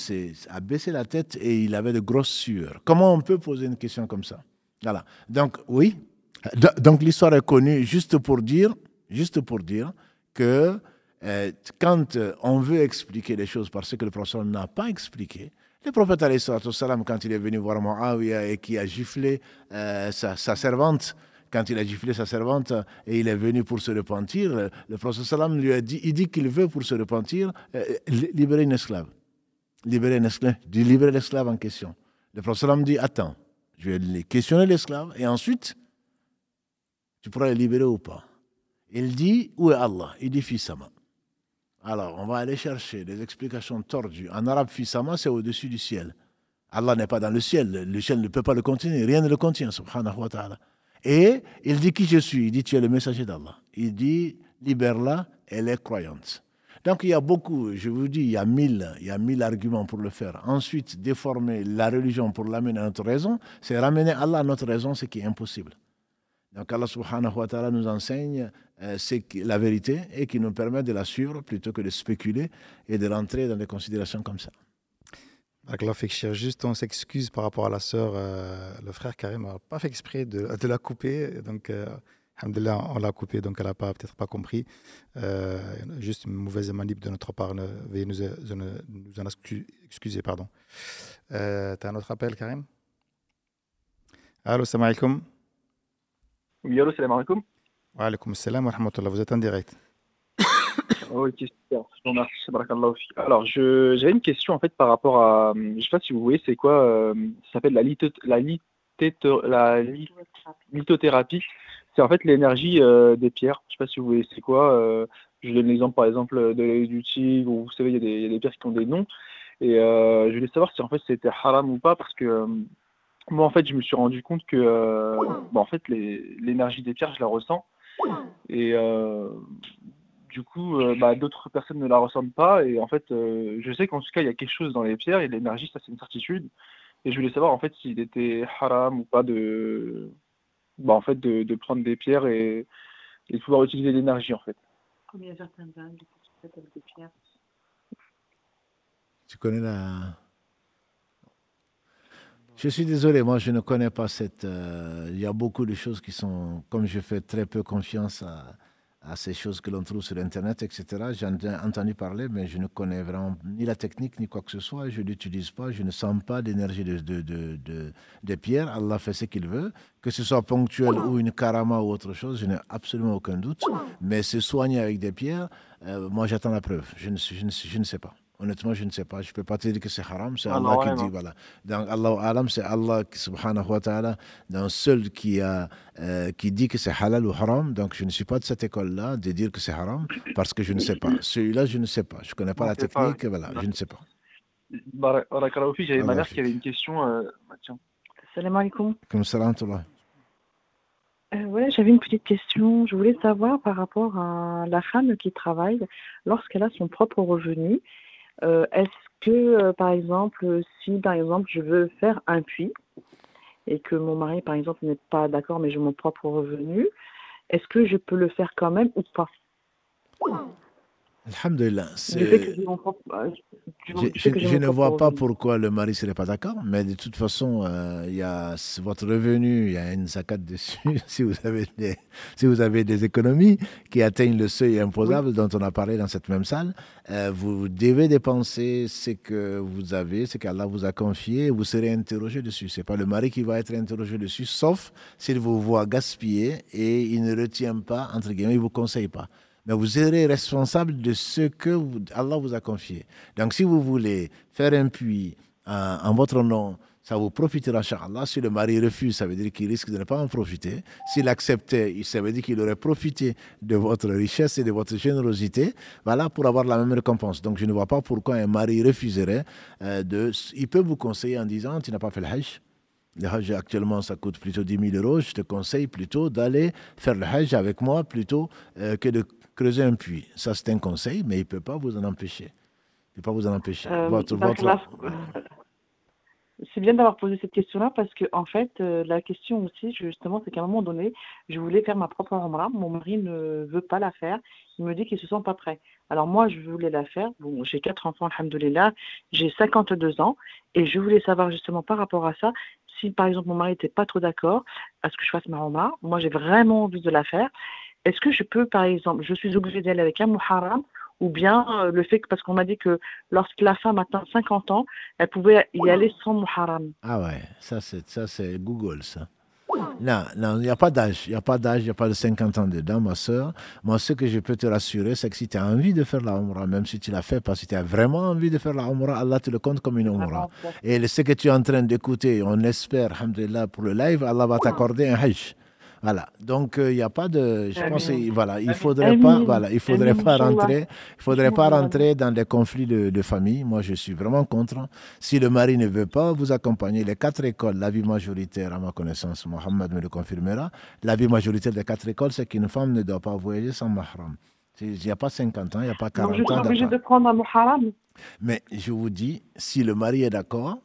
a baissé la tête et il avait de grosses sueurs. Comment on peut poser une question comme ça? Voilà. Donc, oui. Donc, l'histoire est connue juste pour dire, juste pour dire que euh, quand on veut expliquer les choses parce que le prophète n'a pas expliqué, le prophète, quand il est venu voir Muawiyah et qui a giflé euh, sa servante, quand il a giflé sa servante et il est venu pour se repentir, le prophète sallam lui a dit, il dit qu'il veut pour se repentir euh, libérer une esclave. Libérer une esclave, libérer l'esclave en question. Le prophète sallam dit, attends, je vais questionner l'esclave et ensuite, tu pourras le libérer ou pas. Il dit, où est Allah? Il dit, Fissama. Alors, on va aller chercher des explications tordues. En arabe, Fissama, c'est au-dessus du ciel. Allah n'est pas dans le ciel. Le ciel ne peut pas le contenir. Rien ne le contient, subhanahu wa ta'ala. Et il dit qui je suis. Il dit tu es le messager d'Allah. Il dit libère-la, elle est croyante. Donc il y a beaucoup, je vous dis, il y a mille, il y a mille arguments pour le faire. Ensuite, déformer la religion pour l'amener à notre raison, c'est ramener Allah à notre raison, ce qui est impossible. Donc Allah subhanahu wa ta'ala nous enseigne euh, la vérité et qui nous permet de la suivre plutôt que de spéculer et de rentrer dans des considérations comme ça. Cher, juste on s'excuse par rapport à la sœur, euh, le frère Karim n'a pas fait exprès de, de, la couper, donc euh, on l'a coupé, donc elle n'a peut-être pas compris. Euh, juste une mauvaise manip de notre part, veuillez nous, nous, en excuser. Pardon. Euh, tu as un autre appel, Karim? Allô, salam alaikum. Oui, allô, salam alaikum. Wa alaikum salam wa rahmatullah, vous êtes en direct. Alors, j'avais une question en fait par rapport à, je ne sais pas si vous voyez, c'est quoi, euh, ça s'appelle la, la, lithothérapie. C'est en fait l'énergie euh, des pierres. Je ne sais pas si vous voyez, c'est quoi. Euh, je donne l'exemple par exemple de du tigre, ou vous savez, il y, a des pierres qui ont des noms. Et je voulais savoir si en fait c'était haram ou pas, parce que moi, en fait, je me suis rendu compte que, euh, bon, en fait, l'énergie des pierres, je la ressens. Et euh, du coup, euh, bah, d'autres personnes ne la ressentent pas. Et en fait, je sais qu'en tout cas, il y a quelque chose dans les pierres et l'énergie, ça, c'est une certitude. Et je voulais savoir, en fait, s'il était haram ou pas de, bah, en fait, de, de prendre des pierres et, et de pouvoir utiliser l'énergie, en fait. Combien certaines avec des pierres Tu connais la je suis désolé, moi je ne connais pas cette. Euh, il y a beaucoup de choses qui sont. Comme je fais très peu confiance à, ces choses que l'on trouve sur Internet, etc., j'en ai entendu parler, mais je ne connais vraiment ni la technique ni quoi que ce soit. Je ne l'utilise pas, je ne sens pas d'énergie de, de, de, de, pierre. Allah fait ce qu'il veut. Que ce soit ponctuel ou une karama ou autre chose, je n'ai absolument aucun doute. Mais se soigner avec des pierres, euh, moi j'attends la preuve. Je ne, je ne, je ne sais pas. Honnêtement, je ne sais pas. Je ne peux pas te dire que c'est haram. C'est Allah qui dit. Voilà. Donc, Allah alam, c'est Allah subhanahu wa ta'ala, d'un seul qui, a, euh, qui dit que c'est halal ou haram. Donc, je ne suis pas de cette école-là de dire que c'est haram parce que je ne sais pas. Celui-là, je ne sais pas. Je ne connais pas la technique. Voilà, je ne sais pas. J'avais ma mère qui avait une question. Euh, bah, tiens. Salam alaikum. Comme salam euh, ouais, j'avais une petite question. Je voulais savoir par rapport à la femme qui travaille lorsqu'elle a son propre revenu euh, est-ce que, euh, par exemple, si par exemple je veux faire un puits et que mon mari, par exemple, n'est pas d'accord, mais j'ai mon propre revenu, est-ce que je peux le faire quand même ou pas? Alhamdulillah. Je, ne vois pas pourquoi le mari ne serait pas d'accord, mais de toute façon, euh, y a votre revenu, il y a une zakat dessus. si, vous avez des, si vous avez des économies qui atteignent le seuil imposable dont on a parlé dans cette même salle, euh, vous devez dépenser ce que vous avez, ce qu'Allah vous a confié, vous serez interrogé dessus. Ce n'est pas le mari qui va être interrogé dessus, sauf s'il vous voit gaspiller et il ne retient pas, entre guillemets, il ne vous conseille pas mais vous serez responsable de ce que Allah vous a confié. Donc si vous voulez faire un puits euh, en votre nom, ça vous profitera, Allah. Si le mari refuse, ça veut dire qu'il risque de ne pas en profiter. S'il acceptait, ça veut dire qu'il aurait profité de votre richesse et de votre générosité, voilà, pour avoir la même récompense. Donc je ne vois pas pourquoi un mari refuserait euh. Il peut vous conseiller en disant, tu n'as pas fait le hajj, le Hajj actuellement, ça coûte plutôt 10 000 euros. Je te conseille plutôt d'aller faire le Hajj avec moi plutôt euh, que de creuser un puits. Ça, c'est un conseil, mais il ne peut pas vous en empêcher. Il ne peut pas vous en empêcher. Euh, c'est bien d'avoir posé cette question-là parce que, en fait, euh, la question aussi, justement, c'est qu'à un moment donné, je voulais faire ma propre Umrah. Mon mari ne veut pas la faire. Il me dit qu'il ne se sent pas prêt. Alors, moi, je voulais la faire. Bon, j'ai quatre enfants, alhamdoulilah. J'ai 52 ans. Et je voulais savoir, justement, par rapport à ça, si, par exemple, mon mari n'était pas trop d'accord à ce que je fasse ma Umrah, moi, j'ai vraiment envie de la faire. Est-ce que je peux, par exemple, je suis obligée d'aller avec un muharram ou bien euh, le fait que, parce qu'on m'a dit que lorsque la femme atteint 50 ans, elle pouvait y aller sans muharram. Ah ouais, ça c'est, ça c'est Google, ça. Non, non, il n'y a pas d'âge. Il n'y a pas d'âge, il n'y a pas de 50 ans dedans, ma soeur. Moi, ce que je peux te rassurer, c'est que si tu as envie de faire la Umrah, même si tu l'as fait parce que tu as vraiment envie de faire la Umrah, Allah te le compte comme une Umrah. Et ce que tu es en train d'écouter, on espère, alhamdulillah, pour le live, Allah va t'accorder un Hajj. Voilà. Donc il n'y a pas de. Je pense voilà, il faudrait pas, voilà, il faudrait pas rentrer, il faudrait pas rentrer dans des conflits de, famille. Moi, je suis vraiment contre. Si le mari ne veut pas vous accompagner, les quatre écoles, l'avis majoritaire, à ma connaissance, Mohamed me le confirmera, l'avis majoritaire des quatre écoles, c'est qu'une femme ne doit pas voyager sans mahram. Il n'y a pas 50 ans, il n'y a pas 40 ans. Je suis obligée de prendre un muharram. Mais je vous dis, si le mari est d'accord,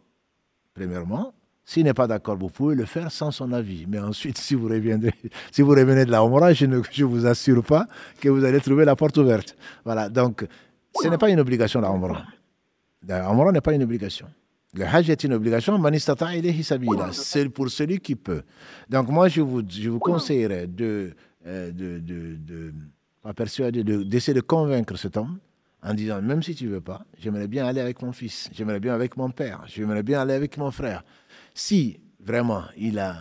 premièrement, s'il n'est pas d'accord, vous pouvez le faire sans son avis. Mais ensuite, si vous, reviendrez, si vous revenez de la Omra, je ne vous assure pas que vous allez trouver la porte ouverte. Voilà, donc ce n'est pas une obligation la Omra. La Omra n'est pas une obligation. Le Hajj est une obligation, c'est pour celui qui peut. Donc moi, je vous, je vous conseillerais de, euh, de, de, de d'essayer de, convaincre cet homme en disant, même si tu ne veux pas, j'aimerais bien aller avec mon fils, j'aimerais bien avec mon père, j'aimerais bien aller avec mon frère. Si vraiment il, a,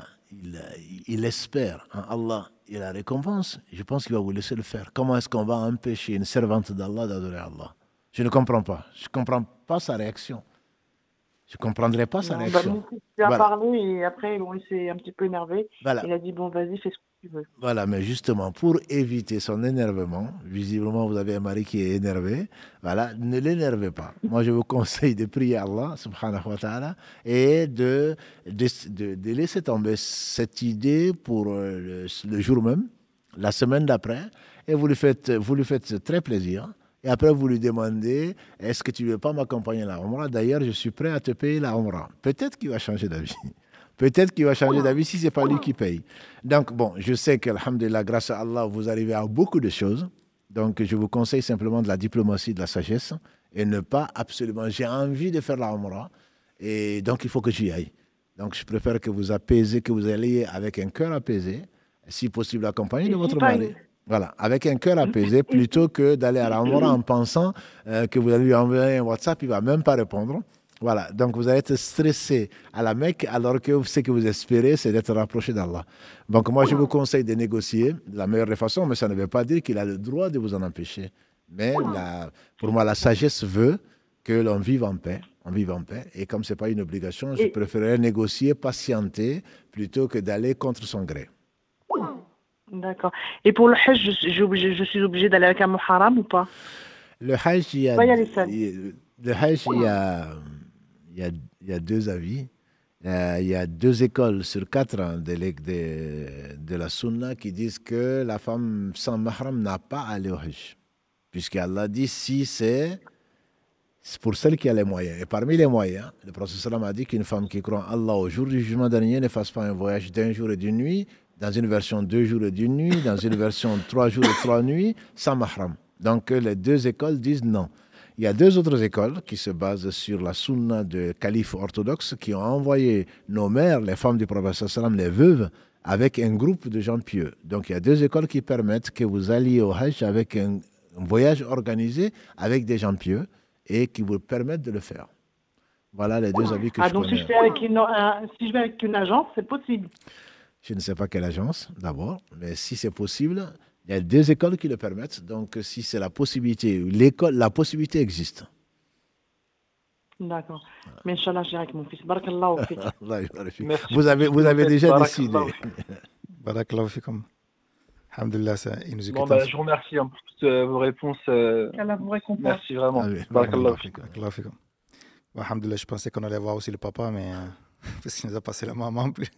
il, espère en Allah et la récompense, je pense qu'il va vous laisser le faire. Comment est-ce qu'on va empêcher une servante d'Allah d'adorer Allah? Je ne comprends pas. Je ne comprends pas sa réaction. Je ne comprendrai pas sa bah, réaction. il a parlé et après, il s'est un petit peu énervé. Il a dit Bon, vas-y, fais ce Voilà, mais justement, pour éviter son énervement, visiblement vous avez un mari qui est énervé, voilà, ne l'énervez pas. Moi, je vous conseille de prier Allah, subhanahu wa ta'ala, et de, de, laisser tomber cette idée pour euh, le, jour même, la semaine d'après, et vous lui faites, vous lui faites très plaisir. Et après, vous lui demandez, est-ce que tu ne veux pas m'accompagner à la Umrah D'ailleurs, je suis prêt à te payer la Umrah. Peut-être qu'il va changer d'avis. Peut-être qu'il va changer d'avis si ce n'est pas lui qui paye. Donc, bon, je sais qu'Alhamdulillah, grâce à Allah, vous arrivez à beaucoup de choses. Donc, je vous conseille simplement de la diplomatie, de la sagesse et ne pas absolument. J'ai envie de faire la Umrah et donc il faut que j'y aille. Donc, je préfère que vous apaisez, que vous alliez avec un cœur apaisé, si possible accompagné de votre mari. Voilà, avec un cœur apaisé, plutôt que d'aller à la Umrah en pensant euh, que vous allez lui envoyer un WhatsApp, il ne va même pas répondre. Voilà, donc vous allez être stressé à la Mecque alors que ce que vous espérez, c'est d'être rapproché d'Allah. Donc moi, je vous conseille de négocier de la meilleure façon, mais ça ne veut pas dire qu'il a le droit de vous en empêcher. Mais pour moi, la sagesse veut que l'on vive en paix. On vive en paix. Et comme ce n'est pas une obligation, je préférerais négocier, patienter, plutôt que d'aller contre son gré. D'accord. Et pour le Hajj, je, je, suis obligé d'aller avec un muharram ou pas? Le Hajj, il y a, le Hajj, il y a il y a, deux avis. Euh, il y a deux écoles sur quatre de, de, la Sunna qui disent que la femme sans mahram n'a pas à aller au Hajj. Puisqu'Allah dit si c'est pour celle qui a les moyens. Et parmi les moyens, le prophète a dit qu'une femme qui croit en Allah au jour du jugement dernier ne fasse pas un voyage d'un jour et d'une nuit, dans une version deux jours et d'une nuit, dans une version trois jours et trois nuits, sans mahram. Donc les deux écoles disent non. Il y a deux autres écoles qui se basent sur la sunna de calife orthodoxe qui ont envoyé nos mères, les femmes du prophète sallam, les veuves, avec un groupe de gens pieux. Donc il y a deux écoles qui permettent que vous alliez au Hajj avec un, voyage organisé avec des gens pieux et qui vous permettent de le faire. Voilà les deux avis que ah, je donc connais. Si je, avec une, euh, si je vais avec une agence, c'est possible Je ne sais pas quelle agence d'abord, mais si c'est possible, il y a deux écoles qui le permettent. Donc, si c'est la possibilité, l'école, la possibilité existe. D'accord. Mais Inch'Allah, j'irai avec mon fils. Barakallahu Vous avez, vous avez déjà décidé. Barakallahu fikum. Alhamdulillah, ça, il nous bon, bah, Je vous remercie hein, pour toutes euh, vos réponses. Euh, vous récompense. Merci vraiment. Barakallahu fikum. Alhamdulillah, je pensais qu'on allait voir aussi le papa, mais euh, parce qu'il nous a passé la maman en plus.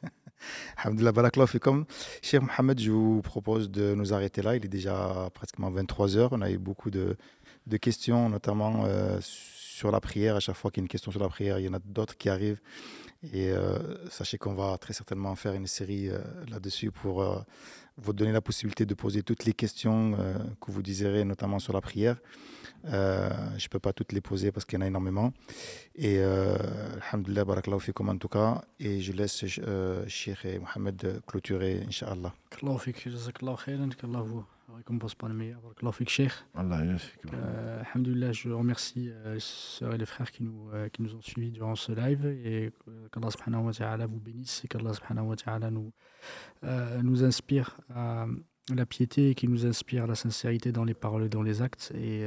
Alhamdulillah, barakallahu Cheikh Mohamed, je vous propose de nous arrêter là. Il est déjà pratiquement 23 heures. On a eu beaucoup de, de questions, notamment euh, sur la prière. À chaque fois qu'il y a une question sur la prière, il y en a d'autres qui arrivent. Et euh, sachez qu'on va très certainement faire une série euh, là-dessus pour vous donner la possibilité de poser toutes les questions que vous désirez, notamment sur la prière. Euh, je ne peux pas toutes les poser parce qu'il y en a énormément. Et euh, Alhamdulillah, barakallahu fikum en tout cas. Et je laisse euh, Cheikh et Mohamed clôturer, Inch'Allah. Barakallahu fik, jazakallahu khairan, qu'Allah vous récompense par le meilleur. Barakallahu fik, Cheikh. Allah euh, Alhamdulillah, je remercie les sœurs et les frères qui nous, euh, qui nous ont suivis durant ce live et qu'Allah subhanahu wa ta'ala vous bénisse et qu'Allah subhanahu wa ta'ala nous, nous inspire à la piété qui nous inspire la sincérité dans les paroles et dans les actes. Et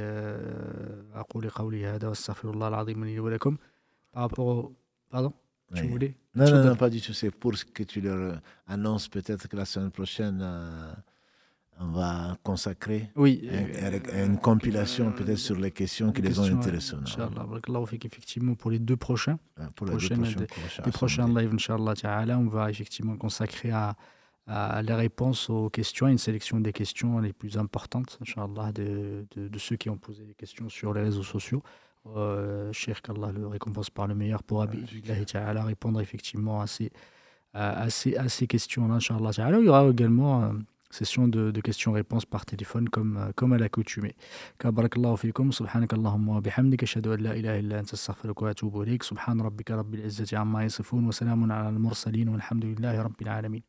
par rapport au... Pardon? Tu voulais? Non, non, non, pas du tout. C'est pour ce que tu leur annonces peut-être que la semaine prochaine, euh, on va consacrer oui, une compilation peut-être sur les questions qui les ont intéressées. Inch'Allah. Effectivement, pour les deux prochains, pour les, prochains, les prochains lives, Inch'Allah, on va effectivement consacrer à à les réponses aux questions, une sélection des questions les plus importantes, de, de, de, ceux qui ont posé des questions sur les réseaux sociaux. Euh, Cher qu'Allah le récompense par le meilleur pour Ta'ala répondre effectivement à ces, à, ces, à ces questions-là. Il y aura également une session de, de questions-réponses par téléphone comme, comme à l'accoutumée. Barakallahu fikum, subhanakallahumma wa bihamdika, ashhadu an la ilaha illa anta astaghfiruka wa atubu ilayk, subhan rabbika rabbil izzati amma yasifun, wa salamun ala al-mursalin, walhamdulillahi rabbil alamin.